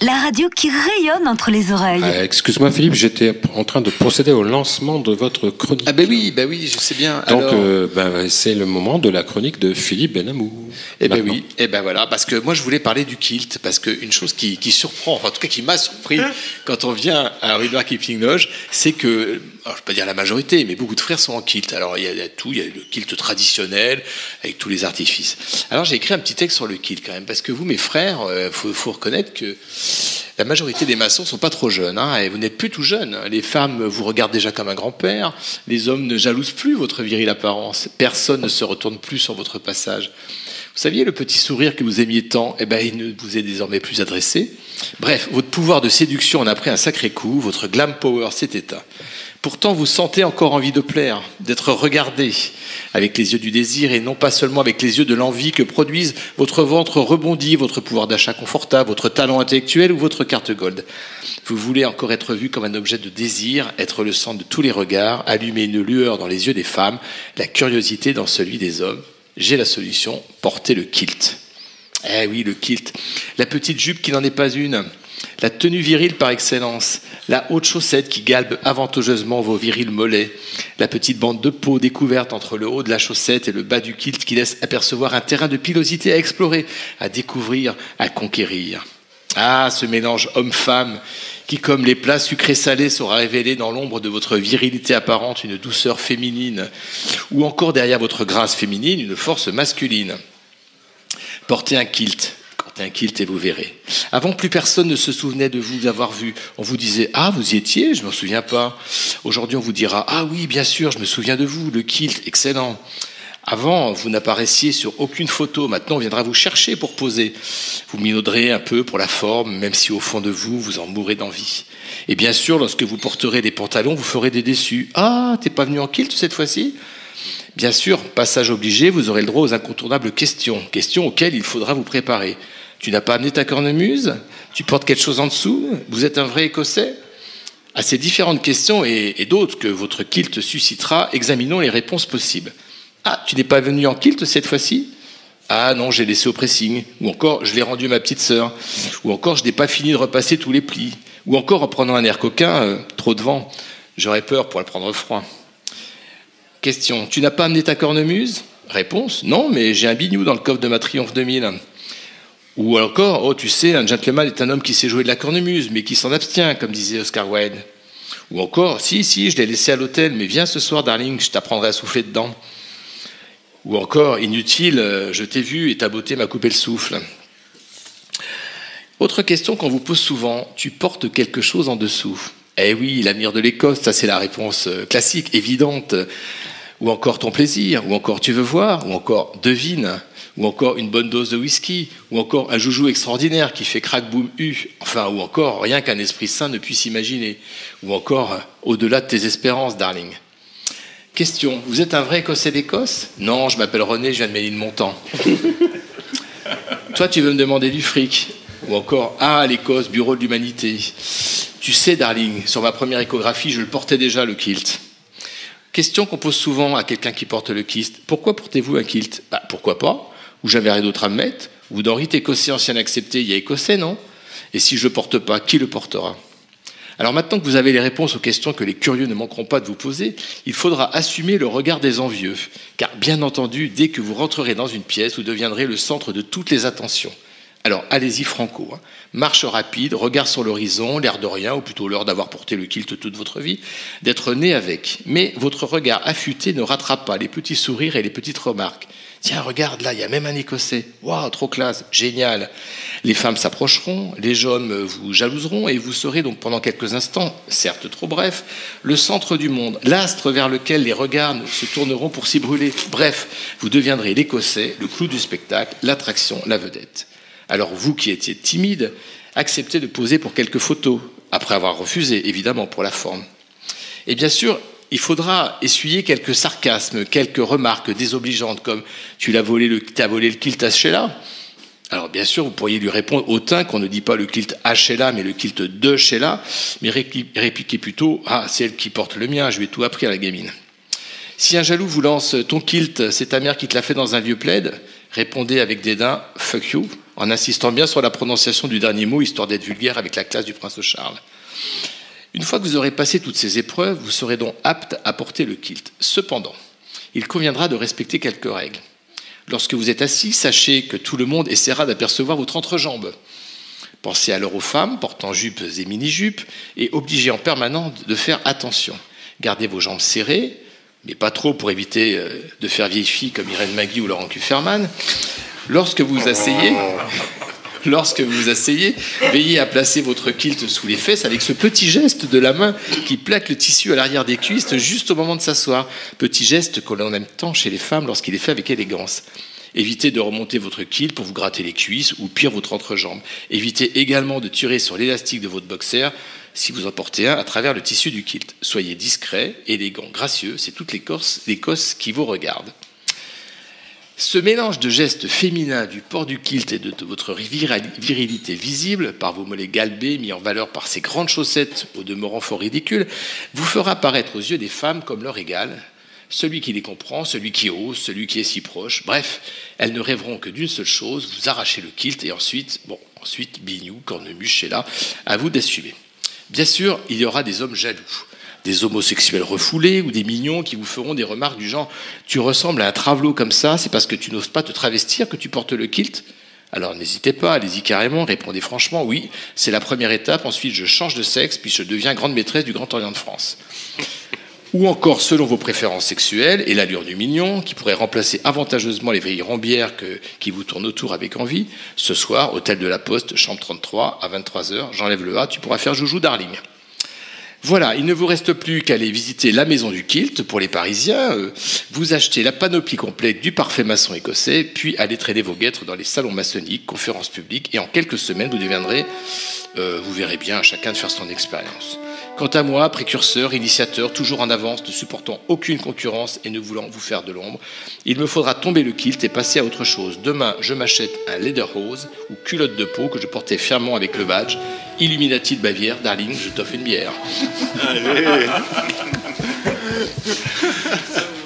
la radio qui rayonne entre les oreilles. Euh, Excuse-moi Philippe, j'étais en train de procéder au lancement de votre chronique. Ah ben oui, ben oui, je sais bien. Donc Alors- euh, ben, c'est le moment de la chronique de Philippe Benamou. Eh ben oui, eh ben voilà, parce que moi je voulais parler du kilt, parce qu'une chose qui, qui surprend, enfin en tout cas qui m'a surpris quand on vient à Rudyard Kipling Lodge, c'est que, alors, je ne vais pas dire la majorité, mais beaucoup de frères sont en kilt. Alors il y a, tout, il y a le kilt traditionnel, avec tous les artifices. Alors j'ai écrit un petit texte sur le kilt quand même, parce que vous, mes frères, il faut, faut reconnaître que la majorité des maçons sont pas trop jeunes, hein, et vous n'êtes plus tout jeune. Les femmes vous regardent déjà comme un grand-père, les hommes ne jalousent plus votre virile apparence, personne ne se retourne plus sur votre passage. Vous saviez, le petit sourire que vous aimiez tant, eh ben, il ne vous est désormais plus adressé. Bref, votre pouvoir de séduction en a pris un sacré coup, votre glam power s'est éteint. Pourtant, vous sentez encore envie de plaire, d'être regardé avec les yeux du désir et non pas seulement avec les yeux de l'envie que produisent votre ventre rebondi, votre pouvoir d'achat confortable, votre talent intellectuel ou votre carte gold. Vous voulez encore être vu comme un objet de désir, être le centre de tous les regards, allumer une lueur dans les yeux des femmes, la curiosité dans celui des hommes. J'ai la solution, portez le kilt. Eh oui, le kilt. La petite jupe qui n'en est pas une. La tenue virile par excellence. La haute chaussette qui galbe avantageusement vos virils mollets. La petite bande de peau découverte entre le haut de la chaussette et le bas du kilt qui laisse apercevoir un terrain de pilosité à explorer, à découvrir, à conquérir. Ah, ce mélange homme-femme qui, comme les plats sucrés-salés, saura révéler dans l'ombre de votre virilité apparente une douceur féminine, ou encore derrière votre grâce féminine une force masculine. Portez un kilt, un kilt et vous verrez. Avant, plus personne ne se souvenait de vous avoir vu. On vous disait Ah, vous y étiez Je ne me souviens pas. Aujourd'hui, on vous dira Ah oui, bien sûr, je me souviens de vous, le kilt, excellent. Avant, vous n'apparaissiez sur aucune photo. Maintenant, on viendra vous chercher pour poser. Vous minauderez un peu pour la forme, même si au fond de vous, vous en mourrez d'envie. Et bien sûr, lorsque vous porterez des pantalons, vous ferez des déçus. Ah, t'es pas venu en kilt cette fois-ci? Bien sûr, passage obligé, vous aurez le droit aux incontournables questions. Questions auxquelles il faudra vous préparer. Tu n'as pas amené ta cornemuse Tu portes quelque chose en dessous Vous êtes un vrai Écossais À ces différentes questions et, d'autres que votre kilt suscitera, examinons les réponses possibles. Ah, tu n'es pas venu en kilt cette fois-ci Ah non, j'ai laissé au pressing. Ou encore, je l'ai rendu à ma petite sœur. Ou encore, je n'ai pas fini de repasser tous les plis. Ou encore, en prenant un air coquin, euh, trop de vent. J'aurais peur pour le prendre froid. Question, tu n'as pas amené ta cornemuse? Réponse, non, mais j'ai un bignou dans le coffre de ma Triomphe 2000. Ou encore, oh, tu sais, un gentleman est un homme qui sait jouer de la cornemuse, mais qui s'en abstient, comme disait Oscar Wilde. Ou encore, si, si, je l'ai laissé à l'hôtel, mais viens ce soir, darling, je t'apprendrai à souffler dedans. Ou encore, inutile, euh, je t'ai vu et ta beauté m'a coupé le souffle. Autre question qu'on vous pose souvent, tu portes quelque chose en dessous? Eh oui, l'avenir de l'Écosse, ça c'est la réponse euh, classique, évidente. Ou encore ton plaisir, ou encore tu veux voir, ou encore devine, ou encore une bonne dose de whisky, ou encore un joujou extraordinaire qui fait crack boom hu, enfin, ou encore rien qu'un esprit sain ne puisse imaginer, ou encore euh, au-delà de tes espérances, darling. Question, vous êtes un vrai Écossais d'Écosse? Non, je m'appelle René, je viens de Ménilmontant. Toi, tu veux me demander du fric Ou encore, ah, l'Écosse, bureau de l'humanité. Tu sais, darling, sur ma première échographie, je le portais déjà, le kilt. Question qu'on pose souvent à quelqu'un qui porte le kilt. Pourquoi portez-vous un kilt? Bah, Pourquoi pas? Ou j'avais rien d'autre à me mettre Ou dans rite écossais ancien accepté, il y a écossais, non? Et si je le porte pas, qui le portera? Alors maintenant que vous avez les réponses aux questions que les curieux ne manqueront pas de vous poser, il faudra assumer le regard des envieux. Car bien entendu, dès que vous rentrerez dans une pièce, vous deviendrez le centre de toutes les attentions. Alors allez-y franco. Hein. Marche rapide, regard sur l'horizon, l'air de rien, ou plutôt l'heure d'avoir porté le kilt toute votre vie, d'être né avec. Mais votre regard affûté ne rattrape pas les petits sourires et les petites remarques. Tiens, regarde là, il y a même un Écossais. Waouh, trop classe, génial. Les femmes s'approcheront, les hommes vous jalouseront et vous serez donc pendant quelques instants, certes trop bref, le centre du monde, l'astre vers lequel les regards se tourneront pour s'y brûler. Bref, vous deviendrez l'Écossais, le clou du spectacle, l'attraction, la vedette. Alors vous qui étiez timide, acceptez de poser pour quelques photos, après avoir refusé, évidemment, pour la forme. Et bien sûr, il faudra essuyer quelques sarcasmes, quelques remarques désobligeantes, comme tu l'as volé le, as volé le kilt à Sheila. Alors bien sûr, vous pourriez lui répondre autant qu'on ne dit pas le kilt à Sheila, mais le kilt de Sheila, mais répliquez plutôt ah c'est elle qui porte le mien, je lui ai tout appris à la gamine. Si un jaloux vous lance ton kilt, c'est ta mère qui te l'a fait dans un vieux plaid, répondez avec dédain fuck you, en insistant bien sur la prononciation du dernier mot, histoire d'être vulgaire avec la classe du prince Charles. Une fois que vous aurez passé toutes ces épreuves, vous serez donc apte à porter le kilt. Cependant, il conviendra de respecter quelques règles. Lorsque vous êtes assis, sachez que tout le monde essaiera d'apercevoir votre entrejambe. Pensez alors aux femmes portant jupes et mini-jupes et obligez en permanence de faire attention. Gardez vos jambes serrées, mais pas trop pour éviter euh, de faire vieille fille comme Irène Magui ou Laurent Kufferman. Lorsque vous asseyez, lorsque vous asseyez, veillez à placer votre kilt sous les fesses avec ce petit geste de la main qui plaque le tissu à l'arrière des cuisses juste au moment de s'asseoir. Petit geste que l'on aime tant chez les femmes lorsqu'il est fait avec élégance. Évitez de remonter votre kilt pour vous gratter les cuisses ou pire votre entrejambe. Évitez également de tirer sur l'élastique de votre boxer si vous en portez un à travers le tissu du kilt. Soyez discret, élégant, gracieux, c'est toute l'Écosse qui vous regarde. Ce mélange de gestes féminins du port du kilt et de, votre virilité visible, par vos mollets galbés mis en valeur par ces grandes chaussettes au demeurant fort ridicules, vous fera paraître aux yeux des femmes comme leur égal, celui qui les comprend, celui qui ose, celui qui est si proche. Bref, elles ne rêveront que d'une seule chose, vous arracher le kilt et ensuite, bon, ensuite, bignou, cornemuse, là, à vous d'assumer. Bien sûr, il y aura des hommes jaloux des homosexuels refoulés ou des mignons qui vous feront des remarques du genre Tu ressembles à un travelot comme ça, c'est parce que tu n'oses pas te travestir que tu portes le kilt? Alors n'hésitez pas, allez-y carrément, répondez franchement, oui, c'est la première étape, ensuite je change de sexe, puis je deviens grande maîtresse du Grand Orient de France. Ou encore selon vos préférences sexuelles et l'allure du mignon, qui pourrait remplacer avantageusement les vieilles rombières que- qui vous tournent autour avec envie. Ce soir, hôtel de la Poste, chambre 33, à 23h, j'enlève le A, tu pourras faire joujou darling. Voilà, il ne vous reste plus qu'à aller visiter la maison du kilt pour les Parisiens, euh, vous achetez la panoplie complète du parfait maçon écossais, puis allez traîner vos guêtres dans les salons maçonniques, conférences publiques, et en quelques semaines, vous deviendrez, euh, vous verrez bien, à chacun de faire son expérience. Quant à moi, précurseur, initiateur, toujours en avance, ne supportant aucune concurrence et ne voulant vous faire de l'ombre, il me faudra tomber le kilt et passer à autre chose. Demain, je m'achète un lederhose ou culotte de peau que je portais fièrement avec le badge. Illuminati de Bavière, darling, je t'offre une bière. Allez.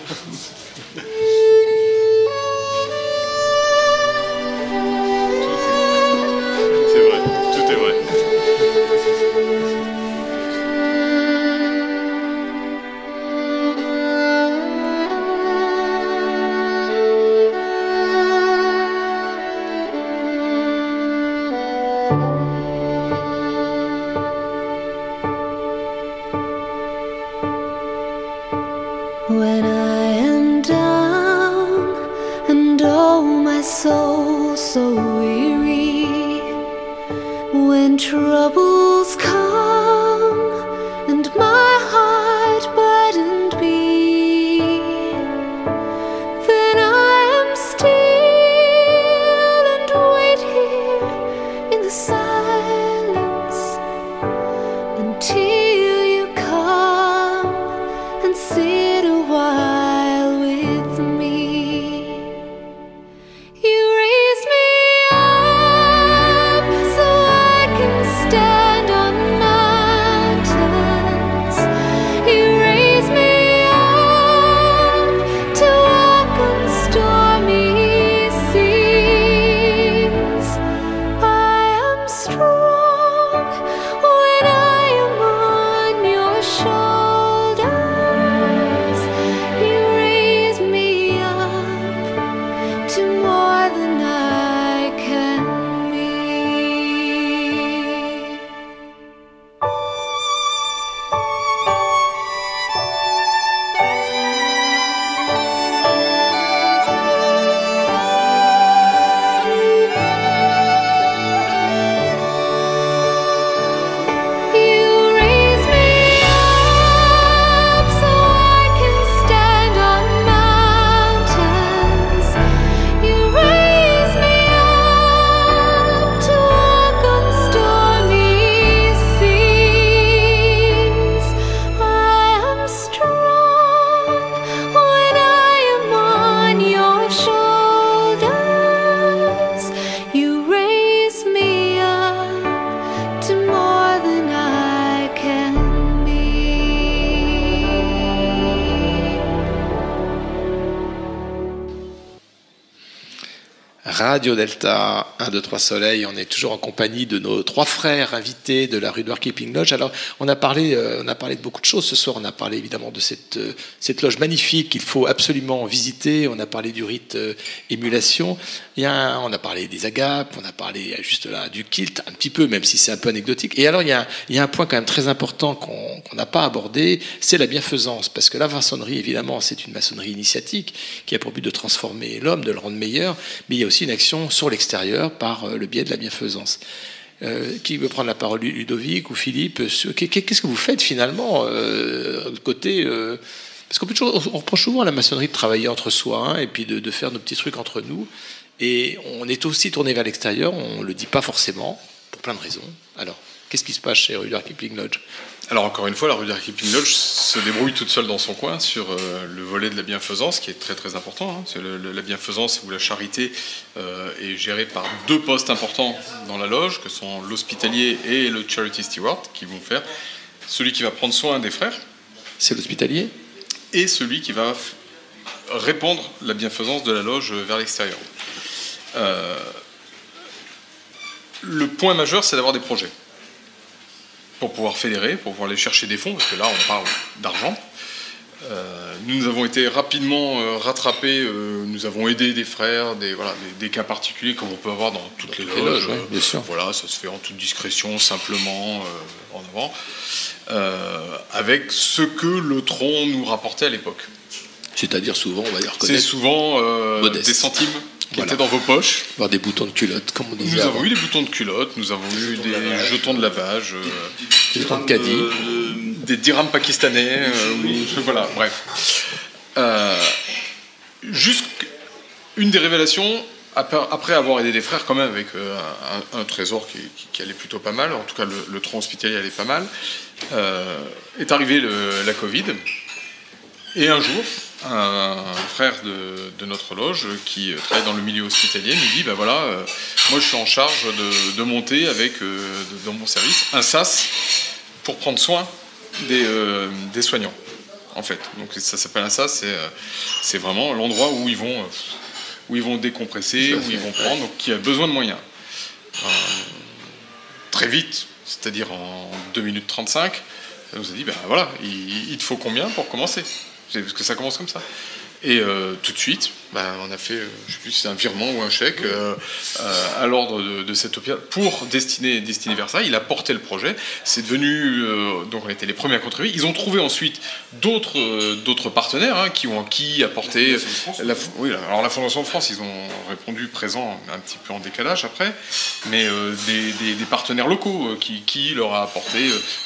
Radio Delta 1, 2, 3 Soleil, on est toujours en compagnie de nos trois frères invités de la rue de Keeping Lodge. Alors, on a, parlé, euh, on a parlé de beaucoup de choses ce soir. On a parlé évidemment de cette, euh, cette loge magnifique qu'il faut absolument visiter. On a parlé du rite euh, émulation. Il y a on a parlé des agapes, on a parlé juste là du kilt, un petit peu, même si c'est un peu anecdotique. Et alors, il y a, il y a un point quand même très important qu'on pas abordé, c'est la bienfaisance. Parce que la maçonnerie, évidemment, c'est une maçonnerie initiatique qui a pour but de transformer l'homme, de le rendre meilleur, mais il y a aussi une action sur l'extérieur par euh, le biais de la bienfaisance. Euh, qui veut prendre la parole, Ludovic ou Philippe Qu'est-ce que vous faites finalement euh, côté Parce qu'on reproche souvent à la maçonnerie de travailler entre soi hein, et puis de, de faire nos petits trucs entre nous. Et on est aussi tourné vers l'extérieur, on le dit pas forcément, pour plein de raisons. Alors, qu'est-ce qui se passe chez Rudyard Kipling Lodge? Alors encore une fois, la Rudyard Kipling Lodge se débrouille toute seule dans son coin sur euh, le volet de la bienfaisance, qui est très très important. hein. C'est le- le- la bienfaisance ou la charité euh, est gérée par deux postes importants dans la loge, que sont l'hospitalier et le charity steward, qui vont faire celui qui va prendre soin des frères. C'est l'hospitalier? Et celui qui va répandre la bienfaisance de la loge vers l'extérieur. Euh, le point majeur, c'est d'avoir des projets pour pouvoir fédérer, pour pouvoir aller chercher des fonds, parce que là, on parle d'argent. Euh, nous, nous avons été rapidement euh, rattrapés. euh, nous avons aidé des frères, des, voilà, des, des cas particuliers comme on peut avoir dans toutes les les loges. loges, ouais, bien sûr. Voilà, ça se fait en toute discrétion, simplement, euh, en avant, avec ce que le tronc nous rapportait à l'époque. C'est-à-dire souvent, on va dire C'est souvent des centimes qui Voilà. étaient dans vos poches. voir des boutons de culotte, comme on disait Nous avant. avons eu des boutons de culotte, nous avons eu des jetons de lavage, euh, Des jetons de caddie. des dirhams pakistanais, euh, voilà, bref. Euh, une des révélations, après, avoir aidé des frères quand même avec euh, un, un trésor qui, qui- qui allait plutôt pas mal, en tout cas le, le tronc hospitalier allait pas mal, euh, est arrivé le- la Covid. Et un jour, un frère de, de notre loge qui euh, travaille dans le milieu hospitalier nous dit, ben voilà, euh, moi je suis en charge de, de monter avec, euh, de- dans mon service, un SAS pour prendre soin des, euh, des soignants, en fait. Donc ça s'appelle un SAS, c'est, vraiment l'endroit où ils vont, où ils vont décompresser, où ils vont prendre, donc qui a besoin de moyens. Très vite, c'est-à-dire en 2 minutes 35, elle nous a dit, ben voilà, il, il te faut combien pour commencer? Parce que ça commence comme ça. Et euh, tout de suite, ben, on a fait, euh, je sais plus si c'est un virement ou un chèque euh, à l'ordre de, de cet hôpital pour destiner, destiner vers ça. Il a porté le projet. C'est devenu, donc on était les premiers à contribuer. Ils ont trouvé ensuite d'autres d'autres partenaires hein, qui ont qui apporté. La, oui, alors la Fondation de France, ils ont répondu présent un petit peu en décalage après, mais des, des- des partenaires locaux qui, qui leur a apporté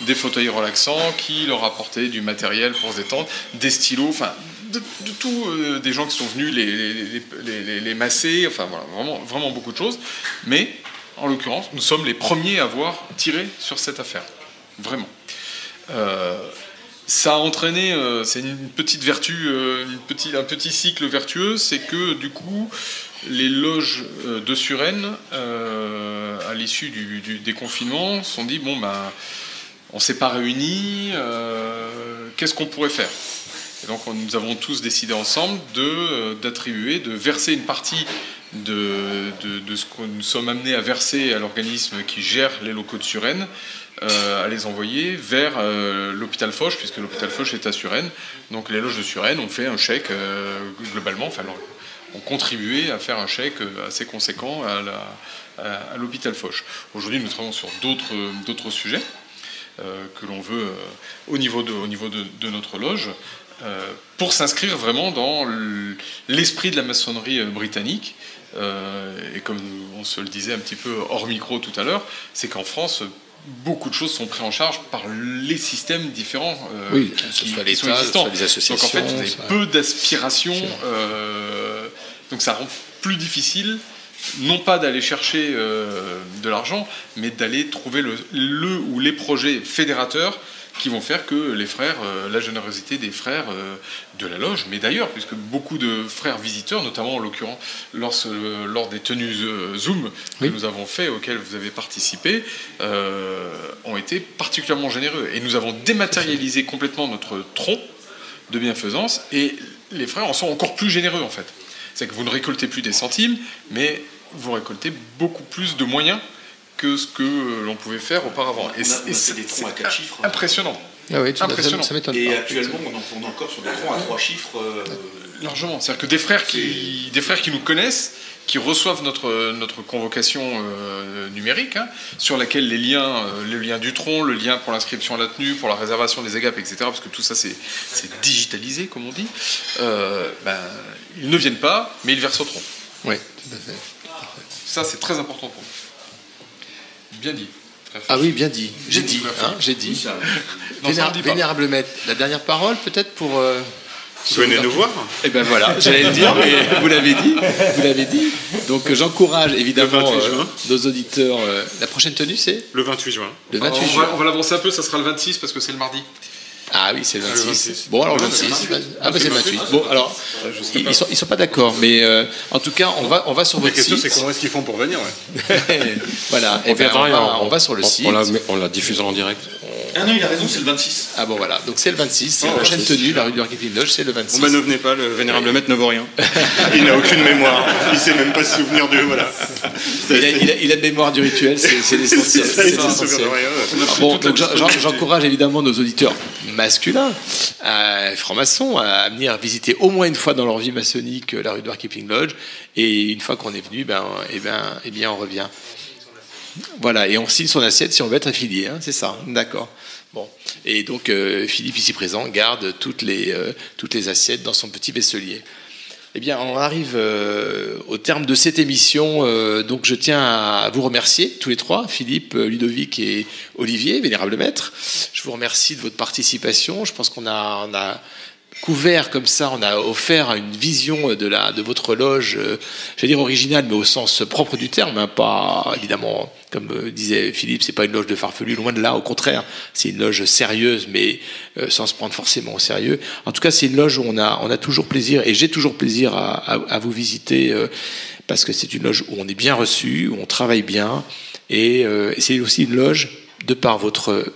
des fauteuils relaxants, qui leur a apporté du matériel pour se détendre, des stylos, enfin de, de tout, euh, des gens qui sont venus les, masser, enfin voilà, vraiment, beaucoup de choses. Mais en l'occurrence, nous sommes les premiers à avoir tiré sur cette affaire, vraiment. Euh, ça a entraîné, euh, c'est une petite vertu, un petit cycle vertueux, c'est que du coup, les loges de Suresnes, à l'issue du, du déconfinement, se sont dit bon ben, on s'est pas réunis, qu'est-ce qu'on pourrait faire? Donc on- nous avons tous décidé ensemble euh, d'attribuer, de verser une partie de, de, ce que nous sommes amenés à verser à l'organisme qui gère les locaux de Suresnes, euh, à les envoyer vers euh, l'hôpital Foch, puisque l'hôpital Foch est à Suresnes. Donc les loges de Suresnes ont fait un chèque globalement, enfin ont contribué à faire un chèque assez conséquent à l'hôpital Foch. Aujourd'hui, nous travaillons sur d'autres sujets que l'on veut au niveau de, au niveau de, notre loge, pour s'inscrire vraiment dans l'esprit de la maçonnerie euh, britannique. Euh, et comme on se le disait un petit peu hors micro tout à l'heure, c'est qu'en France, beaucoup de choses sont prises en charge par les systèmes différents euh, Oui, qui, que ce qui- soit qui sont existants. soit les associations, Donc en fait, vous avez ça- peu d'aspirations. euh, donc ça rend plus difficile non pas d'aller chercher euh, de l'argent, mais d'aller trouver le, le ou les projets fédérateurs qui vont faire que les frères, euh, la générosité des frères euh, de la loge, mais d'ailleurs, puisque beaucoup de frères visiteurs, notamment en l'occurrence lors, lors des tenues euh, Zoom que nous avons fait, auxquelles vous avez participé, euh, ont été particulièrement généreux. Et nous avons dématérialisé complètement notre tronc de bienfaisance, et les frères en sont encore plus généreux en fait. C'est que vous ne récoltez plus des centimes, mais vous récoltez beaucoup plus de moyens que ce que euh, l'on pouvait faire auparavant. Fait c'est- des troncs à c'est quatre chiffres. Impressionnant. Ah oui, impressionnant. ça- ça m'étonne Et pas. actuellement, on en on est encore sur des troncs à trois chiffres. euh, Largement. C'est-à-dire que des frères qui, des frères qui nous connaissent, qui reçoivent notre, notre convocation euh, numérique, hein, sur laquelle les liens, euh, le lien du tronc, le lien pour l'inscription à la tenue, pour la réservation des agapes, etc., parce que tout ça c'est c'est digitalisé, comme on dit, euh, ben, ils ne viennent pas, mais ils versent au tronc. Oui, tout à fait. Ça, c'est très important pour nous. Bien dit. Ah oui, bien dit. J'ai Bien dit, hein, j'ai dit. Vénérable maître, la dernière parole peut-être pour. euh, Venez nous voir. Eh ben voilà, j'allais le dire, mais vous l'avez dit, vous l'avez dit. Donc j'encourage évidemment Le 28 euh, nos auditeurs. euh, la prochaine tenue, c'est Le 28 juin. le 28 on juin. va, on va l'avancer un peu, ça sera le 26 parce que c'est le mardi. Ah oui, c'est le le 26. 26. Bon, alors le Non, c'est 26. le Ah, bah c'est le 28. Ah, Bon, alors, ils, ils sont, ils sont pas d'accord, mais euh, en tout cas, on va, on va sur La votre question, site. c'est comment est-ce qu'ils font pour venir ouais. voilà, On et ben, verra on, va, on- on va sur le on- site. On la, la diffuse en direct. Ah non, il a raison, c'est le 26. Ah bon, voilà. Donc c'est le 26, c'est Oh, la prochaine 26. tenue, la rue du Marketing Lodge, c'est le 26. Bon bah ne venez pas, le vénérable maître ne vaut rien. Il n'a aucune mémoire. Il sait même pas se souvenir de voilà. il, a, il a- il a de mémoire du rituel, c'est l'essentiel. Bon, donc j'en- j'en- j'encourage évidemment nos auditeurs masculins, francs-maçons, à venir visiter au moins une fois dans leur vie maçonnique euh, la rue de Keeping Lodge. Et une fois qu'on est venu, ben, eh ben, eh bien, on revient. Voilà, et on signe son assiette si on veut être affilié, hein, c'est ça, d'accord. Bon, et donc euh, Philippe ici présent garde toutes les, euh, toutes les assiettes dans son petit vaisselier. Eh bien, on arrive euh, au terme de cette émission. euh, donc, je tiens à vous remercier tous les trois, Philippe, euh, Ludovic et Olivier, vénérable maître. Je vous remercie de votre participation. Je pense qu'on a, couvert comme ça, on a offert une vision de, la, de votre loge, j'allais dire originale, mais au sens propre du terme, hein, pas évidemment, comme euh, disait Philippe, c'est pas une loge de farfelu, loin de là, au contraire, c'est une loge sérieuse, mais euh, sans se prendre forcément au sérieux. En tout cas, c'est une loge où on a, on a toujours plaisir, et j'ai toujours plaisir à, vous visiter, euh, parce que c'est une loge où on est bien reçu, où on travaille bien, et, c'est aussi une loge, de par votre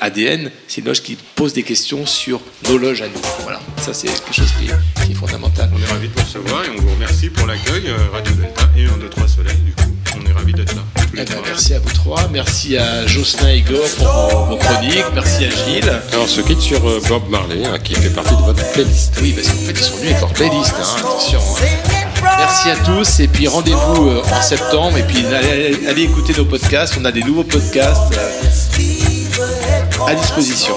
ADN, c'est une loge qui pose des questions sur nos loges à nous. Voilà, ça c'est quelque chose qui est, qui est fondamental. On est ravis de vous recevoir et on vous remercie pour l'accueil, Radio Delta et 1, 2, 3 Soleil. Du coup, on est ravis d'être là. Tous les trois. merci à vous trois, merci à Jocelyn et Igor pour vos, vos chroniques, merci à Gilles. Alors, on se quitte sur euh, Bob Marley, hein, qui fait partie de votre playlist. Oui, parce qu'en fait, ils sont venus avec leur playlist, hein, attention. hein. Merci à tous, et puis rendez-vous euh, en septembre, et puis allez, écouter nos podcasts, on a des nouveaux podcasts euh, à disposition.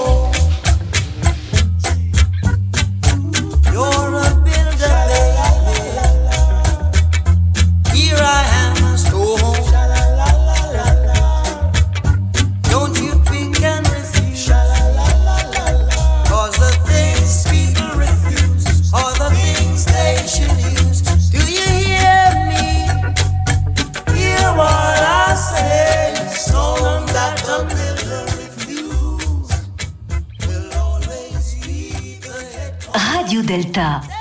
Radio Delta.